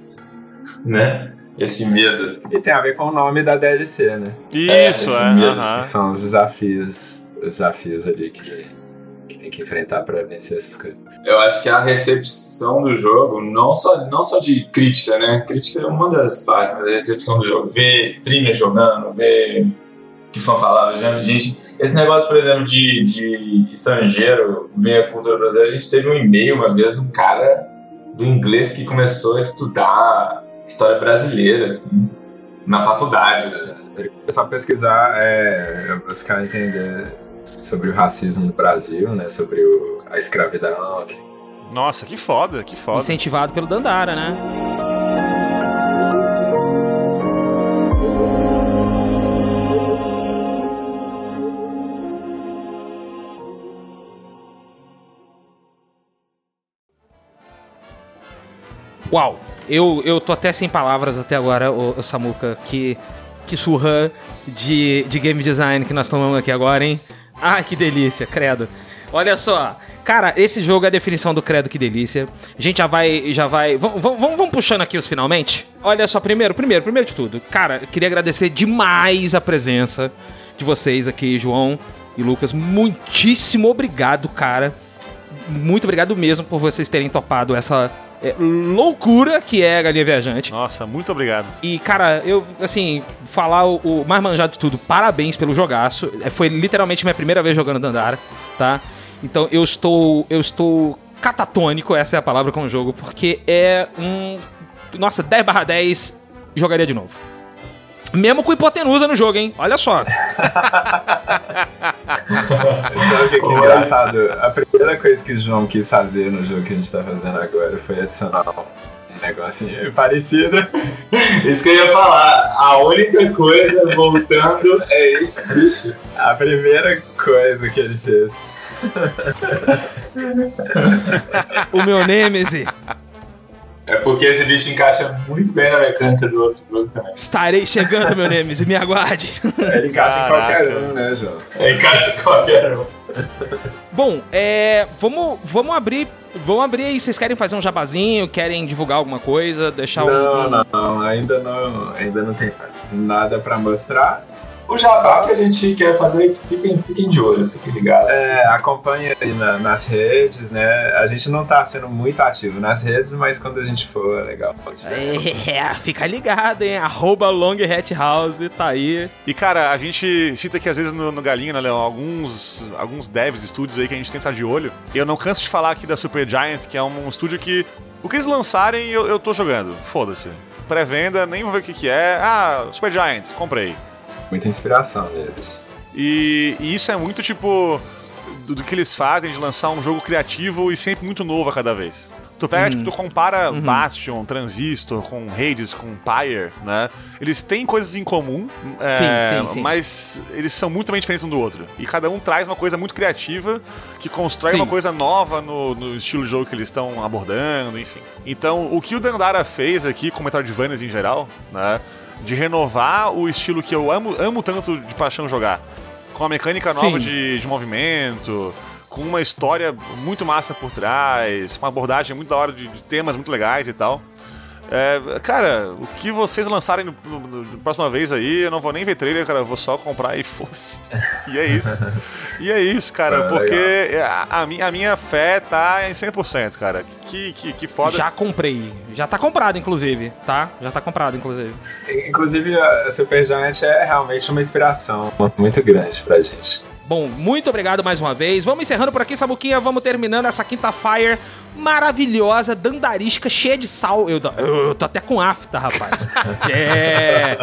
Né? Esse medo. E tem a ver com o nome da DLC, né? Isso, esse é. aham. Que são os desafios, os desafios ali que, que tem que enfrentar pra vencer essas coisas. Eu acho que a recepção do jogo, não só, não só de crítica, né? Crítica é uma das partes, mas a recepção do jogo. Ver streamer jogando, ver que fã falava, já- gente. Esse negócio, por exemplo, de, de estrangeiro ver a cultura brasileira, a gente teve um e-mail uma vez de um cara do inglês que começou a estudar história brasileira, assim, na faculdade, assim. É só pesquisar, é, buscar entender sobre o racismo no Brasil, né? Sobre o- a escravidão. que- Nossa, que foda, que foda. Incentivado pelo Dandara, né? Uau, eu, eu tô até sem palavras até agora, ô, ô Samuca, que, que surra de, de game design que nós tomamos aqui agora, hein? Ah, que delícia, credo. Olha só, cara, esse jogo é a definição do credo, que delícia. A gente já vai, já vai, vamos, vamos puxando aqui os finalmente? Olha só, primeiro, primeiro, primeiro de tudo, cara, queria agradecer demais a presença de vocês aqui, João e Lucas. Muitíssimo obrigado, cara muito obrigado mesmo por vocês terem topado essa é, loucura que é a Galinha Viajante. Nossa, muito obrigado. E, cara, eu, assim, falar o, o mais manjado de tudo, parabéns pelo jogaço. É, Foi literalmente minha primeira vez jogando Dandara, tá? Então eu estou. Eu estou catatônico, essa é a palavra com o jogo, porque é um. Nossa, 10 barra 10 jogaria de novo. Mesmo com hipotenusa no jogo, hein? Olha só. Sabe o que, que é engraçado? A primeira coisa que o João quis fazer no jogo que a gente tá fazendo agora foi adicionar um negocinho parecido. Isso que eu ia falar, a única coisa voltando é esse bicho. A primeira coisa que ele fez. O meu Nemesis. É porque esse bicho encaixa muito bem na mecânica do outro jogo também. Estarei chegando, meu Nemesis, me aguarde. Ele encaixa em Caraca. qualquer um, né, João? Encaixa em qualquer um. Bom, é. Vamos, vamos abrir. Vamos abrir aí. Vocês querem fazer um jabazinho? Querem divulgar alguma coisa? Deixar um. Não, não, não, ainda não, ainda não tem nada pra mostrar. O jabá que a gente quer fazer, fiquem, fiquem de olho, fiquem ligados. É, acompanha aí na- nas redes, né? A gente não tá sendo muito ativo nas redes, mas quando a gente for, é legal. É, fica ligado, hein? Arroba Long Hat House, tá aí. E cara, a gente cita que às vezes no, no Galinha, né, Leão, alguns, alguns devs, estúdios aí que a gente tem que estar de olho. E eu não canso de falar aqui da Super Giant, que é um, um estúdio que o que eles lançarem eu, eu tô jogando. Foda-se. Pré-venda, nem vou ver o que, que é. Ah, Super Giant, comprei. Muita inspiração deles. E, e isso é muito tipo do, do que eles fazem de lançar um jogo criativo e sempre muito novo a cada vez. Tu pega, tipo, tu compara Bastion, Transistor com Hades, com Pyre, né? Eles têm coisas em comum, é, sim, sim. mas eles são muito bem diferentes um do outro. E cada um traz uma coisa muito criativa que constrói Sim. uma coisa nova no, no estilo de jogo que eles estão abordando, enfim. Então, o que o Dandara fez aqui com Metroidvanias em geral, né? De renovar o estilo que eu amo, amo tanto de paixão jogar. Com a mecânica nova de, de movimento, com uma história muito massa por trás, com uma abordagem muito da hora de, de temas muito legais e tal. É, cara, o que vocês lançarem no, no- no- na próxima vez aí, eu não vou nem ver trailer, cara, eu vou só comprar e foda-se. E é isso. E é isso, cara, Ah, porque a, a minha, a minha fé tá em 100%, cara. Que, que, que foda. Já comprei. Já tá comprado, inclusive, tá? Já tá comprado, inclusive. Inclusive, a Supergiant é realmente uma inspiração muito grande pra gente. Bom, muito obrigado mais uma vez. Vamos encerrando por aqui, Samuquinha. Vamos terminando essa quinta Fire maravilhosa, dandarística, cheia de sal. Eu, eu, eu tô até com afta, rapaz. é.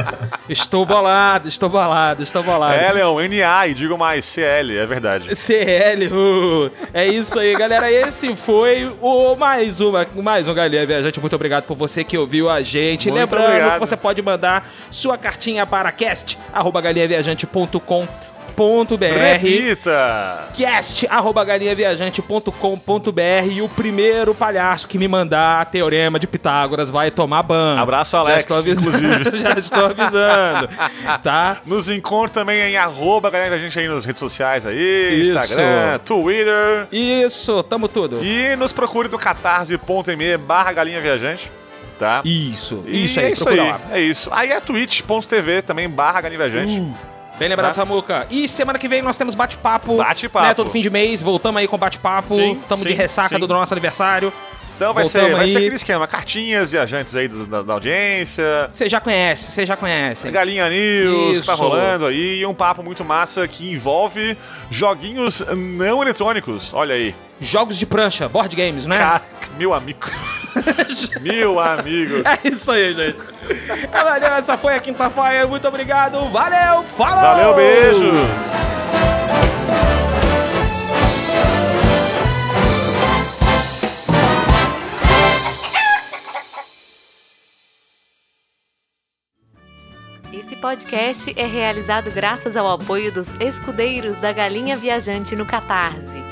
Estou bolado, estou bolado, estou bolado. É, Leão, NA e digo mais, CL, é verdade. CL, uh, é isso aí, galera. Esse foi o mais uma, mais um Galinha Viajante. Muito obrigado por você que ouviu a gente. Muito Lembrando obrigado. que você pode mandar sua cartinha para cast@galinhaviajante.com.br Repita! cast arroba galinhaviajante.com.br e o primeiro palhaço que me mandar teorema de Pitágoras vai tomar banho. Abraço, Já Alex, estou avisando, já estou avisando, tá? Nos encontre também em arroba, gente aí nas redes sociais aí, Isso. Instagram, Twitter. Isso, tamo tudo. E nos procure no catarse.me barra galinha viajante, tá? Isso, E isso aí, é isso aí, lá. é isso. Aí é twitch.tv também barra galinha viajante. Uh, Bem lembrado, Tá. Samuca. E semana que vem nós temos bate-papo. Bate-papo. Né, todo fim de mês, voltamos aí com bate-papo. Tamo de ressaca sim. do nosso aniversário. Então vai ser, Voltamos vai ser aí. aquele esquema, cartinhas viajantes aí da, da audiência, Você já conhece, você já conhece. Galinha News que tá Isso. rolando aí, e um papo muito massa que envolve joguinhos não eletrônicos. Olha aí. Jogos de prancha, board games, né? Caraca, meu amigo. meu amigo. É isso aí, gente. É, valeu, essa foi a quinta-feira. Muito obrigado. Valeu, falou! Valeu, beijos. Esse podcast é realizado graças ao apoio dos escudeiros da Galinha Viajante no Catarse.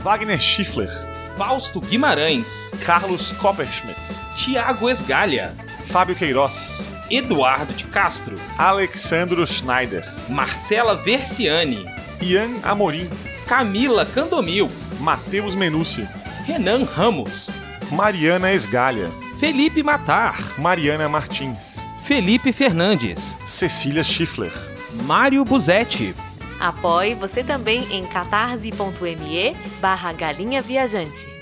Wagner Schiffler, Fausto Guimarães, Carlos Copperschmidt, Tiago Esgalha, Fábio Queiroz, Eduardo de Castro, Alexandro Schneider, Marcela Versiani, Ian Amorim, Camila Candomil, Matheus Menucci, Renan Ramos, Mariana Esgalha, Felipe Matar, Mariana Martins, Felipe Fernandes, Cecília Schiffler. Mário Buzetti, Apoie você também em catarse.me barra galinha viajante.